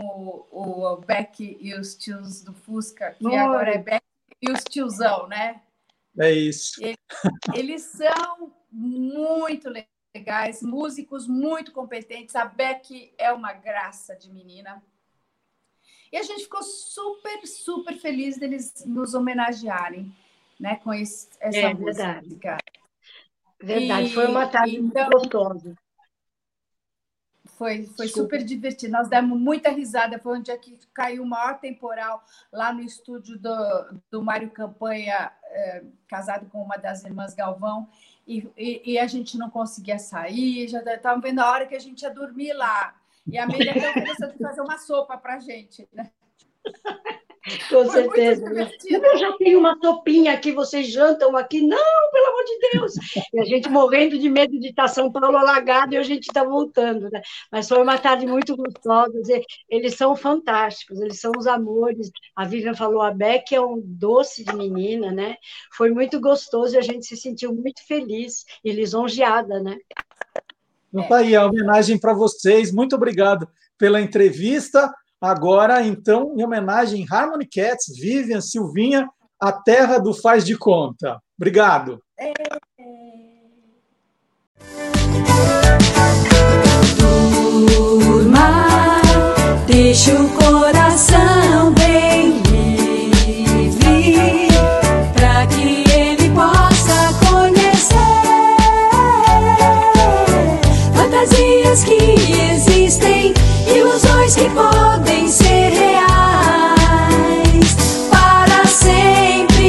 Speaker 22: o, o Beck e os tios do Fusca, que
Speaker 23: Oi.
Speaker 22: agora é Beck e os tiozão, né?
Speaker 1: É isso.
Speaker 22: Ele- Eles são muito legais, músicos muito competentes. A Beck é uma graça de menina. E a gente ficou super, super feliz deles nos homenagearem né, com esse- essa
Speaker 23: É,
Speaker 22: música.
Speaker 23: verdade. Verdade,
Speaker 22: E-
Speaker 23: foi uma tarde
Speaker 22: então-
Speaker 23: muito gostosa.
Speaker 22: Foi, foi
Speaker 23: Desculpa.
Speaker 22: super divertido. Nós demos muita risada. Foi onde é que caiu o maior temporal lá no estúdio do, do Mário Campanha, eh, casado com uma das irmãs Galvão. E, e, e a gente não conseguia sair. Já estavam vendo a hora que a gente ia dormir lá. E a Amélia até ofereceu de fazer uma sopa para a gente. Né?
Speaker 23: Com
Speaker 22: Foi
Speaker 23: certeza. Eu já tenho uma sopinha aqui, vocês jantam aqui. Não, pelo amor de Deus! E a gente morrendo de medo de estar São Paulo alagado e a gente está voltando, né? Mas foi uma tarde muito gostosa. Eles são fantásticos, eles são os amores. A Vivian falou, a Beck é um doce de menina, né? Foi muito gostoso e a gente se sentiu muito feliz e lisonjeada, né?
Speaker 1: Então tá aí a homenagem para vocês. Muito obrigado pela entrevista. Agora, então, em homenagem Harmony Cats, Vivian, Silvinha, a terra do faz de conta. Obrigado.
Speaker 12: Turma, deixa o coração bem livre.
Speaker 24: para que ele possa conhecer fantasias que existem, ilusões que podem ser reais para sempre.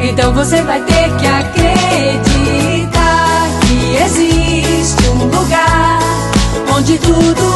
Speaker 24: Então você vai ter que acreditar que existe um lugar onde tudo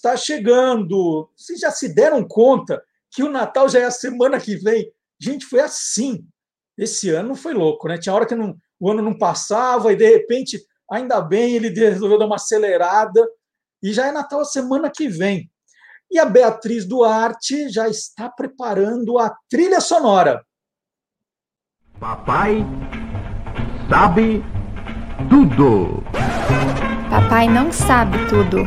Speaker 1: está chegando. Vocês já se deram conta que o Natal já é a semana que vem? Gente, foi assim. Esse ano foi louco, né? Tinha hora que não- o ano não passava e de repente, ainda bem, ele resolveu dar uma acelerada e já é Natal a semana que vem. E a Beatriz Duarte já está preparando a trilha sonora.
Speaker 15: Papai sabe tudo.
Speaker 25: Papai não sabe tudo.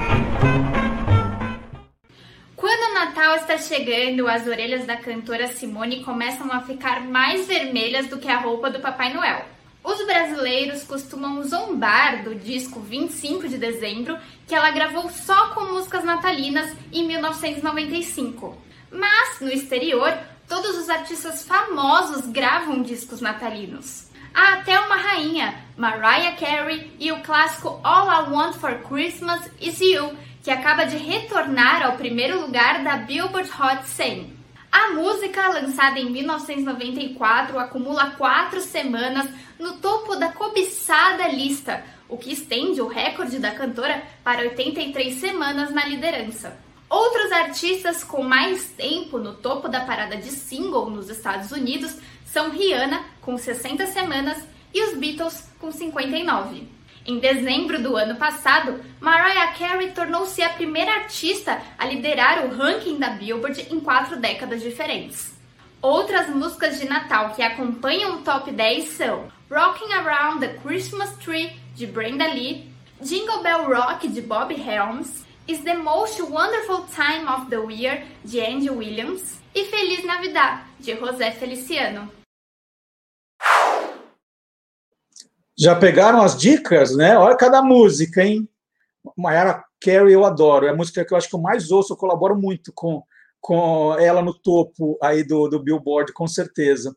Speaker 26: Quando o Natal está chegando, as orelhas da cantora Simone começam a ficar mais vermelhas do que a roupa do Papai Noel. Os brasileiros costumam zombar do disco 25 de dezembro, que ela gravou só com músicas natalinas em 1995. Mas, no exterior, todos os artistas famosos gravam discos natalinos. Há até uma rainha, Mariah Carey, e o clássico All I Want for Christmas Is You, que acaba de retornar ao primeiro lugar da Billboard Hot 100. A música, lançada em 1994, acumula quatro semanas no topo da cobiçada lista, o que estende o recorde da cantora para 83 semanas na liderança. Outros artistas com mais tempo no topo da parada de single nos Estados Unidos são Rihanna, com 60 semanas, e os Beatles, com 59. Em dezembro do ano passado, Mariah Carey tornou-se a primeira artista a liderar o ranking da Billboard em quatro décadas diferentes. Outras músicas de Natal que acompanham o top 10 são Rocking Around the Christmas Tree, de Brenda Lee, Jingle Bell Rock, de Bob Helms, Is the Most Wonderful Time of the Year, de Andy Williams, e Feliz Navidad, de José Feliciano.
Speaker 1: Já pegaram as dicas, né? Olha cada música, hein? Mayara Carey eu adoro. É a música que eu acho que eu mais ouço, eu colaboro muito com, com ela no topo aí do, do Billboard, com certeza.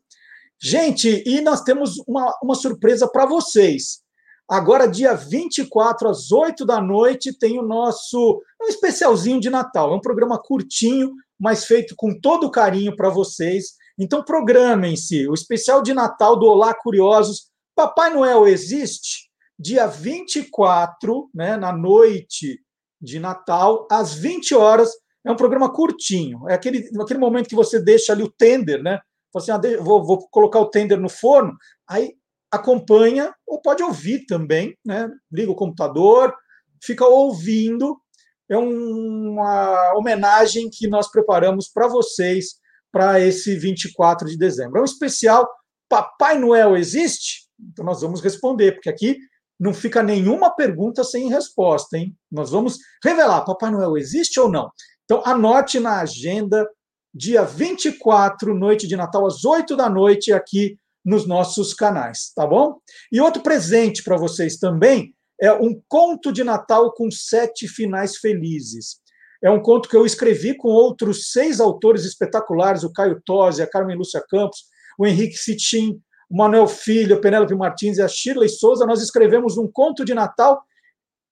Speaker 1: Gente, e nós temos uma, uma surpresa para vocês. Agora, dia 24, às 8 da noite, tem o nosso um especialzinho de Natal. É um programa curtinho, mas feito com todo carinho para vocês. Então, programem-se. O especial de Natal do Olá Curiosos. Papai Noel existe? Dia 24, né, na noite de Natal, às 20 horas. É um programa curtinho. É aquele, aquele momento que você deixa ali o tender, né? Assim, ah, vou, vou colocar o tender no forno. Aí acompanha, ou pode ouvir também, né? Liga o computador, fica ouvindo. É um- uma homenagem que nós preparamos para vocês para esse 24 de dezembro. É um especial Papai Noel existe? Então nós vamos responder, porque aqui não fica nenhuma pergunta sem resposta, hein? Nós vamos revelar: Papai Noel existe ou não? Então anote na agenda, dia 24, noite de Natal, às 8 da noite, aqui nos nossos canais, tá bom? E outro presente para vocês também é um conto de Natal com sete finais felizes. É um conto que eu escrevi com outros seis autores espetaculares: o Caio Tosi, a Carmen Lúcia Campos, o Henrique Fitim, o Manuel Filho, Penélope Martins e a Shirley Souza. Nós escrevemos um conto de Natal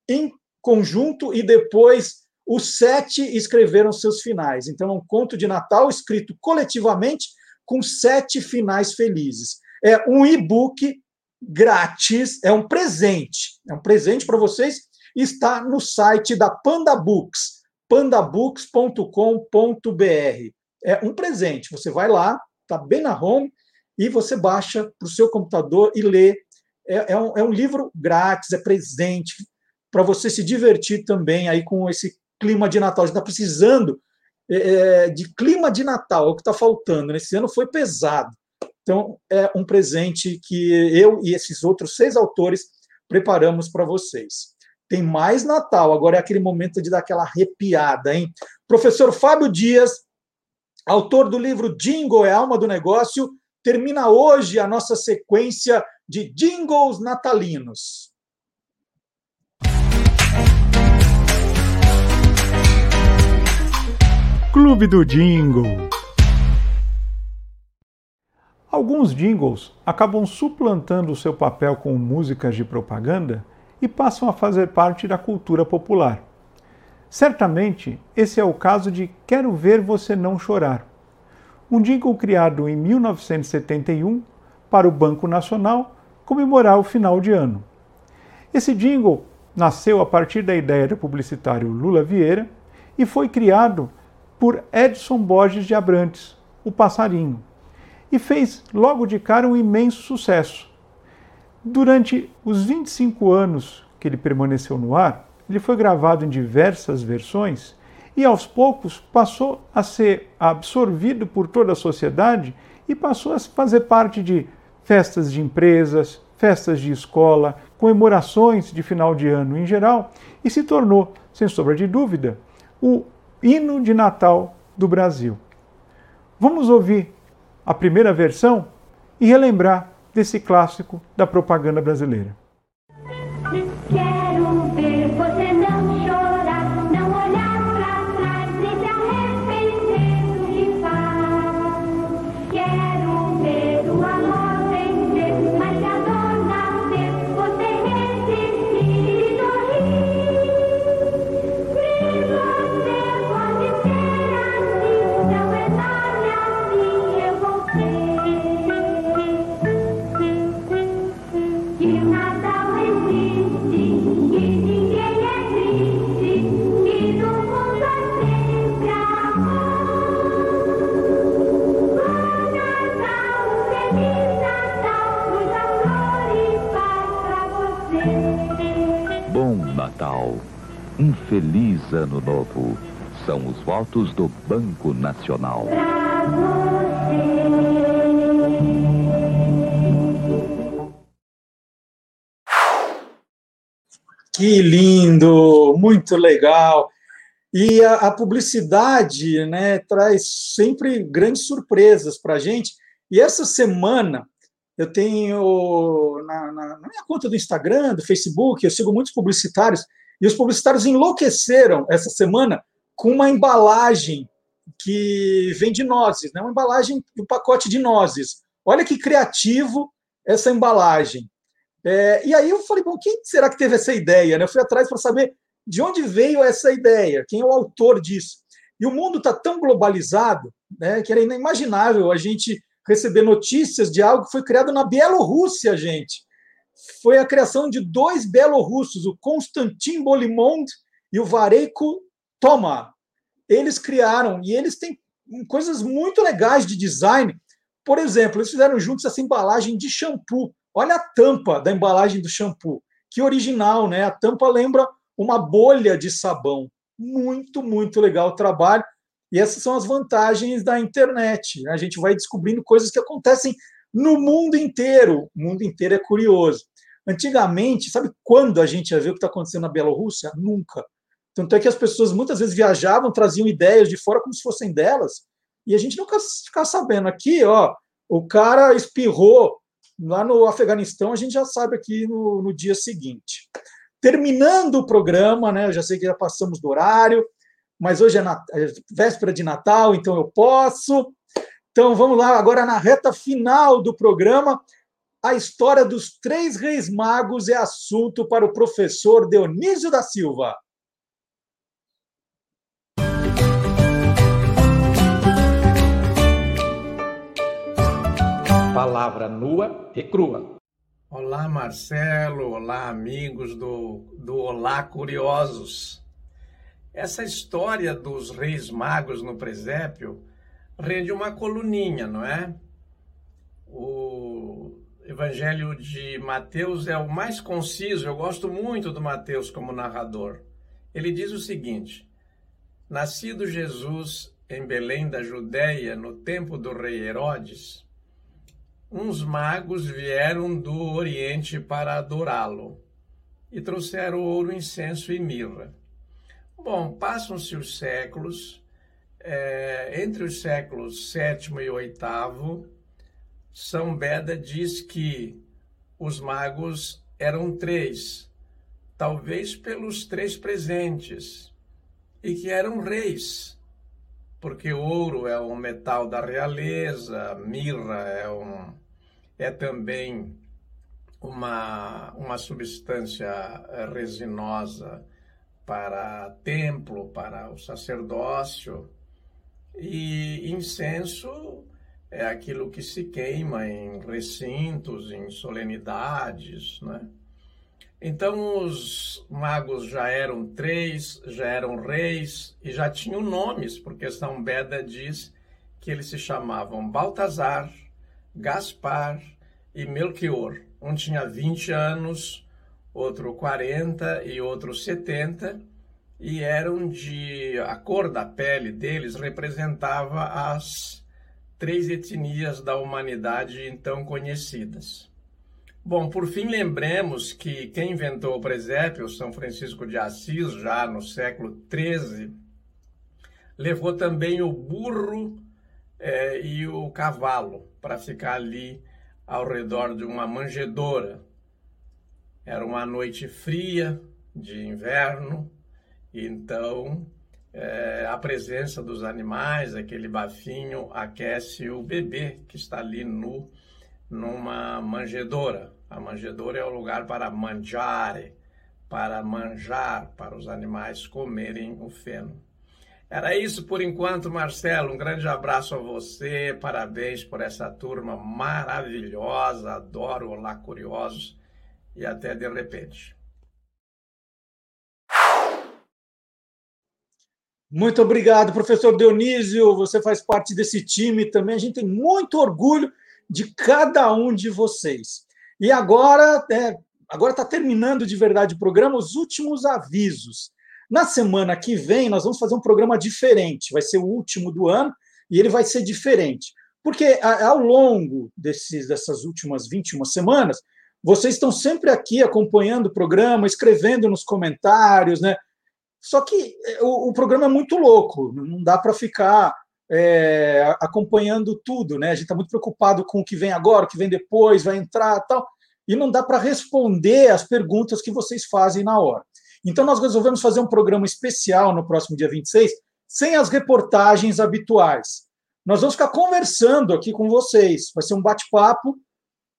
Speaker 1: em conjunto e depois os sete escreveram seus finais. Então, é um conto de Natal escrito coletivamente com sete finais felizes. É um e-book grátis, é um presente. É um presente para vocês. Está no site da Panda Books, pandabooks.com.br. É um presente. Você vai lá, está bem na home, e você baixa para o seu computador e lê. É, é, um, é um livro grátis, é presente, para você se divertir também aí com esse clima de Natal. A gente está precisando é, é, de clima de Natal, é o que está faltando. Nesse ano foi pesado. Então, é um presente que eu e esses outros seis autores preparamos para vocês. Tem mais Natal, agora é aquele momento de dar aquela arrepiada, hein? Professor Fábio Dias, autor do livro Jingle é a alma do negócio, termina hoje a nossa sequência de jingles natalinos.
Speaker 27: Clube do Jingle. Alguns jingles acabam suplantando o seu papel com músicas de propaganda e passam a fazer parte da cultura popular. Certamente, esse é o caso de Quero Ver Você Não Chorar, um jingle criado em 1971 para o Banco Nacional comemorar o final de ano. Esse jingle nasceu a partir da ideia do publicitário Lula Vieira e foi criado por Edson Borges de Abrantes, o passarinho, e fez logo de cara um imenso sucesso. Durante os 25 anos que ele permaneceu no ar, ele foi gravado em diversas versões e aos poucos passou a ser absorvido por toda a sociedade e passou a fazer parte de festas de empresas, festas de escola, comemorações de final de ano em geral e se tornou, sem sombra de dúvida, o hino de Natal do Brasil. Vamos ouvir a primeira versão e relembrar desse clássico da propaganda brasileira.
Speaker 9: Feliz Ano Novo. São os votos do Banco Nacional.
Speaker 1: Que lindo, muito legal. E a, a publicidade né, traz sempre grandes surpresas para a gente. E essa semana eu tenho na, na, na minha conta do Instagram, do Facebook, eu sigo muitos publicitários e os publicitários enlouqueceram essa semana com uma embalagem que vem de nozes, né? uma embalagem, um pacote de nozes. Olha que criativo essa embalagem. É, e aí eu falei, bom, quem será que teve essa ideia? Né? Eu fui atrás para saber de onde veio essa ideia, quem é o autor disso. E o mundo está tão globalizado né, que era inimaginável a gente receber notícias de algo que foi criado na Bielorrússia, gente foi a criação de dois belorussos, o Konstantin Bolimond e o Vareiko Toma. Eles criaram, e eles têm coisas muito legais de design. Por exemplo, eles fizeram juntos essa embalagem de shampoo. Olha a tampa da embalagem do shampoo. Que original, né? A tampa lembra uma bolha de sabão. Muito, muito legal o trabalho. E essas são as vantagens da internet. Né? A gente vai descobrindo coisas que acontecem no mundo inteiro. O mundo inteiro é curioso. Antigamente, sabe quando a gente ia ver o que está acontecendo na Bielorrússia? Nunca. Tanto é que as pessoas muitas vezes viajavam, traziam ideias de fora como se fossem delas, e a gente nunca ficava sabendo. Aqui, ó, o cara espirrou lá no Afeganistão, a gente já sabe aqui no, no dia seguinte. terminando o programa, né? Eu já sei que já passamos do horário, mas hoje é, é véspera de Natal, então eu posso. Então vamos lá, agora na reta final do programa, a história dos três reis magos é assunto para o professor Dionísio da Silva.
Speaker 28: Palavra nua e crua. Olá, Marcelo. Olá, amigos do, do Olá Curiosos. Essa história dos reis magos no presépio rende uma coluninha, não é? O Evangelho de Mateus é o mais conciso. Eu gosto muito do Mateus como narrador. Ele diz o seguinte: Nascido Jesus em Belém da Judéia, no tempo do rei Herodes, uns magos vieram do Oriente para adorá-lo e trouxeram ouro, incenso e mirra. Bom, passam-se os séculos, é, entre os séculos sétimo e oitavo, São Beda diz que os magos eram três, talvez pelos três presentes, e que eram reis, porque ouro é um metal da realeza, mirra é um é também uma, uma substância eh, resinosa para templo, para o sacerdócio, e incenso é aquilo que se queima em recintos, em solenidades, né? Então os magos já eram três, já eram reis e já tinham nomes, porque São Beda diz que eles se chamavam Baltazar, Gaspar e Melchior. Um tinha 20 anos, outro 40 e outro 70, e eram de. A cor da pele deles representava as três etnias da humanidade então conhecidas. Bom, por fim, lembremos que quem inventou o presépio, São Francisco de Assis, já no século XIII, levou também o burro é, e o cavalo para ficar ali ao redor de uma manjedoura. Era uma noite fria de inverno, então é, a presença dos animais, aquele bafinho, aquece o bebê que está ali nu numa manjedoura. A manjedoura é o lugar para mangiare, para manjar, para os animais comerem o feno. Era isso por enquanto, Marcelo. Um grande abraço a você. Parabéns por essa turma maravilhosa. Adoro Olá Curiosos. E até de repente.
Speaker 1: Muito obrigado, professor Dionísio. Você faz parte desse time também. A gente tem muito orgulho de cada um de vocês. E agora, é, agora está terminando de verdade o programa, os últimos avisos. Na semana que vem, nós vamos fazer um programa diferente, vai ser o último do ano e ele vai ser diferente. Porque ao longo desses, dessas últimas 21 semanas, vocês estão sempre aqui acompanhando o programa, escrevendo nos comentários, né? Só que é, o, o programa é muito louco, não dá para ficar é, acompanhando tudo, né? A gente está muito preocupado com o que vem agora, o que vem depois, vai entrar tal, e não dá para responder as perguntas que vocês fazem na hora. Então, nós resolvemos fazer um programa especial no próximo dia 26, sem as reportagens habituais. Nós vamos ficar conversando aqui com vocês. Vai ser um bate-papo.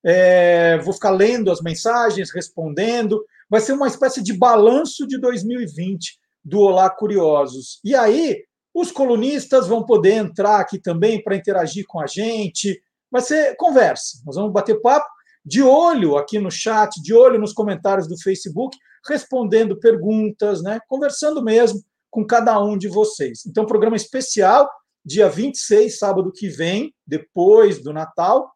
Speaker 1: É, vou ficar lendo as mensagens, respondendo. Vai ser uma espécie de balanço de 2020 do Olá Curiosos. E aí, os colunistas vão poder entrar aqui também para interagir com a gente. Vai ser conversa. Nós vamos bater papo de olho aqui no chat, de olho nos comentários do Facebook, respondendo perguntas, né? conversando mesmo com cada um de vocês. Então, programa especial, dia 26, sábado que vem, depois do Natal.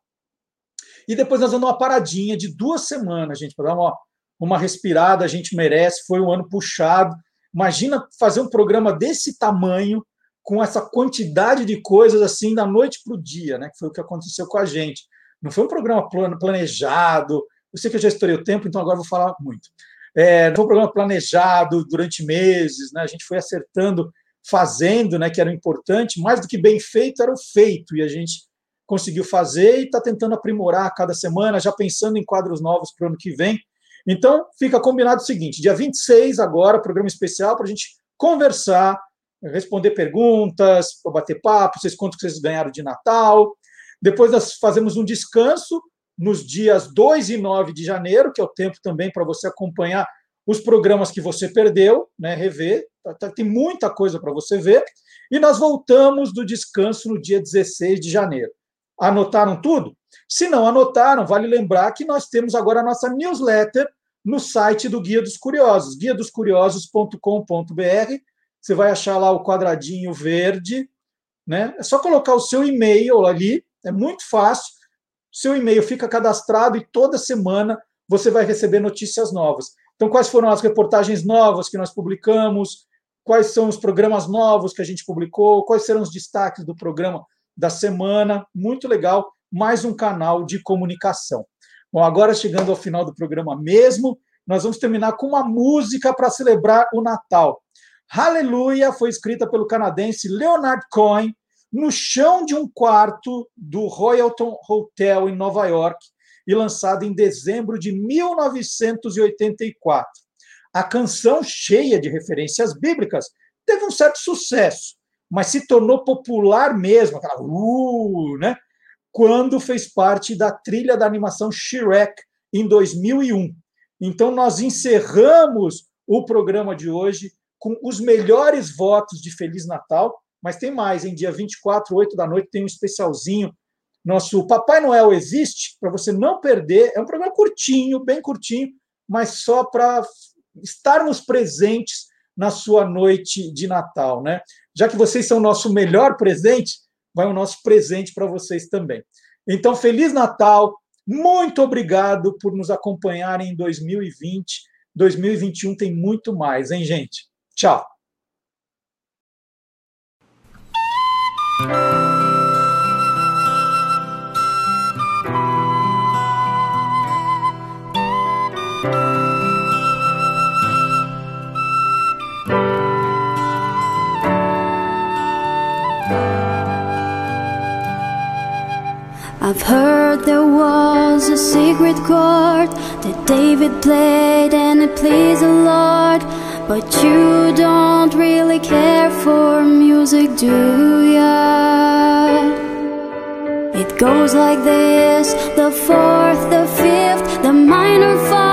Speaker 1: E depois nós vamos uma paradinha de duas semanas, gente, para dar uma, uma respirada, a gente merece. Foi um ano puxado. Imagina fazer um programa desse tamanho, com essa quantidade de coisas assim, da noite para o dia, né? Que foi o que aconteceu com a gente. Não foi um programa planejado. Eu sei que eu já estourei o tempo, então agora vou falar muito. É, foi um programa planejado durante meses, né? a gente foi acertando, fazendo, né, que era importante, mais do que bem feito, era o feito, e a gente conseguiu fazer e está tentando aprimorar cada semana, já pensando em quadros novos para o ano que vem. Então, fica combinado o seguinte: dia 26, agora, programa especial para a gente conversar, responder perguntas, bater papo, vocês contam que vocês ganharam de Natal. Depois nós fazemos um descanso nos dias 2 e 9 de janeiro, que é o tempo também para você acompanhar os programas que você perdeu, né, rever. Tá, tá, tem muita coisa para você ver. E nós voltamos do descanso no dia 16 de janeiro. Anotaram tudo? Se não anotaram, vale lembrar que nós temos agora a nossa newsletter no site do Guia dos Curiosos, guiadoscuriosos.com.br. Você vai achar lá o quadradinho verde, né? É só colocar o seu e-mail ali, é muito fácil. Seu e-mail fica cadastrado e toda semana você vai receber notícias novas. Então, quais foram as reportagens novas que nós publicamos? Quais são os programas novos que a gente publicou? Quais serão os destaques do programa da semana? Muito legal, mais um canal de comunicação. Bom, agora chegando ao final do programa mesmo, nós vamos terminar com uma música para celebrar o Natal. Hallelujah foi escrita pelo canadense Leonard Cohen no chão de um quarto do Royalton Hotel em Nova York e lançada em dezembro de 1984. A canção, cheia de referências bíblicas, teve um certo sucesso, mas se tornou popular mesmo, aquela uh, né? Quando fez parte da trilha da animação Shrek em 2001. Então, nós encerramos o programa de hoje com os melhores votos de Feliz Natal, mas tem mais, em dia 24, 8 da noite, tem um especialzinho. Nosso Papai Noel existe, para você não perder. É um programa curtinho, bem curtinho, mas só para estarmos presentes na sua noite de Natal, né? Já que vocês são o nosso melhor presente, vai o nosso presente para vocês também. Então, Feliz Natal, muito obrigado por nos acompanharem em 2020. 2021 tem muito mais, hein, gente? Tchau.
Speaker 24: I've heard there was a secret chord that David played and it pleased the Lord. But you don't really care for music, do ya? It goes like this the fourth, the fifth, the minor fall,